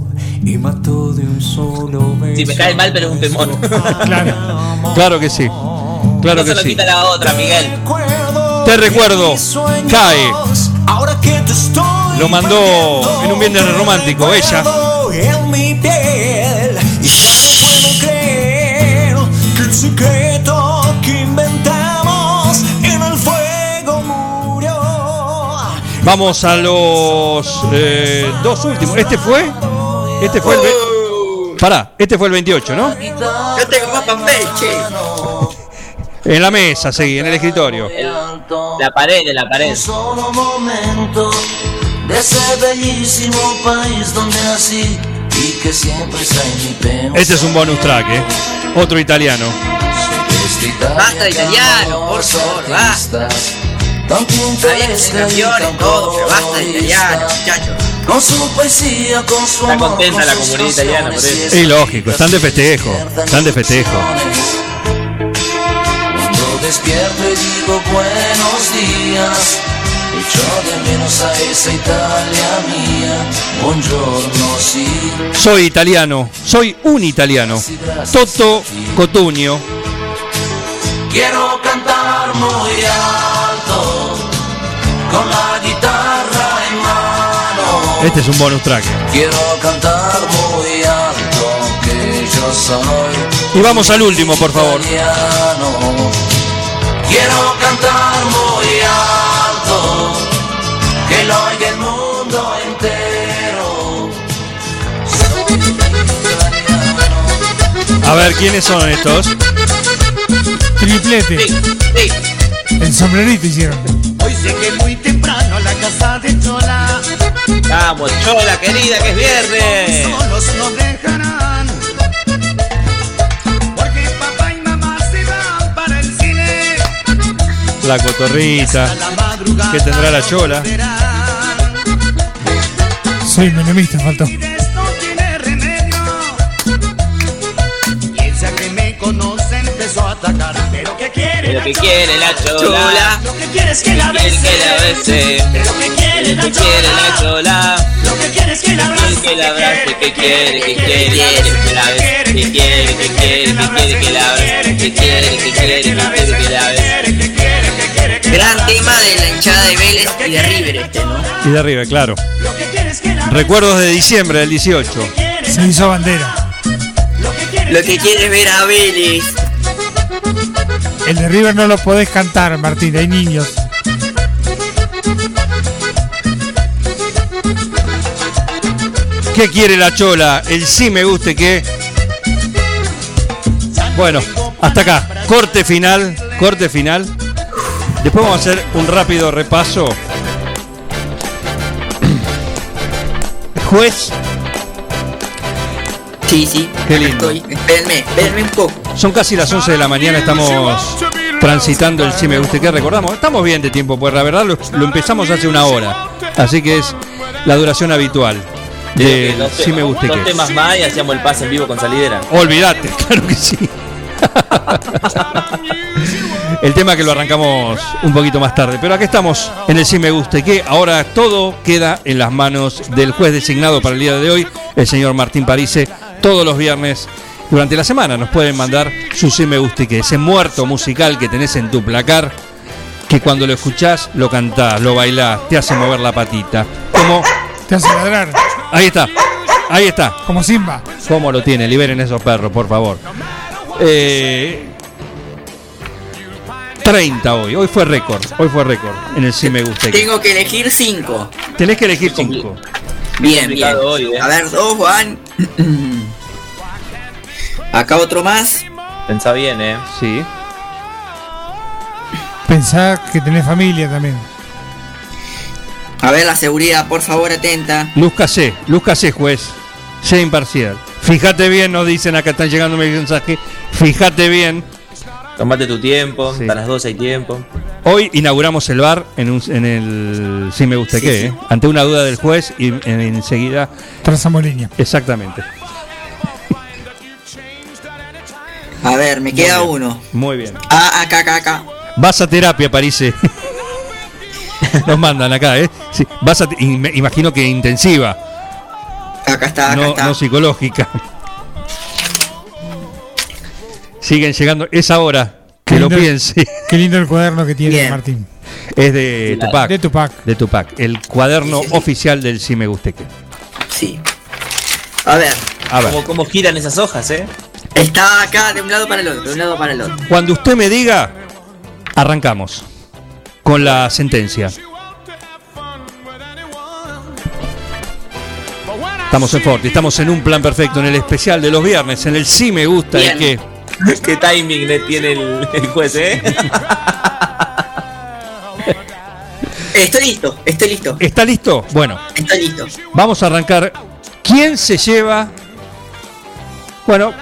y mató de un solo beso.
Sí, me cae mal, pero es un temón.
Claro.
Claro que sí. Claro que sí.
la otra, Miguel.
Te recuerdo. Cae.
Ahora que te estoy
Lo mandó en un viernes romántico, ella.
en mi piel y ya no puedo creer que el secreto que inventamos en el fuego murió.
Vamos a los eh, dos últimos. Este fue. Este fue el. ve- Pará, este fue el 28, ¿no?
Yo tengo más papel, che.
En la mesa, seguí, en el escritorio.
La pared, la pared.
Solo momento de ese bellísimo país donde nací y que siempre está en mi pecho.
Este es un bonus track, ¿eh? Otro italiano.
Basta de italiano, por favor, basta. Está bien que campeones, todo, pero basta italiano, muchachos.
Con su poesía, con su
Está contenta
con
la comunidad italiana por
canciones
eso.
y
Es lógico, están de festejo. Están de festejo.
Despierto y digo buenos días, echo de menos a esa Italia mía. Buongiorno, sí.
Soy italiano, soy un italiano. Toto Cotugno.
Quiero cantar muy alto, con la guitarra en mano.
Este es un bonus track.
Quiero cantar muy alto, que yo soy
Y vamos al último, por favor.
italiano. Quiero cantar muy alto, que lo oiga el mundo entero.
A ver, ¿quiénes son estos?
Triplete. El sombrerito hicieron.
Hoy llegué muy temprano a la casa de Chola.
Vamos, chola querida, que es viernes.
Solos nos dejarán.
La cotorrita. ¿Qué tendrá la chola?
Soy menemista, faltó.
Ella que. Pero que quiere la
que quiere la chola.
chola. Lo que quiere es que la bese.
que.
Pero que quiere la
que
chola. Lo que quiere es que la abrace.
que la abrace, que quiere, que quiere, que la bese, que quiere, que quiere, que quiere que la abrace, que quiere, que quiere, que quiere que la bese.
Gran tema de la hinchada de Vélez y de River este, ¿no?
Y de arriba, claro. Recuerdos de diciembre del 18.
Se hizo bandera.
Lo que quiere es ver a Vélez.
El de River no lo podés cantar, Martín, hay niños.
¿Qué quiere la chola? El sí me guste que. Bueno, hasta acá. Corte final. Corte final. Después vamos a hacer un rápido repaso. Juez.
Sí, sí.
Qué lindo.
Estoy. Espérenme, espérenme un poco.
Son casi las 11 de la mañana, estamos transitando el sí me guste que recordamos. Estamos bien de tiempo, pues la verdad lo, lo empezamos hace una hora. Así que es la duración habitual de
Dos
sí me guste
Dos
que.
temas más y hacíamos el pase en vivo con salidera.
Olvídate, claro que sí. El tema que lo arrancamos un poquito más tarde, pero aquí estamos en el sí me guste que ahora todo queda en las manos del juez designado para el día de hoy, el señor Martín Parise. Todos los viernes durante la semana nos pueden mandar su sí me guste que ese muerto musical que tenés en tu placar, que cuando lo escuchás lo cantás, lo bailás, te hace mover la patita. Como
Te hace ladrar.
ahí está, ahí está.
Como Simba.
¿Cómo lo tiene? Liberen esos perros, por favor. Eh, 30 hoy. Hoy fue récord. Hoy fue récord en el sí me gusta.
Tengo que elegir cinco.
Tenés que elegir 5.
Bien, bien.
hoy, eh.
A ver, dos van. Acá otro más.
Pensá bien, eh.
Sí.
Pensá que tenés familia también.
A ver la seguridad, por favor, atenta.
Luz Casé, juez. Sea imparcial. Fíjate bien, nos dicen acá, están llegando mi mensaje. Fíjate bien.
Tomate tu tiempo,
Sí.
hasta las 12 hay tiempo.
Hoy inauguramos el bar en, un- en el sí me gusta
Sí,
qué,
sí.
¿eh? ante una duda del juez y en- enseguida.
Trazamolinia.
Exactamente.
A ver, me queda uno.
Muy bien.
Ah, acá, acá, acá.
Vas a terapia, parece. Nos mandan acá, ¿eh? Vas a imagino que intensiva,
Acá está, acá
no,
está.
no psicológica. Siguen llegando. Es ahora que lo piense.
Qué lindo el cuaderno que tiene
Bien.
Martín.
Es de Tupac.
De Tupac.
De Tupac. El cuaderno
Sí, sí, sí.
oficial del Si Me Guste Que.
Sí. A ver,
A ver.
¿Cómo, cómo giran esas hojas, eh?
está acá de un lado para el otro, de un lado para el otro.
Cuando usted me diga, arrancamos con la sentencia. Estamos en Forti, estamos en un plan perfecto, en el especial de los viernes, en el sí me gusta y que
¿Qué timing le tiene el, el juez, eh?
Estoy listo, estoy listo,
¿Está listo? Bueno,
estoy listo.
vamos a arrancar. ¿Quién se lleva? Bueno,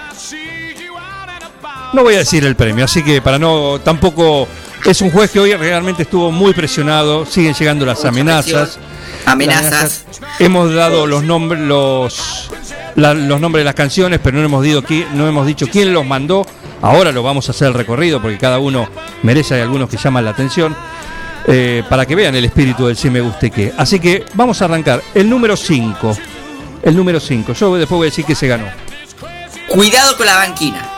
no voy a decir el premio, así que para no tampoco es un juez que hoy realmente estuvo muy presionado, siguen llegando las amenazas.
Amenazas.
Hemos dado los nombres los la- los nombres de las canciones, pero no hemos dicho no hemos dicho quién los mandó. Ahora lo vamos a hacer el recorrido porque cada uno merece hay algunos que llaman la atención. eh, para que vean el espíritu del sí me guste que. Así que vamos a arrancar. El número 5. El número 5. Yo después voy a decir que se ganó.
Cuidado con la banquina.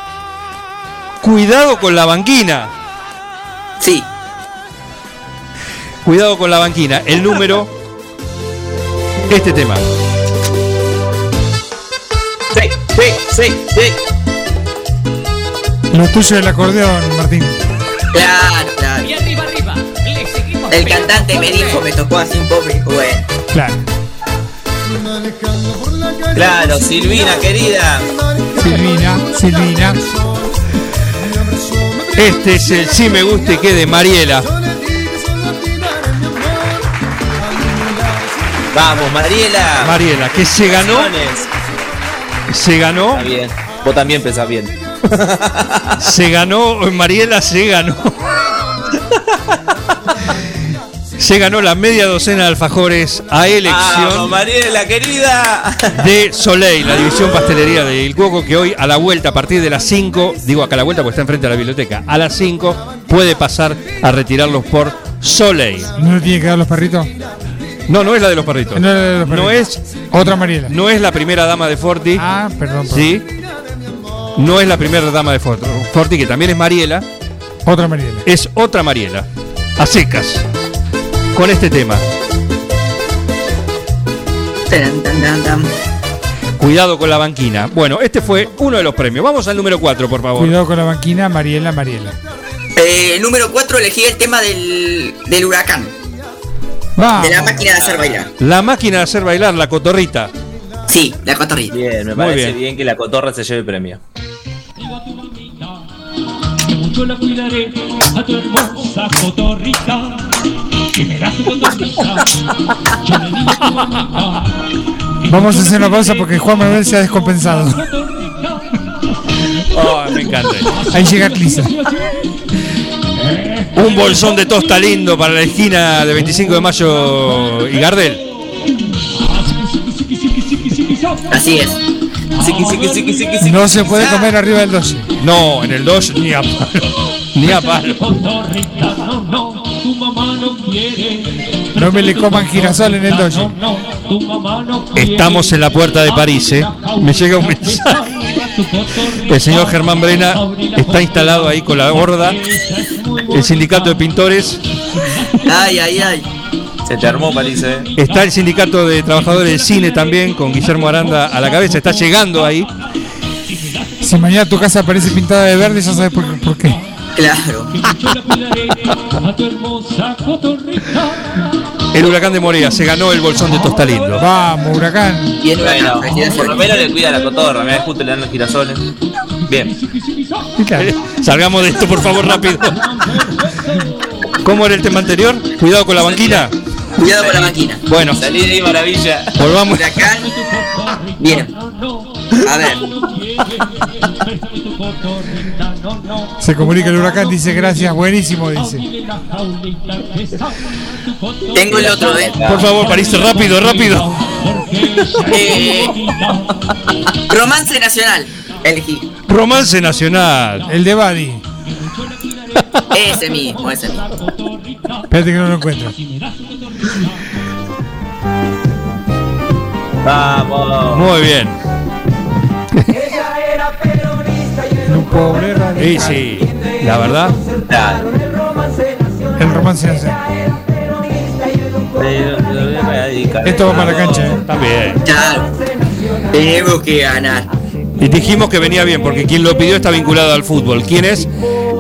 Cuidado con la banquina.
Sí.
Cuidado con la banquina. El número. Este tema.
Sí, sí, sí.
Lo tuyo es el acordeón, Martín.
Claro, claro. El cantante me dijo, me tocó así un poco y dijo, bueno.
Claro.
Claro, Silvina, querida.
Silvina, Silvina.
Este es el sí me guste que de Mariela.
Vamos, Mariela.
Mariela, que se ganó. Se ganó.
Está bien. Vos también pensás bien.
Se ganó. Mariela se ganó. Se ganó la media docena de alfajores a elección
Mariela, querida.
de Soleil, la división pastelería de Il Cuoco, que hoy a la vuelta, a partir de las 5, digo acá a la vuelta porque está enfrente de la biblioteca, a las 5 puede pasar a retirarlos por Soleil.
¿No le tiene que dar los perritos?
No, no es la de los perritos.
No, es la de los
No
perritos.
es,
Otra Mariela.
no es la primera dama de Forti.
Ah, perdón. perdón.
¿Sí? No es la primera dama de Forti, Forti, que también es Mariela.
Otra Mariela.
Es otra Mariela. A secas. Con este tema.
Tan, tan, tan, tan.
Cuidado con la banquina. Bueno, este fue uno de los premios. Vamos al número 4, por favor.
Cuidado con la banquina, Mariela, Mariela.
Eh, número 4 elegí el tema del, del huracán.
Vamos.
De la máquina de hacer bailar.
La máquina de hacer bailar, la cotorrita.
Sí, la cotorrita.
Bien, me
Muy
parece
bien.
bien. que la cotorra se lleve el premio.
Mucho la cuidaré a tu hermosa cotorrita. Que me da tu cotorrita. Yo le digo a tu mamita.
Vamos a hacer una pausa porque Juan Manuel se ha descompensado.
Oh, me encanta.
Ahí llega Clisa.
Un bolsón de tosta lindo para la esquina de 25 de mayo y Gardel.
Así es.
No se puede comer arriba del 12.
No, en el 2 ni a palo. Ni a palo.
No, no, tu mamá no quiere.
No me le coman girasol en el 12.
No, no, tu mamá no quiere.
Estamos en la puerta de París, ¿eh? Me llega un mensaje. El señor Germán Brena está instalado ahí con la gorda. El sindicato de pintores.
Ay, ay, ay.
Se te armó, París, eh.
Está el sindicato de trabajadores del cine también, con Guillermo Aranda a la cabeza. Está llegando ahí.
Si mañana tu casa aparece pintada de verde, ya sabes por, por qué.
Claro.
El huracán de Morea se ganó el bolsón de Tostalindo.
Vamos, huracán.
Y el
Bueno, por lo menos le cuida la cotorra. Me da justo le dan los girasoles. Bien.
Salgamos de esto, por favor, rápido. ¿Cómo era el tema anterior? Cuidado con la banquina.
Cuidado con la máquina.
Bueno,
Salí de ahí, maravilla.
volvamos.
Huracán. Bien. A ver.
Se comunica el huracán, dice gracias, buenísimo, dice.
Tengo el otro, ¿eh?
Por favor, París, rápido, rápido.
Eh, romance nacional. Elegí.
Romance Nacional.
El de Badi.
Ese mismo, ese mismo.
Espérate que no lo encuentro.
Vamos.
Muy bien.
Un pobre
Sí, sí. La verdad.
Claro.
El romance nacional.
Pero te voy a dedicar.
Esto va para la cancha, ¿eh?
También.
Claro. Tenemos que ganar.
Y dijimos que venía bien, porque quien lo pidió está vinculado al fútbol. ¿Quién es?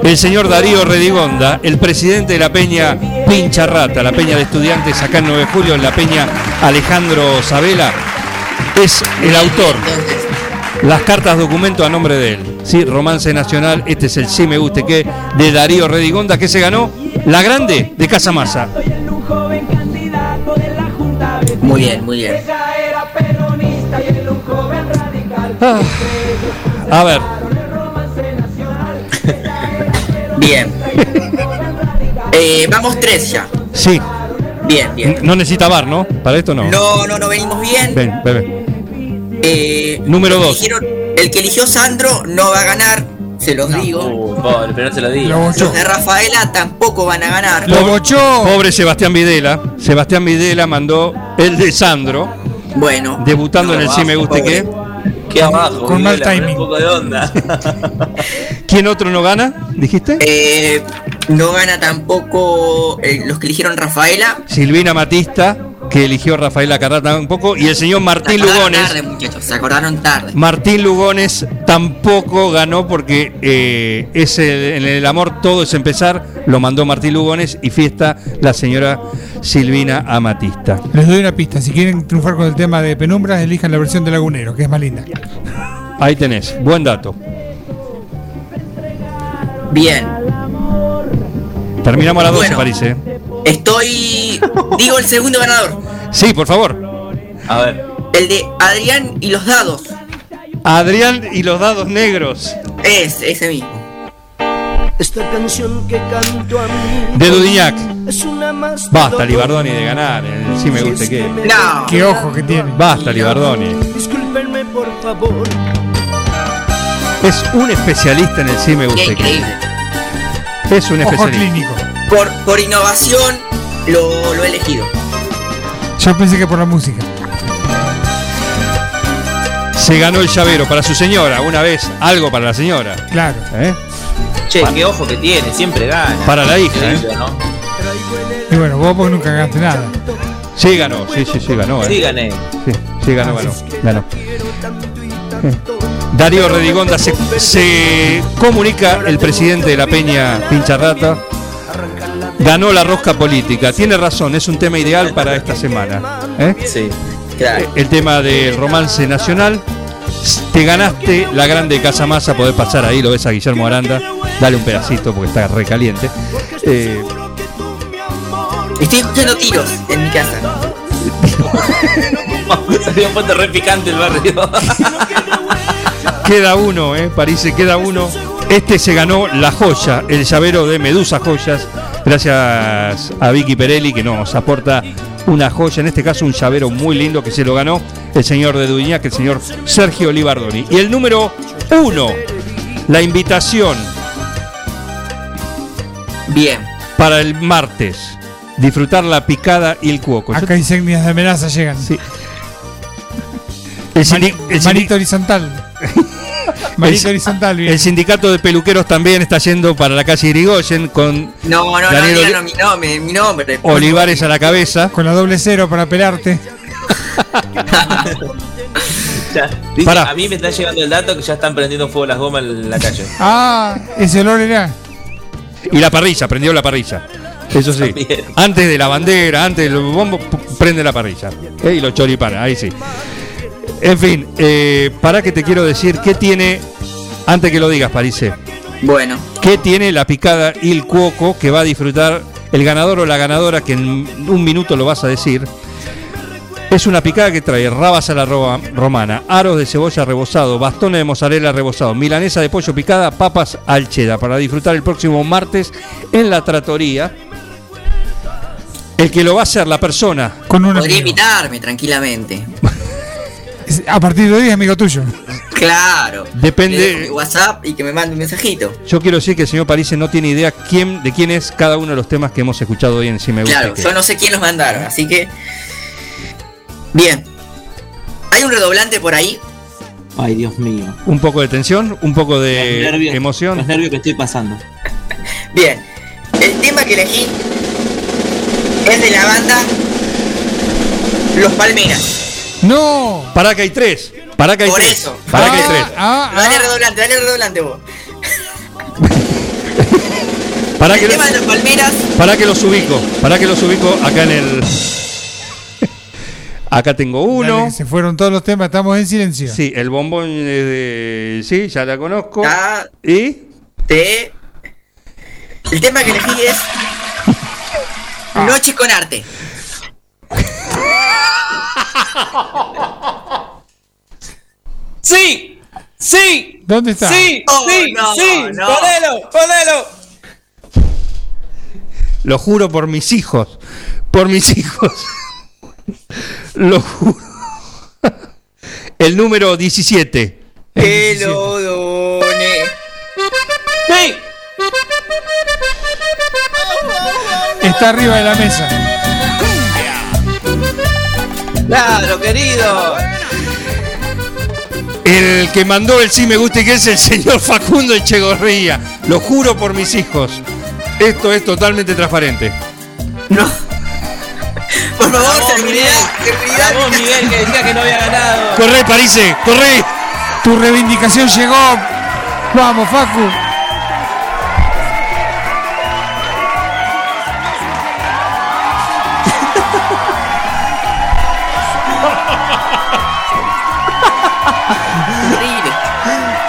El señor Darío Redigonda, el presidente de la Peña Pincha Rata, la Peña de Estudiantes acá en 9 de julio, en la Peña Alejandro Sabela, es el autor. Las cartas documento a nombre de él. Sí, Romance Nacional, este es el Sí Me Guste Que de Darío Redigonda, que se ganó la grande de Casa Masa.
Muy bien, muy bien.
Ah, a ver,
Bien. Eh, vamos tres ya.
Sí.
Bien, bien.
No necesita bar, ¿no? Para esto no.
No, no, no venimos bien.
Ven, ven, ven.
Eh,
Número dos.
eligieron- el que eligió Sandro no va a ganar, se los digo.
Uh, pobre, pero no se lo diga.
Los de Rafaela tampoco van a ganar.
Pobre Sebastián Videla. Sebastián Videla mandó el de Sandro.
Bueno.
Debutando en el Sí Me Guste. Qué.
Qué abajo.
Con mal timing.
Un poco de onda.
¿Quién otro no gana? ¿Dijiste?
Eh, no gana tampoco eh, los que eligieron Rafaela.
Silvina Matista, que eligió Rafaela Carrata un poco. Y el señor
Se
Martín
acordaron
Lugones.
tarde, muchachos. Se acordaron tarde.
Martín Lugones tampoco ganó porque eh, es el- en el amor todo es empezar, lo mandó Martín Lugones y fiesta la señora Silvina Amatista.
Les doy una pista. Si quieren triunfar con el tema de penumbras, elijan la versión de Lagunero, que es más linda.
Ahí tenés, buen dato.
Bien.
Terminamos a las 12,
Bueno.
París.
Estoy. Digo el segundo ganador.
Sí, por favor.
A ver.
El de Adrián y los dados.
Adrián y los dados negros.
Es, ese mismo.
Esta canción que canto a mí
De Dudignac.
es una más
Basta, Libardoni, de ganar. eh, Sí me gusta que.
No.
Qué ojo que tiene.
Basta, Libardoni.
Discúlpenme por favor.
Es un especialista en el sí me gusta
Qué
que.
increíble.
Es un
Ojo
especialista.
clínico.
Por, por innovación lo, lo he elegido.
Yo pensé que por la música.
Se ganó el llavero para su señora. Una vez, algo para la señora.
Claro.
¿eh?
Che, qué ojo que tiene, siempre gana.
Para la hija, ¿eh?
¿no?
Y bueno, vos porque nunca ganaste nada.
Sí, ganó. Sí, sí, sí, ganó. ¿eh?
Sí, gané.
Sí, sí, ganó, ganó. ganó. Darío Redigonda se, se comunica el presidente de la Peña Pincharrata. Ganó la rosca política. Tiene razón, es un tema ideal para esta semana. ¿eh?
Sí, claro.
El tema del romance nacional. Te ganaste la grande Casa Masa, podés pasar ahí, lo ves a Guillermo Aranda. Dale un pedacito porque está recaliente. Eh,
Estoy escuchando tiros en mi casa.
Había puesto re picante el barrio.
Queda uno, ¿eh? París, queda uno. Este se ganó la joya, el llavero de Medusa Joyas, gracias a Vicky Perelli que nos aporta una joya, en este caso un llavero muy lindo que se lo ganó el señor de Duñac, el señor Sergio Libardoni. Y el número uno, la invitación
Bien.
para el martes, disfrutar la picada y el cuoco. Yo-
Acá insignias de amenaza llegan.
Sí. El, el
Manito horizontal.
El-
horizontal, bien.
el sindicato de peluqueros también está yendo para la calle Irigoyen con
No, no, no, digan no, mi nombre, mi nombre.
Olivares a la cabeza.
Con la doble cero para pelarte.
Ya, dice,
Pará.
a mí me está llegando el dato que ya están prendiendo fuego las gomas en la calle.
Ah, ese olor era.
Y la parrilla, prendió la parrilla. Eso sí.
También.
Antes de la bandera, antes del bombo, prende la parrilla. Eh, Y los choripanes, ahí sí. En fin, eh, para que te quiero decir, ¿qué tiene, antes que lo digas, Parise,
Bueno,
qué tiene la picada y el cuoco que va a disfrutar el ganador o la ganadora, que en un minuto lo vas a decir? Es una picada que trae rabas a la roba- romana, aros de cebolla rebozado, bastones de mozzarella rebozado, milanesa de pollo picada, papas al cheddar para disfrutar el próximo martes en la tratoría. El que lo va a hacer la persona
Con un
podría
amigo.
invitarme tranquilamente.
A partir de hoy es amigo tuyo.
Claro.
Depende-
mi WhatsApp y que me mande un mensajito.
Yo quiero decir que el señor París no tiene idea quién, de quién es cada uno de los temas que hemos escuchado hoy en Si Me Gusta.
Claro,
Que-
yo no sé quién los mandaron, así que. Bien. ¿Hay un redoblante por ahí?
Ay, Dios mío.
Un poco de tensión, un poco de
Los nervios,
emoción.
Los nervios que estoy pasando.
Bien. El tema que elegí es de la banda Los Palmeras.
¡No!
Pará que hay tres. Pará que hay
Por
tres.
eso.
Pará que hay tres.
Ah,
Dale
ah.
redoblante, dale redoblante vos.
Pará
el
que,
tema de los Palmeras,
pará que los ubico. Pará que los ubico acá en el. Acá tengo
Dale,
uno.
se fueron todos los temas, estamos en silencio.
Sí, el bombón de. Sí, ya la conozco.
Ah.
¿Y?
te. El tema que elegí es. Noche con arte.
¡Sí! ¡Sí!
¿Dónde está?
¡Sí!
Oh,
¡Sí!
no,
¡Sí!
no.
¡Ponelo! ¡Ponelo!
Lo juro por mis hijos. Por mis hijos. Lo juro. El número 17. El
Que
17.
lo done. ¡Hey!
Está arriba de la mesa.
Claro, querido.
El que mandó el sí me gusta y que es el señor Facundo Echegorría. Lo juro por mis hijos. Esto es totalmente transparente.
Por favor,
Miguel. Vamos, Miguel, que decía que no había ganado.
Corre, Parise, corre.
Tu reivindicación llegó. Vamos, Facu.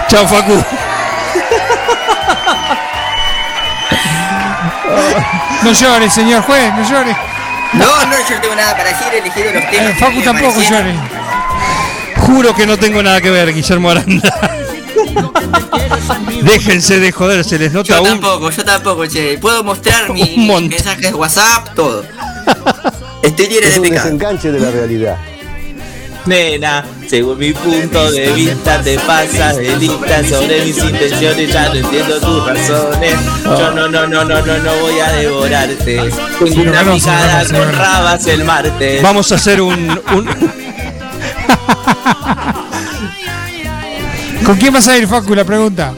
Chao, Facu.
No llores, señor juez, no llores.
No, no, yo no tengo nada para decir, he elegido los temas.
Eh,
que
Facu tampoco llores.
Juro que no tengo nada que ver, Guillermo Aranda. Déjense de joder, se les nota
Yo
un.
tampoco, yo tampoco, che. Puedo mostrar mi
Un montón.
mensajes de WhatsApp, todo. Estoy
Es
de
un desenganche de la realidad.
Nena, según mi punto de vista te pasas de lista sobre mis intenciones, ya no entiendo tus razones. Yo no, no, no, no, no, no voy a devorarte. Tengo una picada con rabas el martes.
Vamos a hacer un. un-
¿Con quién vas a ir, Facu? La pregunta.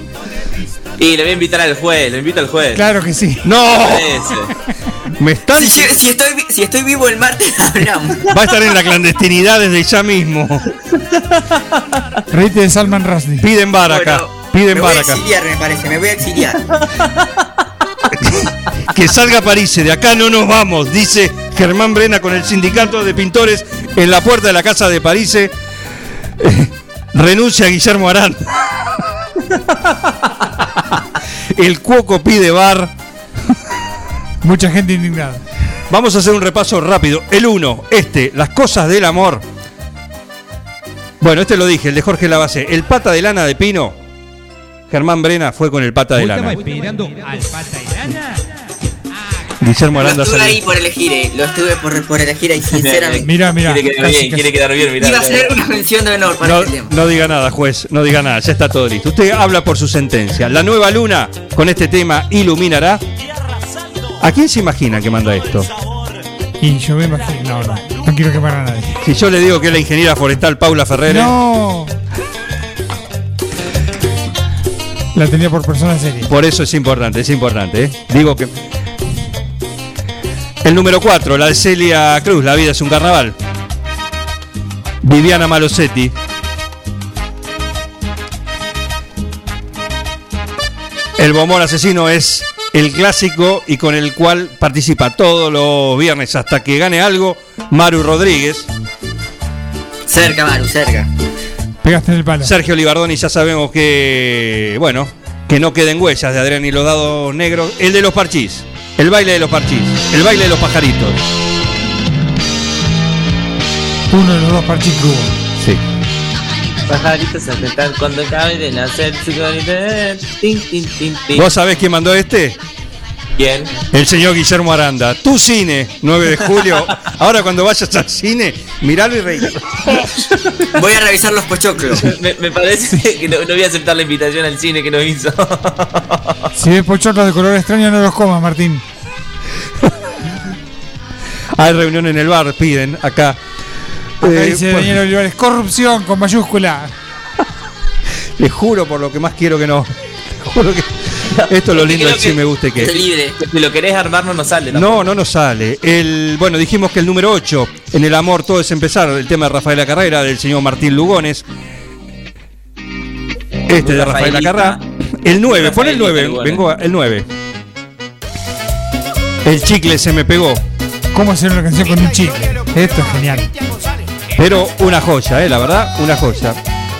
Y le voy a invitar al juez, lo invito al juez.
Claro que sí.
¡No! Me están.
Si, yo- si estoy, vi- si estoy vivo el martes, hablamos.
Va a estar en la clandestinidad desde ya mismo.
Reíte de Salman Rushdie.
Piden bar acá.
Bueno,
Piden
me voy
bar
a
acá.
exiliar, me parece, me voy a exiliar.
Que salga París, de acá no nos vamos, dice Germán Brena con el sindicato de pintores en la puerta de la casa de París. Eh, renuncia a Guillermo Arán. El cuoco pide bar.
Mucha gente indignada.
Vamos a hacer un repaso rápido. El 1, este, las cosas del amor. Bueno, este lo dije, el de Jorge Lavacé. El pata de lana de Pino. Germán Brena fue con el pata de lana.
esperando al pata y lana?
Guillermo
Lo
Aranda
estuve
salió.
ahí por elegir, eh. Lo estuve por, por elegir ahí, sinceramente.
Mira, mira.
Quiere quedar bien, quiere quedar bien, mirá.
Iba a ser una mención de honor para
No,
este tema.
no diga nada, juez, no diga nada, ya está todo listo. Usted habla por su sentencia. La nueva luna con este tema iluminará. ¿A quién se imagina que manda esto?
Y yo me imagino. No, no. No quiero quemar a nadie.
Si yo le digo que es la ingeniera forestal Paula Ferrer.
No. La tenía por persona seria.
Por eso es importante, es importante. ¿eh? Digo que. El número 4, la de Celia Cruz, La vida es un carnaval. Viviana Malosetti. El bombón asesino es el clásico y con el cual participa todos los viernes hasta que gane algo Maru Rodríguez.
Cerca, Maru, cerca.
Pegaste en el palo.
Sergio Libardoni ya sabemos que, bueno, que no queden huellas de Adrián y los dados negros. El de los parchís, el baile de los parchís, el baile de los pajaritos.
Uno de los dos parchís que hubo.
Sí.
Pajaritos a cantar cuando acabe de nacer, chicolita. Tin, tin, tin, tin.
¿Vos sabés quién mandó este?
¿Quién?
El señor Guillermo Aranda. Tu cine, 9 de julio. Ahora cuando vayas al cine, miralo y reí.
Voy a revisar los pochoclos.
Me, me parece que no, no voy a aceptar la invitación al cine que nos hizo.
Si ves pochoclos de color extraño, no los comas, Martín.
Hay reunión en el bar, piden acá.
Acá
Eh,
dice
por-
Daniel Olivares, corrupción con mayúscula.
Le juro por lo que más quiero que no. Juro que esto es lo lindo del sí
que-
me gusta y que.
libre.
Si lo querés armar no nos sale.
No, no nos sale. El, bueno, dijimos que el número 8, en el amor todo es empezar, el tema de Rafaela Carrera, del señor Martín Lugones. Este de Rafaela
Rafaelita.
Carrera. El 9, pon el
Rafaelita
9,
Lugones.
vengo el 9. El chicle se me pegó.
¿Cómo hacer una canción con un chicle? Esto es genial.
Pero una joya, eh, la verdad, una joya.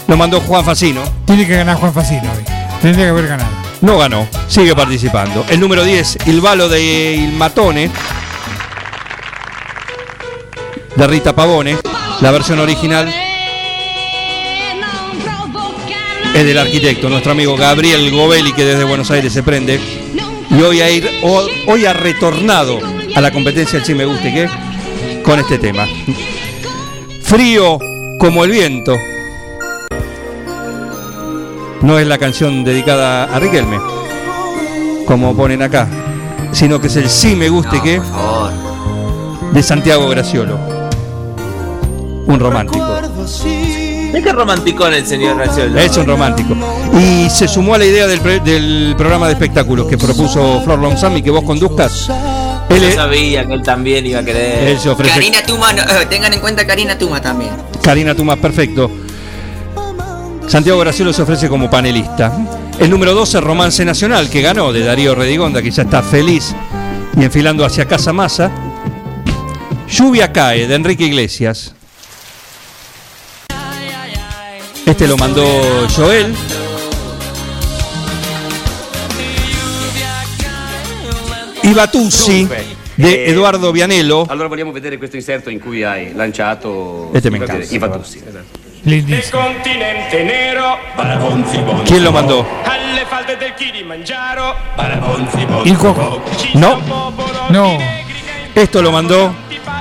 Lo mandó Juan Facino.
Tiene que ganar Juan Facino hoy. Tendría que haber ganado.
No ganó, sigue participando. El número 10, Il Balo de Il Matone. De Rita Pavone. La versión original es del arquitecto, nuestro amigo Gabriel Govelli, que desde Buenos Aires se prende. Y hoy ha, ir, ho- hoy ha retornado a la competencia del Sí Me Guste ¿Qué? con este tema. Frío como el viento. No es la canción dedicada a Riquelme, como ponen acá, sino que es el Sí Me Guste ¿Qué? de Santiago Graciolo. Un romántico.
Es que romanticón el señor Graciolo.
Es un romántico. Y se sumó a la idea del, pre- del programa de espectáculos que propuso Flor Lomsam y que vos conduzcas. Él,
Yo sabía que él también iba a querer.
él se ofrece.
Karina Tuma, no, eh, tengan en cuenta Karina Tuma también.
Karina Tumas, perfecto. Santiago Graciolo se ofrece como panelista. El número 12, Romance Nacional, que ganó de Darío Redigonda, que ya está feliz y enfilando hacia Casa Masa. Lluvia cae, de Enrique Iglesias. Este lo mandó Joel. Y Batuzzi, de Eduardo Vianello.
Allora vogliamo vedere questo inserto in cui hai lanciato
Este me
i
encanta.
i Vatussi. Esatto.
continente nero para Bonzi Bonzi.
¿Quién lo mandó?
Alle falde del Kilimangiaro para Bonzi
Il Coco.
No,
No.
esto lo mandó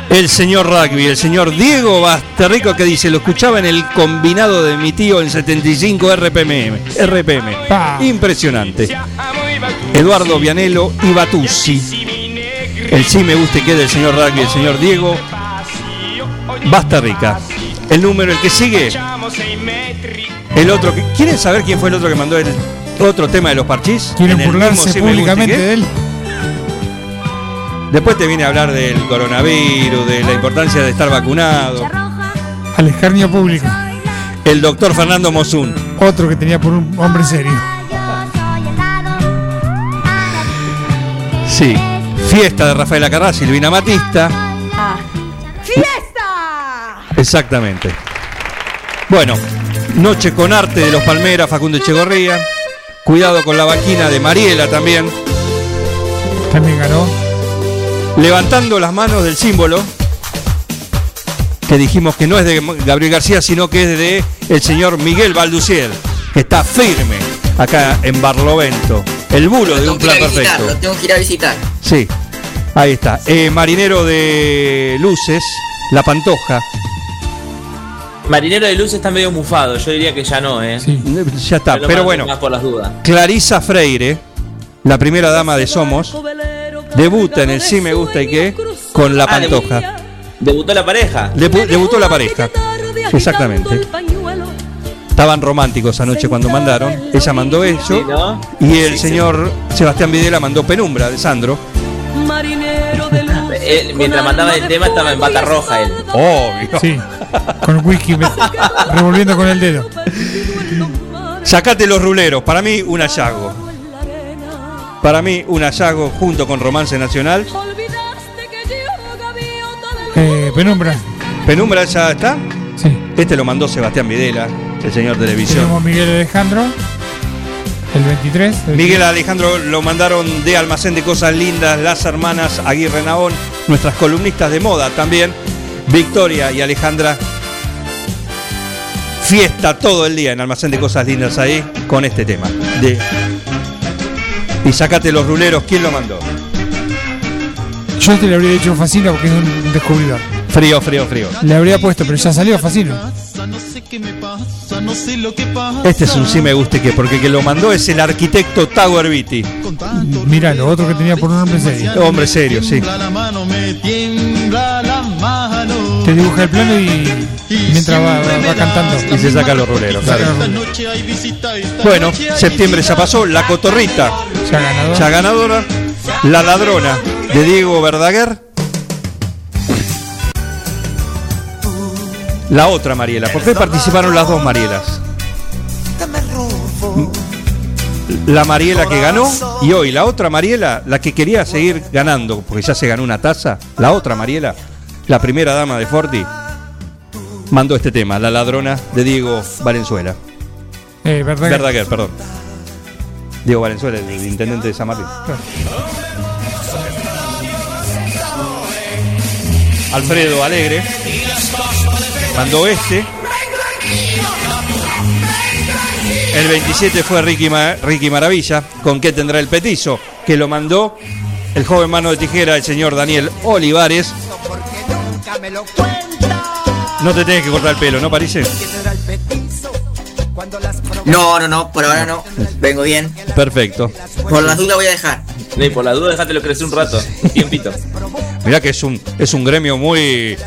el señor rugby, el señor Diego Basterrico, que dice, lo escuchaba en el combinado de mi tío en 75 RPM. RPM. Impresionante. Eduardo Vianello y Batuzzi. El sí me guste que del señor rugby, el señor Diego Basterrica. El número, el que sigue, el otro. que- ¿Quieren saber quién fue el otro que mandó el otro tema de los parchís?
Quieren
En el
burlarse públicamente de él.
Después te viene a hablar del coronavirus, de la importancia de estar vacunado.
Al escarnio público.
El doctor Fernando Mosun.
Otro que tenía por un hombre serio.
Sí. Fiesta de Rafael Acarrá, Silvina Matista.
¡Fiesta!
Exactamente. Bueno, Noche con Arte de los Palmeras, Facundo Echegorría. Cuidado con la vaquina de Mariela también.
También ganó.
Levantando las manos del símbolo. Que dijimos que no es de Gabriel García, sino que es de el señor Miguel Balduciel, que está firme acá en Barlovento. El bulo de
Tengo
un
que ir
plan
a visitar,
perfecto.
lo tengo que ir a visitar.
Sí, ahí está. Eh, marinero de Luces, La Pantoja.
Marinero de Luz está medio mufado. Yo diría que ya no, ¿eh?
Ya está, pero
mando
bueno.
Más por las dudas.
Clarisa Freire, la primera dama de Somos, debuta en el Sí Me Gusta y qué con La
Ah,
Pantoja.
¿Debutó la pareja?
Debu- debutó la pareja. Exactamente. Estaban románticos anoche cuando mandaron. Ella mandó eso.
Sí, ¿no?
Y el señor Sebastián Videla mandó Penumbra de Sandro.
Marinero de luz.
Él, mientras mandaba el tema estaba en bata roja él.
Obvio.
Sí. Con whisky me- revolviendo con el dedo.
Sacate los ruleros. Para mí, un hallazgo. Para mí, un hallazgo junto con Romance Nacional.
Eh, penumbra.
Penumbra ya está.
Sí.
Este lo mandó Sebastián Videla, el señor televisión.
Tenemos Miguel Alejandro. El 23. el-
Miguel Alejandro lo mandaron de Almacén de Cosas Lindas, las hermanas Aguirre Naón, nuestras columnistas de moda también, Victoria y Alejandra. Fiesta todo el día en Almacén de Cosas Lindas ahí con este tema. De... Y sacate los ruleros, ¿quién lo mandó?
Yo te le habría dicho Facino porque es un descubridor.
Frío, frío, frío.
Le habría puesto, pero ya salió Facino.
Este es un sí me guste que, porque el que lo mandó es el arquitecto Tower Beatty.
Mira, lo otro que tenía por un hombre serio.
Hombre serio, sí.
Te dibuja el plano y mientras va, va- cantando.
Y se saca los ruleros, claro. Bueno, septiembre ya pasó, La Cotorrita.
Ya ganador.
Ya ganadora. La Ladrona de Diego Verdaguer. La otra Mariela. ¿Por qué participaron las dos Marielas? La Mariela que ganó y hoy la otra Mariela, la que quería seguir ganando, porque ya se ganó una taza. La otra Mariela, la primera dama de Forti, mandó este tema, La Ladrona de Diego Valenzuela.
Eh, Verdaguer.
Verdaguer, perdón. Diego Valenzuela, el intendente de San Martín. Alfredo Alegre mandó este. El 27 fue Ricky, Ma- Ricky Maravilla, con qué tendrá el petizo, que lo mandó el joven mano de tijera, el señor Daniel Olivares. No te tenés que cortar el pelo, ¿no, parece?
No, no, no, por ahora no. Vengo bien.
Perfecto.
Por las dudas voy a dejar.
Ni por la duda, déjatelo crecer un rato. Un tiempito.
Mirá que es un, es un gremio muy,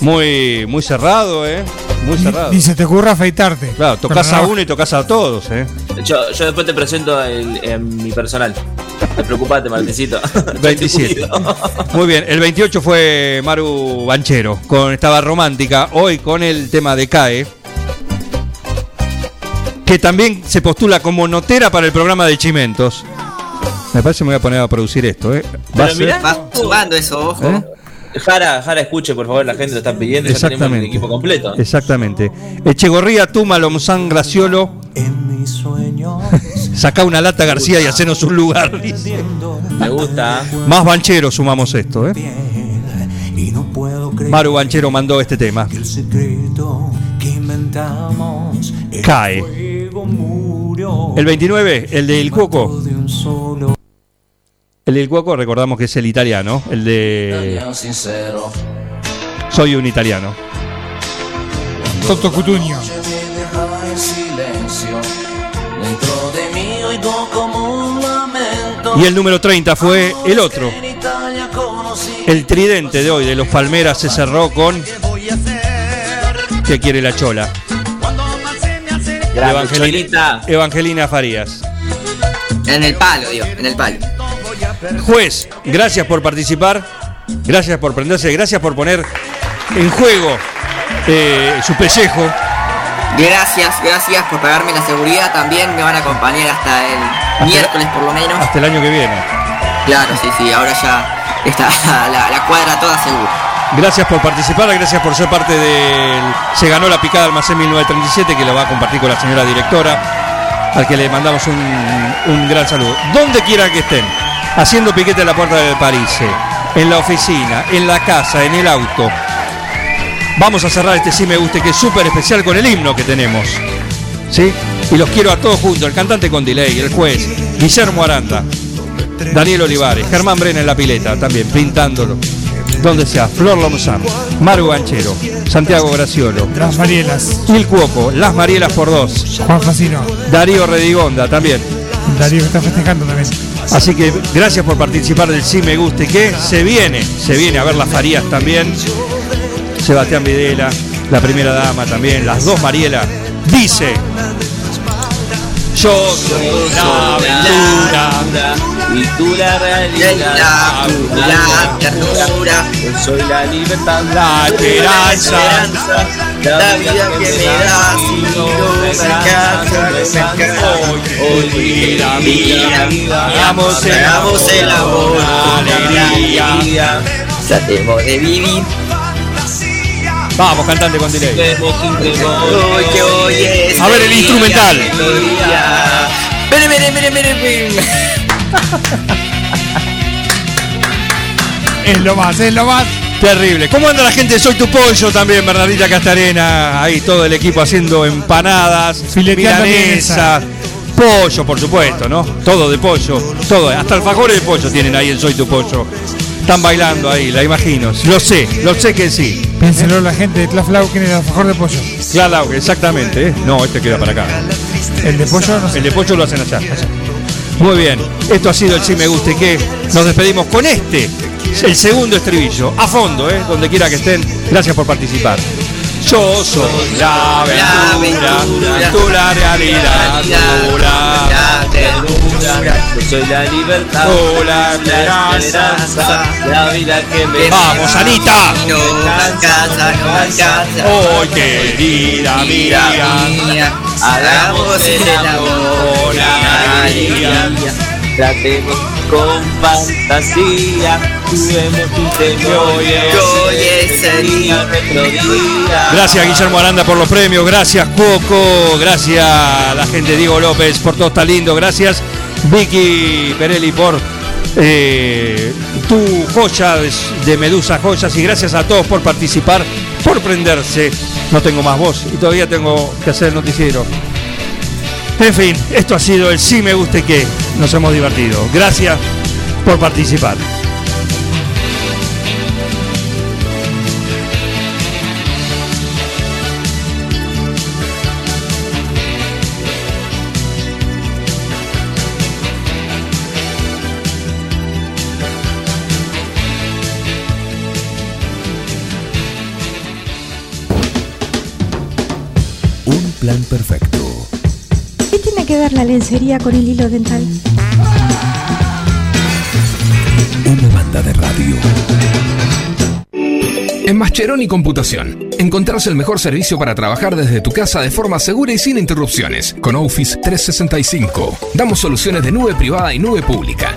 muy, muy cerrado, ¿eh? Muy cerrado.
Ni se te ocurra afeitarte.
Claro, tocas a
no.
uno y tocas a todos, ¿eh?
Yo, yo después te presento el- en mi personal. No preocupate, Martecito.
27. Muy bien, el 28 fue Maru Banchero, con estaba romántica, hoy con el tema de CAE, que también se postula como notera para el programa de Chimentos. Me parece que me voy a poner a producir esto, ¿eh? Va
Pero mirá,
Va sumando eso, ojo.
¿Eh?
Jara, Jara, escuche, por favor, la gente lo está pidiendo. Ya tenemos el
Exactamente.
equipo completo.
Exactamente. Echegorría, Tuma, Lomzán, Graciolo. Saca una lata García y hacenos un lugar. dice.
Me gusta.
Más Banchero sumamos esto, ¿eh? Maru Banchero mandó este tema. Cae. El 29, el del Cuoco. El del Cuoco, recordamos que es el italiano. El de.
Italiano sincero.
Soy un italiano.
Toto
lamento.
Y el número 30 fue el otro. El tridente de hoy de los Palmeras se cerró con. ¿Qué quiere la chola? Evangelina. Evangelina Farías.
En el palo, digo, en el palo.
Juez, gracias por participar, gracias por prenderse, gracias por poner en juego eh, su pellejo.
Gracias, gracias por pagarme la seguridad. También me van a acompañar hasta el miércoles por lo menos.
hasta el año que viene.
Claro, sí, sí, ahora ya está la, la cuadra toda segura.
Gracias por participar, gracias por ser parte del. Se ganó la picada Almacén 1937 que lo va a compartir con la señora directora, al que le mandamos un, un gran saludo. Donde quiera que estén, haciendo piquete en la puerta del París, en la oficina, en la casa, en el auto. Vamos a cerrar este sí me guste que es súper especial con el himno que tenemos. ¿Sí? Y los quiero a todos juntos, el cantante con delay, el juez, Guillermo Aranda, Daniel Olivares, Germán Brena en la pileta, también pintándolo. Donde sea, Flor Lomzán, Maru Banchero, Santiago Graciolo,
Las Marielas.
Il Cuoco, Las Marielas por dos,
Juan Facino.
Darío Redigonda también.
Darío que está festejando también.
Así que gracias por participar del Sí Me Guste que se viene, se viene a ver las Farías también. Sebastián Videla, la primera dama también, las dos Marielas. Dice, yo soy la aventura.
Y tú la realidad.
La, la ternura,
Yo soy la libertad.
La esperanza.
la vida que me das y no me no me alcanza.
Hoy, mira, mira,
Mira,
hagamos el
amor
con alegría.
Tratemos de vivir.
Vamos, cantante con delay.
Hoy que hoy es
A ver el instrumental.
ven, ven, ven, ven.
Es lo más, es lo más.
Terrible. ¿Cómo anda la gente de Soy tu Pollo también, Bernardita Castarena? Ahí todo el equipo haciendo empanadas, milanesas, pollo, por supuesto, ¿no? Todo de pollo, todo, hasta alfajores de pollo tienen ahí en Soy tu Pollo. Están bailando ahí, la imagino. Lo sé, lo sé que sí.
Piénselo la gente de Tlaflau, ¿quién es el alfajor de pollo?
Claro, exactamente. ¿eh? No, este queda para acá.
El de pollo no sé.
El de pollo lo hacen allá. allá. Muy bien, esto ha sido el Sí Me Guste que nos despedimos con este, el segundo estribillo, a fondo, ¿eh? donde quiera que estén. Gracias por participar. Yo soy la aventura, tú la realidad, tú la,
Yo soy la libertad.
tú la esperanza.
La vida que me
Vamos, Anita.
no alcanza, no alcanza.
Hoy querida mía,
hagamos el amor
alegría.
Tratemos con fantasía.
Gracias Guillermo Aranda por los premios, gracias Coco, gracias a la gente Diego López por todo está lindo, gracias Vicky Perelli por eh, tu joya de, de Medusa Joyas y gracias a todos por participar, por prenderse. No tengo más voz y todavía tengo que hacer el noticiero. En fin, esto ha sido el sí me guste que nos hemos divertido. Gracias por participar.
Un plan perfecto.
¿Qué tiene que ver la lencería con el hilo dental?
Una banda de radio.
En Mascheroni Computación, encontrarás el mejor servicio para trabajar desde tu casa de forma segura y sin interrupciones. Con Office 365, damos soluciones de nube privada y nube pública,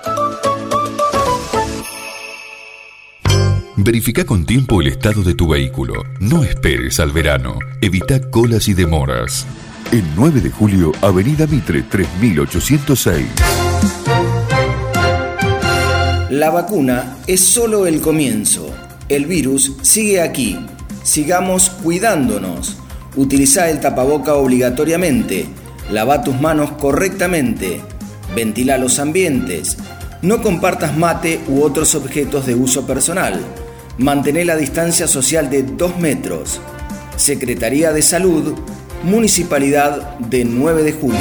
Verifica con tiempo el estado de tu vehículo. No esperes al verano. Evita colas y demoras. El 9 de julio, Avenida Mitre 3806.
La vacuna es solo el comienzo. El virus sigue aquí. Sigamos cuidándonos. Utiliza el tapaboca obligatoriamente. Lava tus manos correctamente. Ventila los ambientes. No compartas mate u otros objetos de uso personal. Mantén la distancia social de 2 metros. Secretaría de Salud, Municipalidad de 9 de Julio.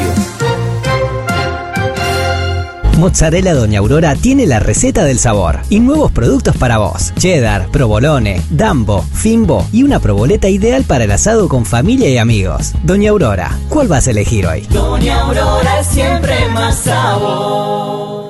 Mozzarella Doña Aurora tiene la receta del sabor y nuevos productos para vos. Cheddar, provolone, dambo, fimbo y una proboleta ideal para el asado con familia y amigos. Doña Aurora, ¿cuál vas a elegir hoy?
Doña Aurora siempre más sabor.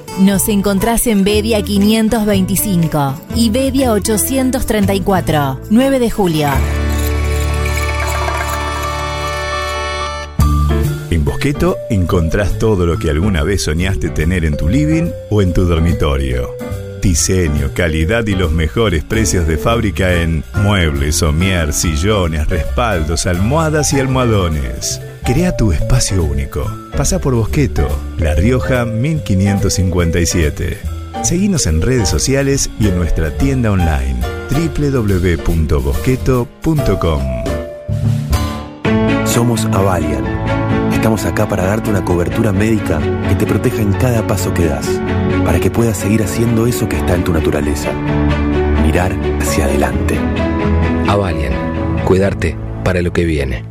Nos encontrás en Bedia 525 y Bedia 834, 9 de julio.
En Bosqueto encontrás todo lo que alguna vez soñaste tener en tu living o en tu dormitorio. Diseño, calidad y los mejores precios de fábrica en muebles, somier, sillones, respaldos, almohadas y almohadones. Crea tu espacio único. Pasa por Bosqueto, La Rioja 1557. Seguinos en redes sociales y en nuestra tienda online www.bosqueto.com.
Somos Avalian. Estamos acá para darte una cobertura médica que te proteja en cada paso que das, para que puedas seguir haciendo eso que está en tu naturaleza. Mirar hacia adelante.
Avalian, cuidarte para lo que viene.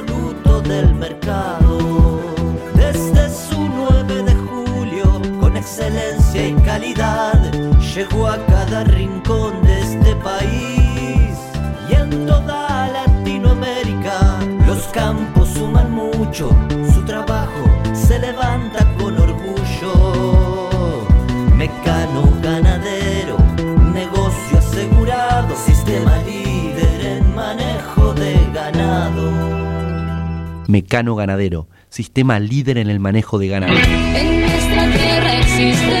Mecano Ganadero, sistema líder en
el manejo de ganado.
En nuestra tierra existe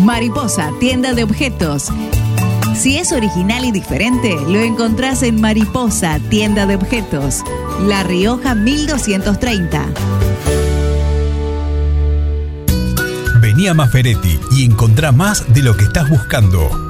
Mariposa, tienda de objetos. Si es original y diferente, lo encontrás en Mariposa, tienda de objetos. La Rioja 1230.
Vení a Maferetti y encontrá más de lo que estás buscando.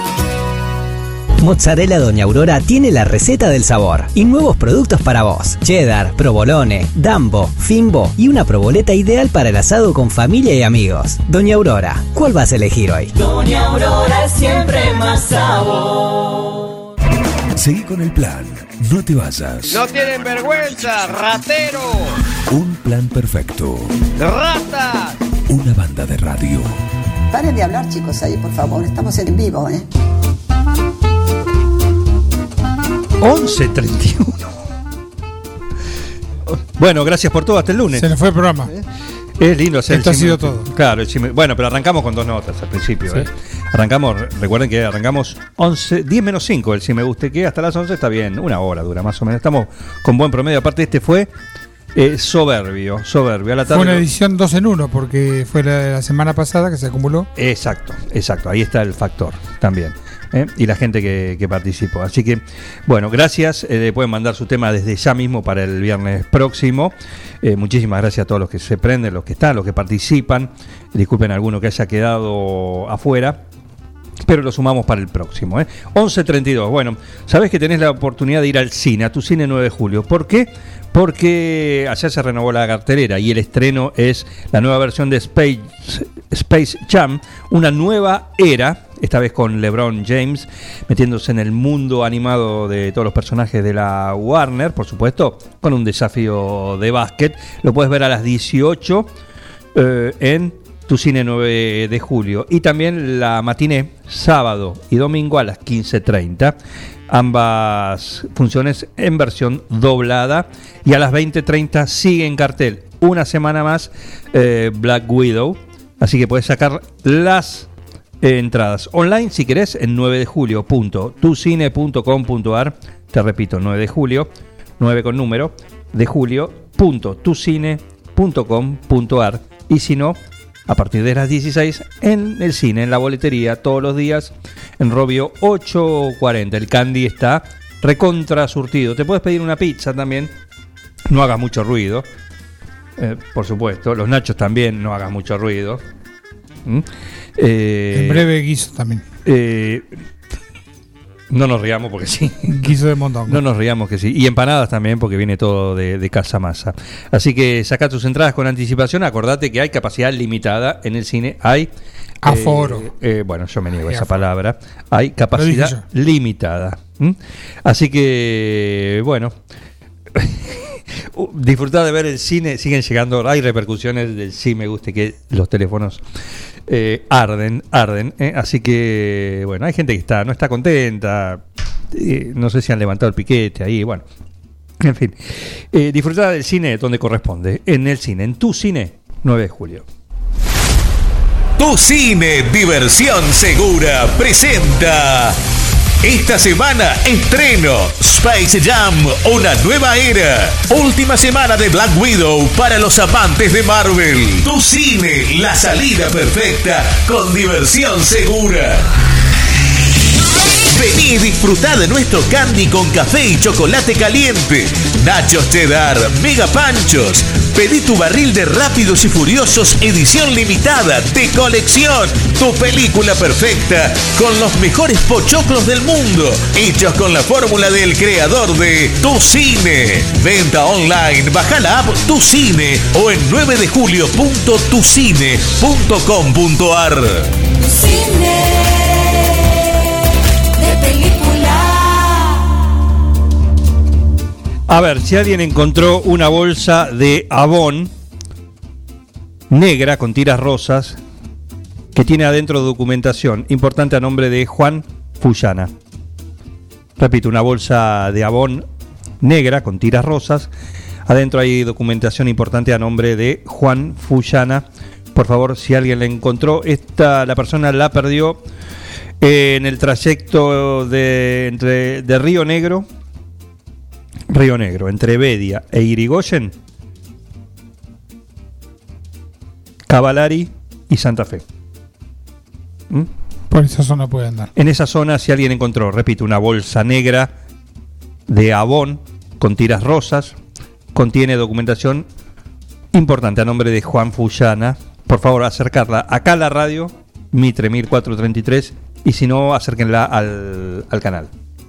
Mozzarella Doña Aurora tiene la receta del sabor y nuevos productos para vos. Cheddar, provolone, dambo, fimbo y una proboleta ideal para el asado con familia y amigos. Doña Aurora, ¿cuál vas a elegir hoy?
Doña Aurora es siempre más sabor.
Seguí con el plan. No te vayas.
No tienen vergüenza, ratero.
Un plan perfecto.
Ratas.
Una banda de radio.
Paren de hablar, chicos, ahí, por favor. Estamos en vivo, ¿eh?
11.31. Bueno, gracias por todo. Hasta el lunes.
Se nos fue el programa.
Es lindo hacer
Esto
el
ha sido todo.
Claro, el bueno, pero arrancamos con dos notas al principio.
Sí.
¿eh? Arrancamos, recuerden que arrancamos 11, 10 menos 5, el si me guste que hasta las 11 está bien, una hora dura más o menos. Estamos con buen promedio. Aparte, este fue eh, soberbio, soberbio. A la
Fue
tarde.
una edición 2 en 1 porque fue la la semana pasada que se acumuló.
Exacto, exacto. Ahí está el factor también. ¿Eh? Y la gente que, participó. Así que, bueno, gracias. Eh, pueden mandar su tema desde ya mismo para el viernes próximo. Eh, muchísimas gracias a todos los que se prenden, los que están, los que participan. Disculpen a alguno que haya quedado afuera. Pero lo sumamos para el próximo. ¿eh? 11.32. Bueno, sabes que tenés la oportunidad de ir al cine, a tu cine 9 de julio. ¿Por qué? Porque ayer se renovó la cartelera y el estreno es la nueva versión de Space Space Jam, una nueva era, esta vez con LeBron James metiéndose en el mundo animado de todos los personajes de la Warner, por supuesto, con un desafío de básquet. Lo puedes ver a las 18 eh, en tu cine 9 de julio. Y también la matiné sábado y domingo a las 15.30 ambas funciones en versión doblada. Y a las 20.30 sigue en cartel. Una semana más eh, Black Widow. Así que puedes sacar las entradas online si querés en 9 de julio.tucine.com.ar te repito 9 de julio 9 con número de julio.tucine.com.ar y si no a partir de las 16 en el cine, en la boletería, todos los días, en Robio 840. El candy está recontra surtido. Te puedes pedir una pizza también, no hagas mucho ruido, eh, por supuesto. Los nachos también, no hagas mucho ruido. ¿Mm? Eh,
En breve guiso también.
eh, no nos riamos porque sí.
Guiso de mondongo.
No nos riamos que sí. Y empanadas también porque viene todo de, de casa masa. Así que saca tus entradas con anticipación. Acordate que hay capacidad limitada en el cine. Hay...
Aforo.
eh, eh, bueno, yo me niego a esa palabra. Hay capacidad limitada. Así que, bueno. Uh, Disfrutar de ver el cine, siguen llegando, hay repercusiones del sí me guste que los teléfonos eh, arden, arden, ¿eh? así que bueno, hay gente que está, no está contenta, eh, no sé si han levantado el piquete ahí, bueno, en fin, disfrutar del cine donde corresponde, en el cine, en tu cine, 9 de julio.
Tu cine Diversión Segura presenta esta semana estreno Space Jam, una nueva era. Última semana de Black Widow para los amantes de Marvel. Tu cine, la salida perfecta con diversión segura. Vení y disfrutá de nuestro candy con café y chocolate caliente. Nachos cheddar, mega panchos. Pedí tu barril de Rápidos y Furiosos edición limitada de colección. Tu película perfecta con los mejores pochoclos del mundo. Hechos con la fórmula del creador de Tu Cine. Venta online, baja la app Tu Cine o en 9 de julio.tucine.com.ar.
de
A ver, si alguien encontró una bolsa de Avon negra con tiras rosas que tiene adentro documentación importante a nombre de Juan Fullana. Repito, una bolsa de Avon negra con tiras rosas. Adentro hay documentación importante a nombre de Juan Fullana. Por favor, si alguien la encontró, esta la persona la perdió en el trayecto de, entre, de Río Negro Río Negro, entre Bedia e Irigoyen, Cavalari y Santa Fe. ¿Mm?
Por esa zona puede andar.
En esa zona, si alguien encontró, repito, una bolsa negra de Avon con tiras rosas, contiene documentación importante a nombre de Juan Fullana. Por favor, acercarla acá a la radio, Mitre 1433, y si no, acérquenla al, al canal.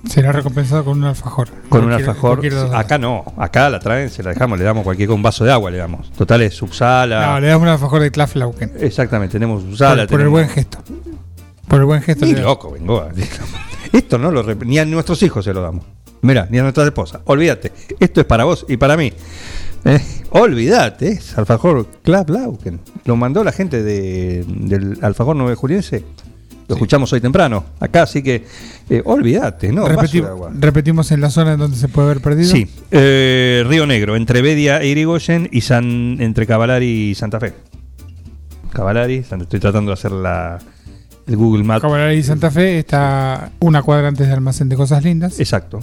Será recompensado con un alfajor.
Con un alfajor.
cualquier.
Acá no, acá la traen, se la dejamos, le damos cualquier un vaso de agua, le damos. Total es subsala.
No, le damos un alfajor de Klaflauken.
Exactamente, tenemos subsala.
Por, por el buen gesto. Por el buen gesto.
Ni loco, vengo. Esto no lo ni a nuestros hijos se lo damos. Mira, ni a nuestras esposas. Olvídate. Esto es para vos y para mí. Eh, olvídate, es alfajor Club Lauken. Lo mandó la gente de- del alfajor 9 juliense. Lo escuchamos hoy temprano. Acá, así que eh, olvídate, ¿no?
Repeti-
vaso de agua.
repetimos en la zona en donde se puede haber perdido.
Sí, eh, Río Negro, entre Bedia e Irigoyen y San, entre Cavalari y Santa Fe. Cavalari, estoy tratando de hacer la, el Google Maps.
Caballería y Santa Fe está una cuadra antes del almacén de cosas lindas.
Exacto.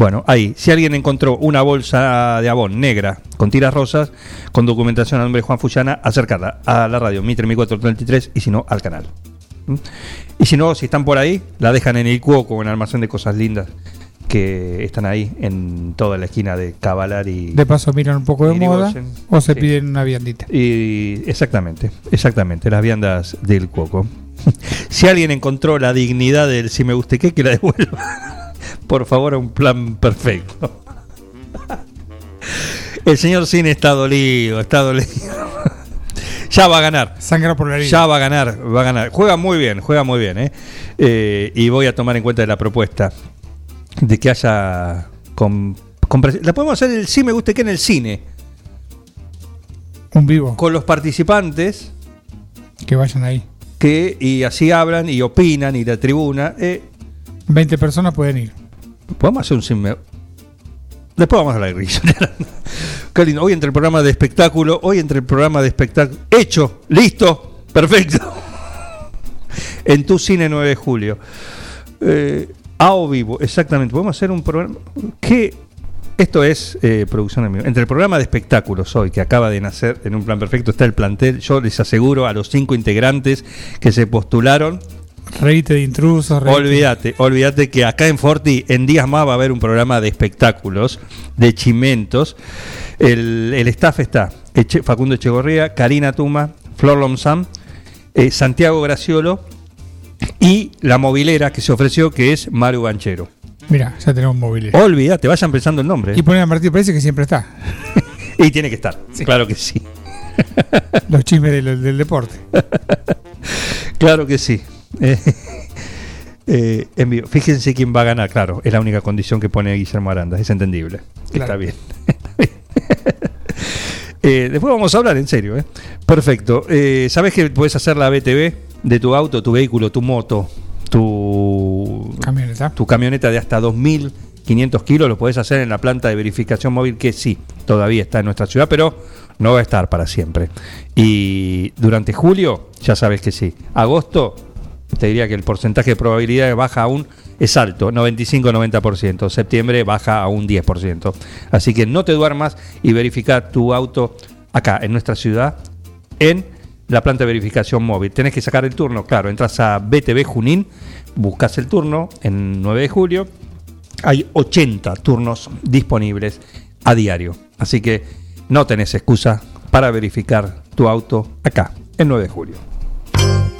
Bueno, ahí, si alguien encontró una bolsa de abón negra con tiras rosas, con documentación a nombre de Juan Fullana, acercarla a la radio Mitre 1433 y si no, al canal. ¿Mm? Y si no, si están por ahí, la dejan en el cuoco o en el almacén de cosas lindas que están ahí en toda la esquina de Cavalar y.
De paso miran un poco de moda o se
Sí.
piden una viandita.
Y exactamente, exactamente, las viandas del cuoco. si alguien encontró la dignidad del si me guste qué, que la devuelva. Por favor, a un plan perfecto. El señor Cine está dolido, está dolido. Ya va a ganar.
Sangra por la herida.
Ya va a ganar, va a ganar. Juega muy bien, juega muy bien, ¿eh? Eh, y voy a tomar en cuenta la propuesta de que haya. Con, con pres- la podemos hacer el sí me guste que en el cine.
Un vivo.
Con los participantes
Que vayan ahí.
que y así hablan y opinan y la tribuna. Eh,
20 personas pueden ir.
Podemos hacer un sí me. Después vamos a la. Qué lindo. Hoy entre el programa de espectáculo, hoy entre el programa de espectáculo. Hecho, listo, perfecto. en tu cine 9 de julio. Eh, a o vivo, exactamente. Podemos hacer un programa. que Esto es eh, producción en vivo. Entre el programa de espectáculos hoy, que acaba de nacer en un plan perfecto, está el plantel. Yo les aseguro a los cinco integrantes que se postularon.
Reíte de intrusos. reíte-
Olvídate, olvídate que acá en Forti en días más va a haber un programa de espectáculos, de chimentos. El, el staff está Eche- Facundo Echegorría, Karina Tuma, Flor Lomzam, eh, Santiago Graciolo y la movilera que se ofreció que es Maru Banchero.
Mira, ya tenemos móviles.
Olvídate, vayan pensando el nombre.
Y ponen a Martín Parece que siempre está.
Y tiene que estar, claro que sí.
Los chismes del, del deporte.
Claro que sí. Eh, eh, en vivo. Fíjense quién va a ganar, claro. Es la única condición que pone Guillermo Aranda. Es entendible.
Claro.
Está bien. Eh, después vamos a hablar en serio. ¿eh? Perfecto. ¿Sabes que puedes hacer la BTV de tu auto, tu vehículo, tu moto, tu
Camioneta.
tu camioneta de hasta 2.500 kilos? Lo puedes hacer en la planta de verificación móvil que sí, todavía está en nuestra ciudad, pero no va a estar para siempre. Y durante julio, ya sabes que sí. Agosto, te diría que el porcentaje de probabilidad baja aún es alto, 95-90%. Septiembre baja a un 10%. Así que no te duermas y verifica tu auto acá, en nuestra ciudad, en la planta de verificación móvil. Tenés que sacar el turno, claro, entras a BTV Junín, buscas el turno en 9 de julio. Hay 80 turnos disponibles a diario. Así que no tenés excusa para verificar tu auto acá, en 9 de julio.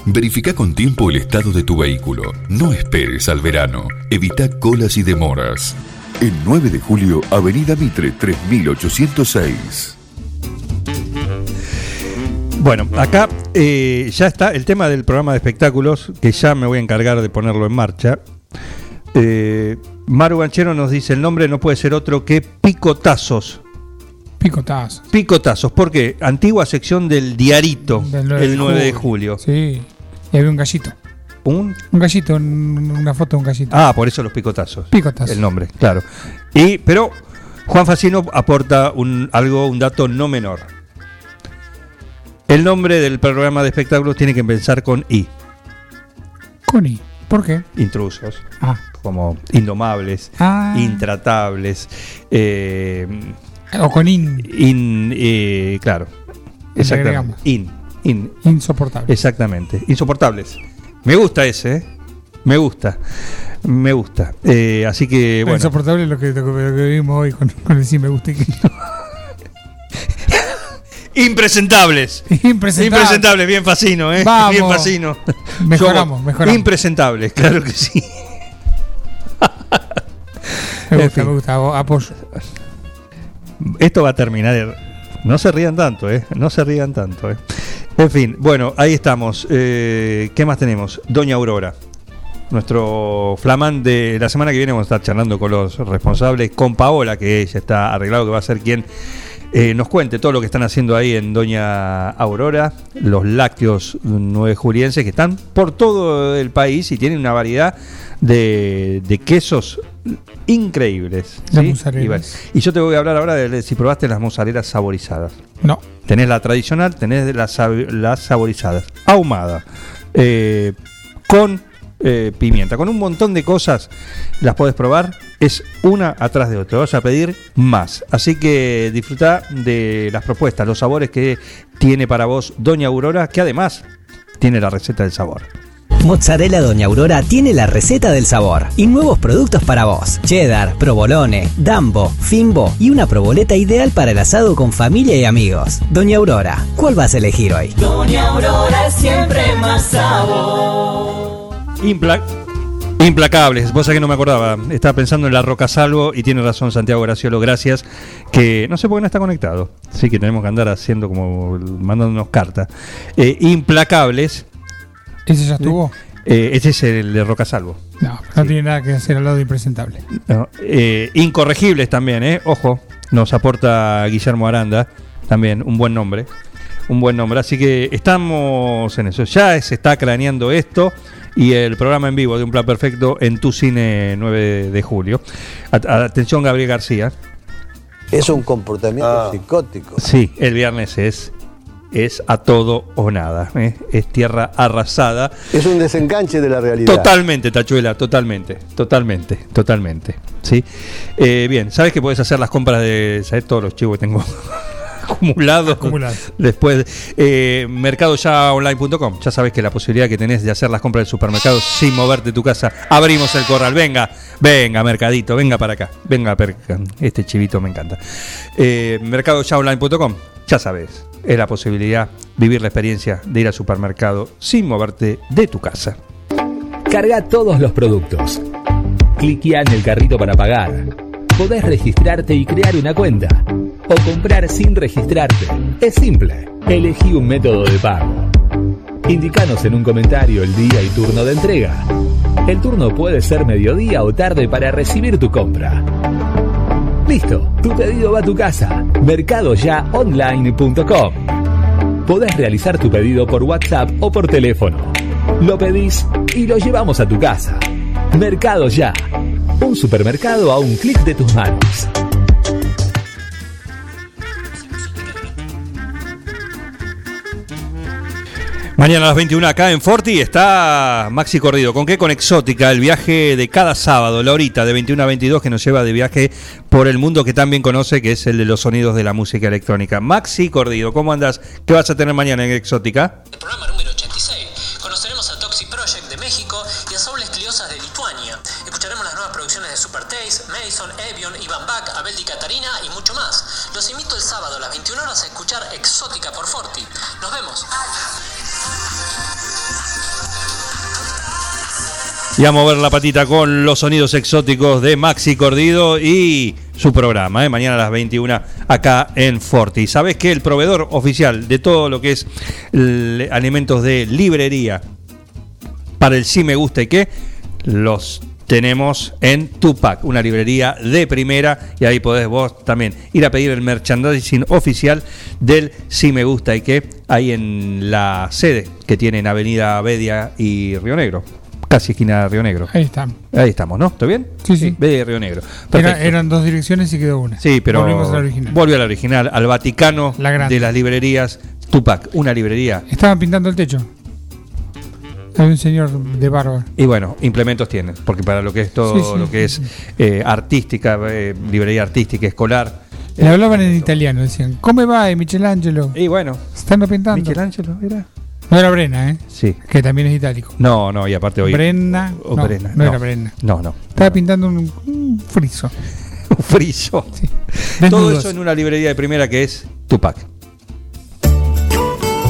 Verifica con tiempo el estado de tu vehículo. No esperes al verano. Evita colas y demoras.
El 9 de julio, Avenida Mitre 3806.
Bueno, acá eh, ya está el tema del programa de espectáculos, que ya me voy a encargar de ponerlo en marcha. Eh, Maru Banchero nos dice, el nombre no puede ser otro que Picotazos.
Picotazos.
Picotazos, porque antigua sección del diarito,
Del 9
el
de
9 de
julio.
julio.
Sí. Y había un gallito.
¿Un?
Un gallito, un- una foto de un gallito.
Ah, por eso los picotazos.
Picotazos.
El nombre, claro. Y, pero Juan Facino aporta un, algo, un dato no menor. El nombre del programa de espectáculos tiene que empezar con I.
Con I. ¿Por qué?
Intrusos.
Ah.
Como indomables,
Ah.
intratables. eh,
O con IN.
in, eh, claro. Exactamente. In, in.
Insoportable.
Exactamente. Insoportables. Me gusta ese, ¿eh? Me gusta. Me gusta. Eh, así que, bueno.
Insoportable es lo que, lo que- vimos hoy con, con el sí me gusta y que
Impresentables.
Impresentable.
Impresentables, bien facino, ¿eh?
Vamos.
Bien facino.
Mejoramos,
Somos
mejoramos.
Impresentables, claro que sí.
Me
En
gusta,
fin.
me gusta. Apoyo.
Esto va a terminar. No se rían tanto, ¿eh? No se rían tanto, ¿eh? En fin, bueno, ahí estamos. Eh, ¿Qué más tenemos? Doña Aurora. Nuestro flamán de la semana que viene vamos a estar charlando con los responsables, con Paola, que ella está arreglado, que va a ser quien eh, nos cuente todo lo que están haciendo ahí en Doña Aurora, los lácteos nueve julienses que están por todo el país y tienen una variedad de quesos increíbles.
Las
¿sí? Y, yo te voy a hablar ahora de si probaste las mozzarellas saborizadas.
No.
Tenés la tradicional, tenés las saborizadas, ahumada, eh, con eh, pimienta, con un montón de cosas las podés probar. Es una atrás de otra. Vas a pedir más. Así que disfruta de las propuestas, los sabores que tiene para vos Doña Aurora, que además tiene la receta del sabor.
Mozzarella Doña Aurora tiene la receta del sabor y nuevos productos para vos. Cheddar, provolone, dambo, fimbo y una proboleta ideal para el asado con familia y amigos. Doña Aurora, ¿cuál vas a elegir hoy?
Doña Aurora es siempre más sabor.
Impla Implacables, vos sabés que no me acordaba. Estaba pensando en la Roca Salvo y tiene razón Santiago Graciolo, gracias. Que no sé por qué no está conectado. Sí que tenemos que andar haciendo como mandándonos cartas. Eh, implacables.
¿Ese ya estuvo?
Eh, ese es el de Roca Salvo.
No, no tiene nada que hacer al lado de impresentable.
No, eh, incorregibles también, ¿eh? Ojo, nos aporta Guillermo Aranda, también un buen nombre. Un buen nombre, así que estamos en eso. Ya se está craneando esto y el programa en vivo de Un Plan Perfecto en tu cine 9 de julio. At- atención, Gabriel García.
Es un comportamiento psicótico.
Sí, el viernes es, es a todo o nada. ¿eh? Es tierra arrasada.
Es un desenganche de la realidad.
Totalmente, Tachuela, totalmente, totalmente, totalmente. ¿sí? Eh, bien, sabes que puedes hacer las compras de ¿sabes? todos los chivos que tengo acumulados.
Acumulados.
Después, eh, mercadoyaonline.com. Ya sabes que la posibilidad que tenés de hacer las compras del supermercado sin moverte de tu casa. Abrimos el corral. Venga, venga, mercadito, venga para acá. Venga, per- este chivito me encanta. Eh, mercadoyaonline.com. Ya sabes, es la posibilidad vivir la experiencia de ir al supermercado sin moverte de tu casa.
Carga todos los productos. Cliquea en el carrito para pagar. Podés registrarte y crear una cuenta. O comprar sin registrarte. Es simple. Elegí un método de pago. Indicanos en un comentario el día y turno de entrega. El turno puede ser mediodía o tarde para recibir tu compra. Listo, tu pedido va a tu casa. Mercadoyaonline.com. Podés realizar tu pedido por WhatsApp o por teléfono. Lo pedís y lo llevamos a tu casa. Mercado Ya. Un supermercado a un clic de tus manos.
Mañana a las 21 acá en Forti está Maxi Corrido. ¿Con qué? Con Exótica, el viaje de cada sábado, la horita de 21 a 22 que nos lleva de viaje por el mundo que también conoce, que es el de los sonidos de la música electrónica. Maxi Corrido, ¿cómo andas? ¿Qué vas a tener mañana en Exótica?
Mason, Evion, Ivan Bach, Abel Di Catarina y mucho más. Los invito el sábado a las 21 horas a escuchar Exótica por Forti. Nos vemos.
Y a mover la patita con los sonidos exóticos de Maxi Cordido y su programa, ¿eh? mañana a las 21 acá en Forti. Sabes que el proveedor oficial de todo lo que es alimentos de librería para el sí me gusta y qué, los tenemos en Tupac, una librería de primera y ahí podés vos también ir a pedir el merchandising oficial del sí me gusta y qué, ahí en la sede que tiene en Avenida Bedia y Río Negro, casi esquina de Río Negro.
Ahí está.
Ahí estamos, ¿no? ¿Está bien?
Sí, sí.
Bedia y Río Negro.
Era- eran dos direcciones y quedó una.
Sí, pero
Volvimos a la original.
volvió a la original, al Vaticano
La
de las librerías Tupac, una librería.
Estaban pintando el techo. Hay un señor de barba.
Y bueno, implementos tienen, porque para lo que es todo
Sí, sí,
lo que es eh, artística, eh, librería artística, escolar.
Le hablaban en italiano, decían, ¿cómo va eh, Michelangelo?
Y bueno,
están pintando.
Michelangelo era.
No era Brenna, ¿eh?
Sí.
Que también es itálico.
No, no, y aparte hoy.
Brenna.
o
no,
Brenna,
no era Brenna.
No, no.
Estaba pintando un, un friso.
Un friso. Todo eso en una librería de primera que es Tupac.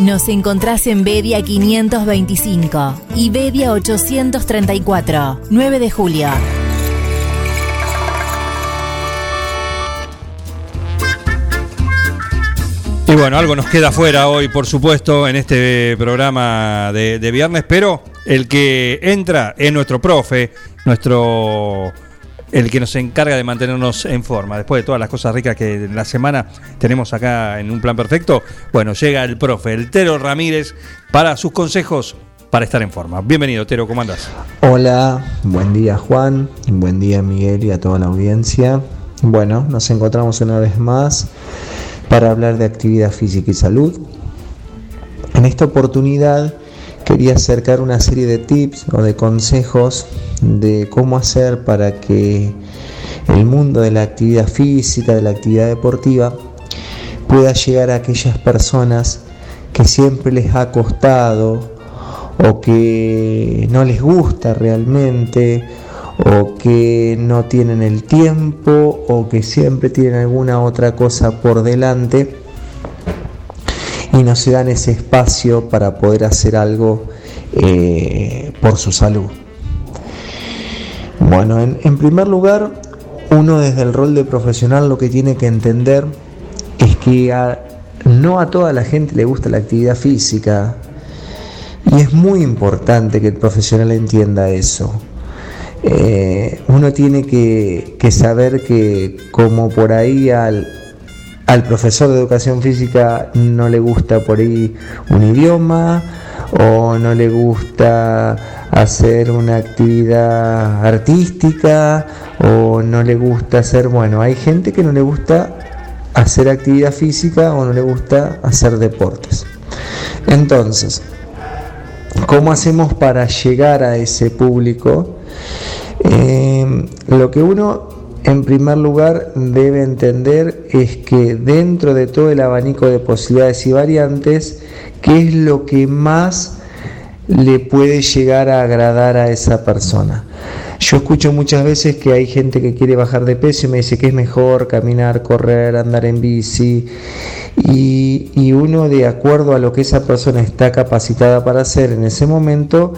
Nos encontrás en Bedia 525 y Bedia 834, 9 de julio.
Y bueno, algo nos queda fuera hoy, por supuesto, en este programa de, de viernes, pero el que entra es nuestro profe, nuestro el que nos encarga de mantenernos en forma. Después de todas las cosas ricas que en la semana tenemos acá en un plan perfecto, bueno, llega el profe, el Tero Ramírez, para sus consejos para estar en forma. Bienvenido, Tero, ¿cómo andás?
Hola, buen día Juan, buen día Miguel y a toda la audiencia. Bueno, nos encontramos una vez más para hablar de actividad física y salud. En esta oportunidad quería acercar una serie de tips o de consejos de cómo hacer para que el mundo de la actividad física, de la actividad deportiva, pueda llegar a aquellas personas que siempre les ha costado o que no les gusta realmente o que no tienen el tiempo o que siempre tienen alguna otra cosa por delante y no se dan ese espacio para poder hacer algo eh, por su salud. Bueno, en, primer lugar, uno desde el rol de profesional lo que tiene que entender es que no a toda la gente le gusta la actividad física y es muy importante que el profesional entienda eso. Eh, uno tiene que saber que como por ahí al, al profesor de educación física no le gusta por ahí un idioma o no le gusta hacer una actividad artística o no le gusta hacer, bueno, hay gente que no le gusta hacer actividad física o no le gusta hacer deportes. Entonces, ¿cómo hacemos para llegar a ese público? Eh, lo que uno en primer lugar debe entender es que dentro de todo el abanico de posibilidades y variantes, ¿qué es lo que más le puede llegar a agradar a esa persona? Yo escucho muchas veces que hay gente que quiere bajar de peso y me dice que es mejor caminar, correr, andar en bici. Y, y uno de acuerdo a lo que esa persona está capacitada para hacer en ese momento,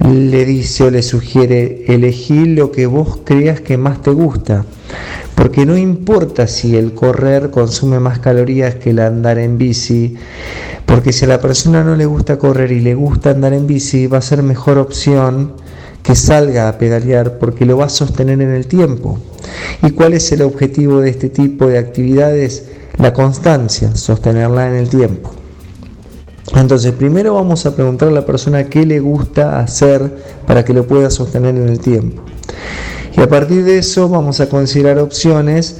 le dice o le sugiere elegir lo que vos creas que más te gusta. Porque no importa si el correr consume más calorías que el andar en bici, porque si a la persona no le gusta correr y le gusta andar en bici, va a ser mejor opción que salga a pedalear porque lo va a sostener en el tiempo. ¿Y cuál es el objetivo de este tipo de actividades? La constancia, sostenerla en el tiempo. Entonces, primero vamos a preguntar a la persona qué le gusta hacer para que lo pueda sostener en el tiempo. Y a partir de eso vamos a considerar opciones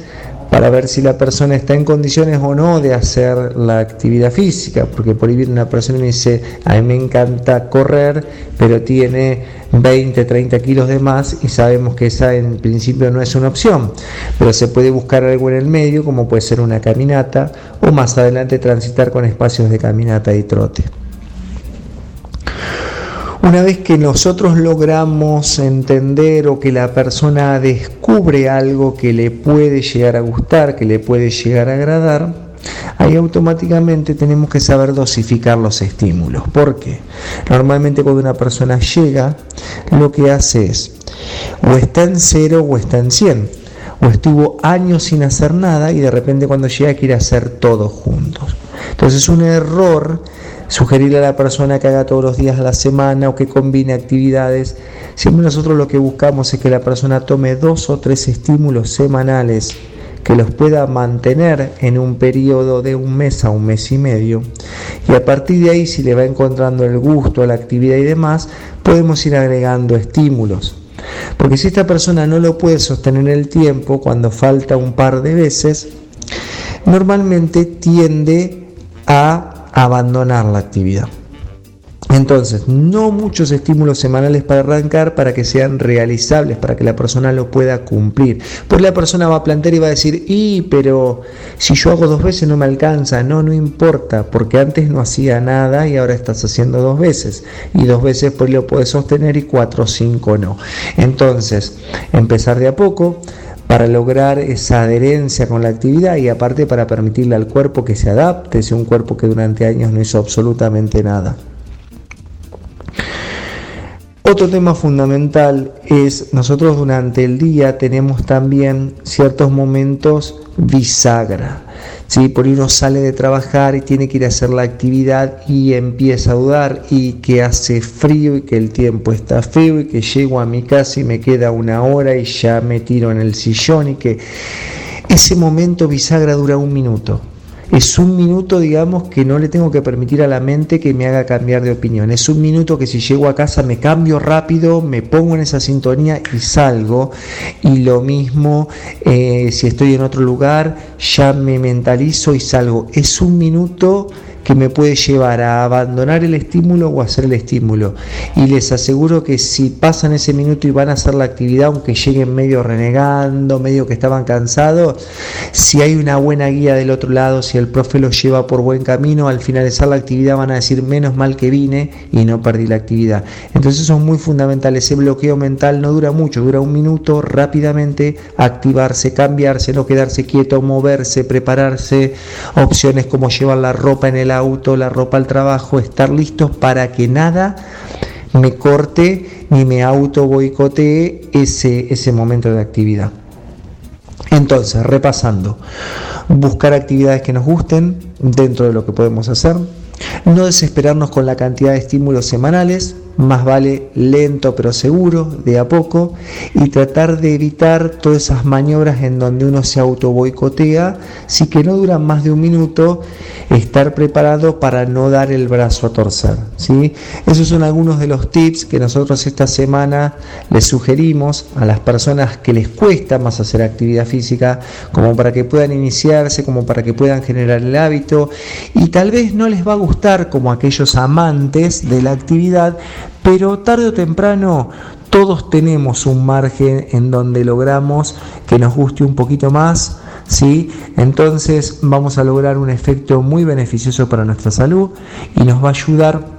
para ver si la persona está en condiciones o no de hacer la actividad física, porque por ahí viene una persona y me dice, a mí me encanta correr, pero tiene 20, 30 kilos de más y sabemos que esa en principio no es una opción, pero se puede buscar algo en el medio, como puede ser una caminata, o más adelante transitar con espacios de caminata y trote. Una vez que nosotros logramos entender o que la persona descubre algo que le puede llegar a gustar, que le puede llegar a agradar, ahí automáticamente tenemos que saber dosificar los estímulos. ¿Por qué? Normalmente cuando una persona llega, lo que hace es o está en cero o está en 100. O estuvo años sin hacer nada y de repente cuando llega quiere hacer todo juntos. Entonces es un error sugerirle a la persona que haga todos los días a la semana o que combine actividades. Siempre nosotros lo que buscamos es que la persona tome dos o tres estímulos semanales que los pueda mantener en un periodo de un mes a un mes y medio. Y a partir de ahí, si le va encontrando el gusto a la actividad y demás, podemos ir agregando estímulos. Porque si esta persona no lo puede sostener en el tiempo, cuando falta un par de veces, normalmente tiende a abandonar la actividad. Entonces, no muchos estímulos semanales para arrancar para que sean realizables, para que la persona lo pueda cumplir. Porque la persona va a plantear y va a decir, y pero si yo hago dos veces no me alcanza. No, no importa, porque antes no hacía nada y ahora estás haciendo dos veces. Y dos veces pues lo puedes sostener y cuatro o cinco no. Entonces, empezar de a poco para lograr esa adherencia con la actividad y aparte para permitirle al cuerpo que se adapte, si un cuerpo que durante años no hizo absolutamente nada. Otro tema fundamental es nosotros durante el día tenemos también ciertos momentos bisagra. ¿Sí? Por ahí uno sale de trabajar y tiene que ir a hacer la actividad y empieza a dudar y que hace frío y que el tiempo está feo y que llego a mi casa y me queda una hora y ya me tiro en el sillón y que ese momento bisagra dura un minuto. Es un minuto, digamos, que no le tengo que permitir a la mente que me haga cambiar de opinión. Es un minuto que si llego a casa me cambio rápido, me pongo en esa sintonía y salgo. Y lo mismo eh, si estoy en otro lugar, ya me mentalizo y salgo. Es un minuto que me puede llevar a abandonar el estímulo o hacer el estímulo. Y les aseguro que si pasan ese minuto y van a hacer la actividad, aunque lleguen medio renegando, medio que estaban cansados, si hay una buena guía del otro lado, si el profe los lleva por buen camino, al finalizar la actividad van a decir menos mal que vine y no perdí la actividad. Entonces eso es muy fundamental, ese bloqueo mental no dura mucho, dura un minuto, rápidamente activarse, cambiarse, no quedarse quieto, moverse, prepararse, opciones como llevar la ropa en el auto, la ropa al trabajo, estar listos para que nada me corte ni me auto boicotee ese, ese momento de actividad. Entonces, repasando, buscar actividades que nos gusten dentro de lo que podemos hacer, no desesperarnos con la cantidad de estímulos semanales, más vale lento pero seguro, de a poco, y tratar de evitar todas esas maniobras en donde uno se auto boicotea, si que no duran más de un minuto, estar preparado para no dar el brazo a torcer. ¿sí? Esos son algunos de los tips que nosotros esta semana les sugerimos a las personas que les cuesta más hacer actividad física, como para que puedan iniciarse, como para que puedan generar el hábito, y tal vez no les va a gustar como aquellos amantes de la actividad, pero tarde o temprano todos tenemos un margen en donde logramos que nos guste un poquito más, ¿sí? Entonces vamos a lograr un efecto muy beneficioso para nuestra salud y nos va a ayudar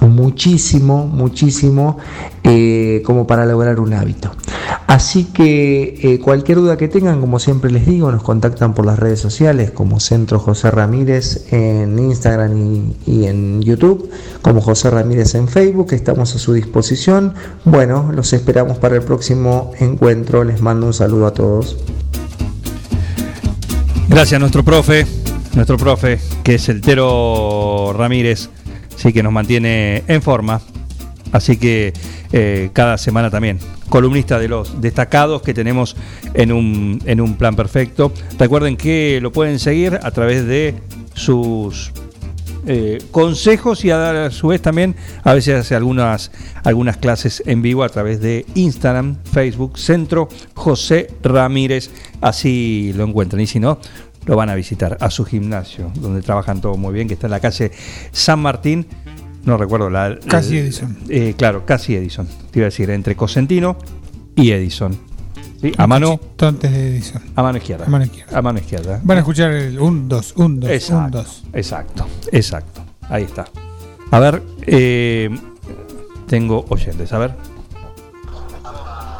muchísimo, muchísimo eh, como para lograr un hábito. Así que eh, cualquier duda que tengan, como siempre les digo, nos contactan por las redes sociales como Centro José Ramírez en Instagram y, en YouTube, como José Ramírez en Facebook, estamos a su disposición. Bueno, los esperamos para el próximo encuentro, les mando un saludo a todos.
Gracias nuestro profe, nuestro profe, que es el Tero Ramírez, sí que nos mantiene en forma. Así que eh, cada semana también, columnista de los destacados que tenemos en un, en un plan perfecto. Recuerden que lo pueden seguir a través de sus eh, consejos y a, a su vez también a veces hace algunas, algunas clases en vivo a través de Instagram, Facebook, Centro José Ramírez, así lo encuentran y si no, lo van a visitar a su gimnasio, donde trabajan todo muy bien, que está en la calle San Martín, no recuerdo la...
Casi Edison.
eh, claro, casi Edison, te iba a decir, entre Cosentino y Edison. ¿Sí? A mano...
Antes de Edison.
A mano izquierda.
A mano izquierda.
A mano izquierda.
Van a escuchar el 1, 2, 1, 2, 1,
Exacto,
2.
exacto, exacto. Ahí está. A ver, eh, tengo oyentes, a ver.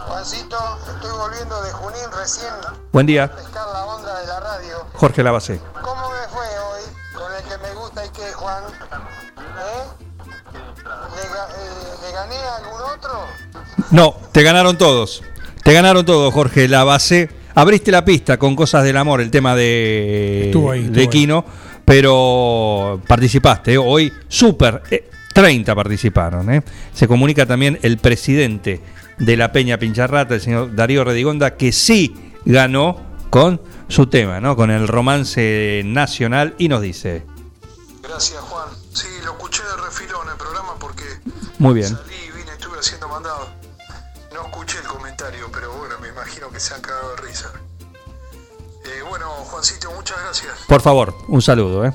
Juancito, estoy volviendo de Junín recién
Buen día,
pescar la onda de la radio.
Jorge Lavacé.
¿Cómo me fue hoy con el que me gusta y que Juan? ¿Eh? ¿Le, ga- eh, ¿le gané a algún otro?
No, te ganaron todos. Te ganaron todos, Jorge Lavacé. Abriste la pista con cosas del amor, el tema de,
Estuvo ahí, estuvo
de
ahí.
Kino, pero participaste. ¿eh? Hoy, súper, eh, 30 participaron. ¿eh? Se comunica también el presidente de la Peña Pincharrata, el señor Darío Redigonda, que sí ganó con su tema, ¿no? con el romance nacional, y nos dice,
Gracias, Juan. Sí, lo escuché de refilón el programa porque
muy bien.
salí y vine, estuve haciendo mandado. No escuché el comentario, pero bueno, me imagino que se han cagado de risa. Eh, bueno, Juancito, muchas gracias.
Por favor, un saludo, ¿eh?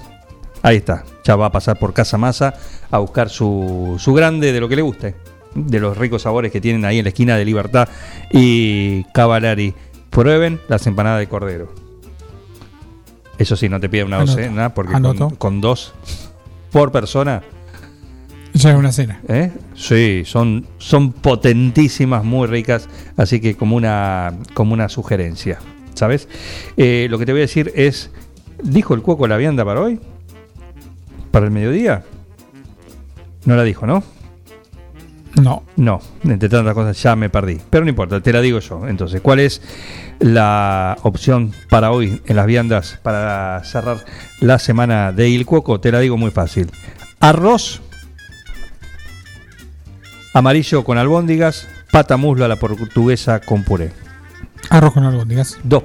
Ahí está. Ya va a pasar por Casa Masa a buscar su, su grande de lo que le guste. De los ricos sabores que tienen ahí en la esquina de Libertad y Cavalari. Prueben las empanadas de cordero. Eso sí, no te piden una
Anoto,
docena, porque con, con dos por persona.
Ya es una cena.
¿eh? Sí, son, son potentísimas, muy ricas. Así que como una, como una sugerencia. ¿Sabes? Eh, lo que te voy a decir es. ¿Dijo el cuoco la vianda para hoy? ¿Para el mediodía? No la dijo, ¿no?
No.
No, entre tantas cosas ya me perdí. Pero no importa, te la digo yo. Entonces, ¿cuál es la opción para hoy en las viandas para cerrar la semana de Il Cuoco? Te la digo muy fácil. Arroz amarillo con albóndigas, pata muslo a la portuguesa con puré.
Arroz con albóndigas.
Dos.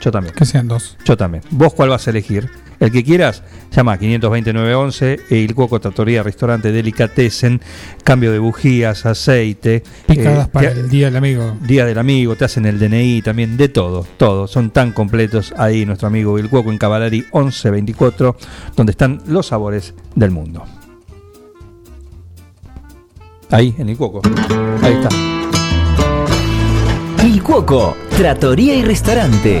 Yo también.
Que sean dos.
Yo también. ¿Vos cuál vas a elegir? El que quieras, llama a 520-911 e Il Cuoco Trattoria Restaurante Delicatessen, cambio de bujías, aceite.
Picadas
eh,
para
te-
el Día del Amigo.
Día del amigo, te hacen el DNI también, de todo, todo. Son tan completos ahí nuestro amigo El Cuoco en Cavalari 1124, donde están los sabores del mundo. Ahí, en El Cuoco. Ahí está.
Il Cuoco, Trattoria y Restaurante.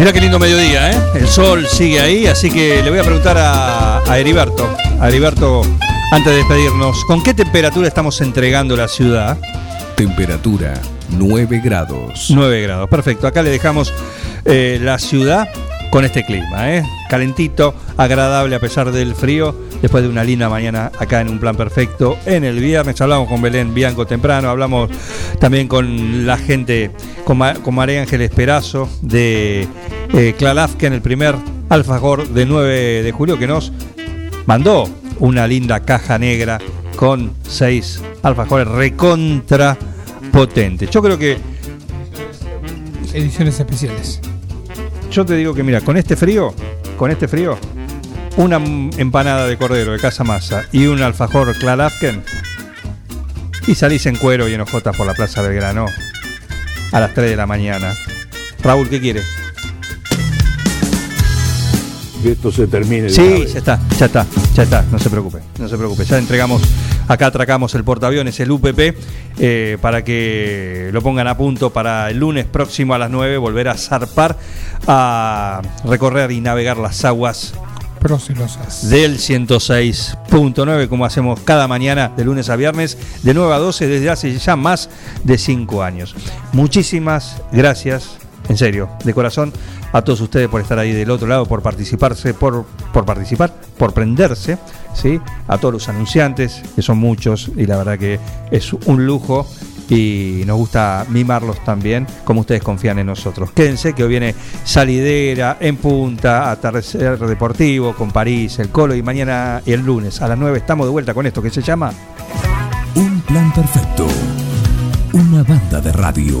Mira qué lindo mediodía, ¿eh? El sol sigue ahí, así que le voy a preguntar a, a Heriberto. A Heriberto, antes de despedirnos, ¿con qué temperatura estamos entregando la ciudad?
Temperatura 9 grados.
9 grados, perfecto. Acá le dejamos eh, la ciudad con este clima, ¿eh? Calentito, agradable a pesar del frío. Después de una linda mañana acá en un plan perfecto. En el viernes hablamos con Belén Bianco temprano, hablamos también con la gente, con, con María Ángel Esperazo de eh, Clarafke en el primer alfajor de 9 de julio que nos mandó una linda caja negra con seis alfajores recontra potentes. Yo creo que
Ediciones especiales.
Yo te digo que mira, con este frío, con este frío, una empanada de cordero de casa masa y un alfajor Clarafken y salís en cuero y en ojotas por la Plaza Belgrano a las 3 de la mañana. Raúl, ¿qué quiere?
Que esto se termine.
Sí, ya está, ya está, ya está, no se preocupe, no se preocupe. Ya entregamos, acá atracamos el portaaviones, el UPP, eh, para que lo pongan a punto para el lunes próximo a las 9 volver a zarpar, a recorrer y navegar las aguas del 106.9 como hacemos cada mañana de lunes a viernes de 9 a 12 desde hace ya más de 5 años. Muchísimas gracias, en serio, de corazón, a todos ustedes por estar ahí del otro lado, por participarse, por, por participar, por prenderse, ¿sí? a todos los anunciantes, que son muchos y la verdad que es un lujo y nos gusta mimarlos también, como ustedes confían en nosotros. Quédense que hoy viene Salidera, En Punta, Atardecer Deportivo, con París, El Colo y mañana y el lunes a las 9 estamos de vuelta con esto que se llama
Un plan perfecto. Una banda de radio.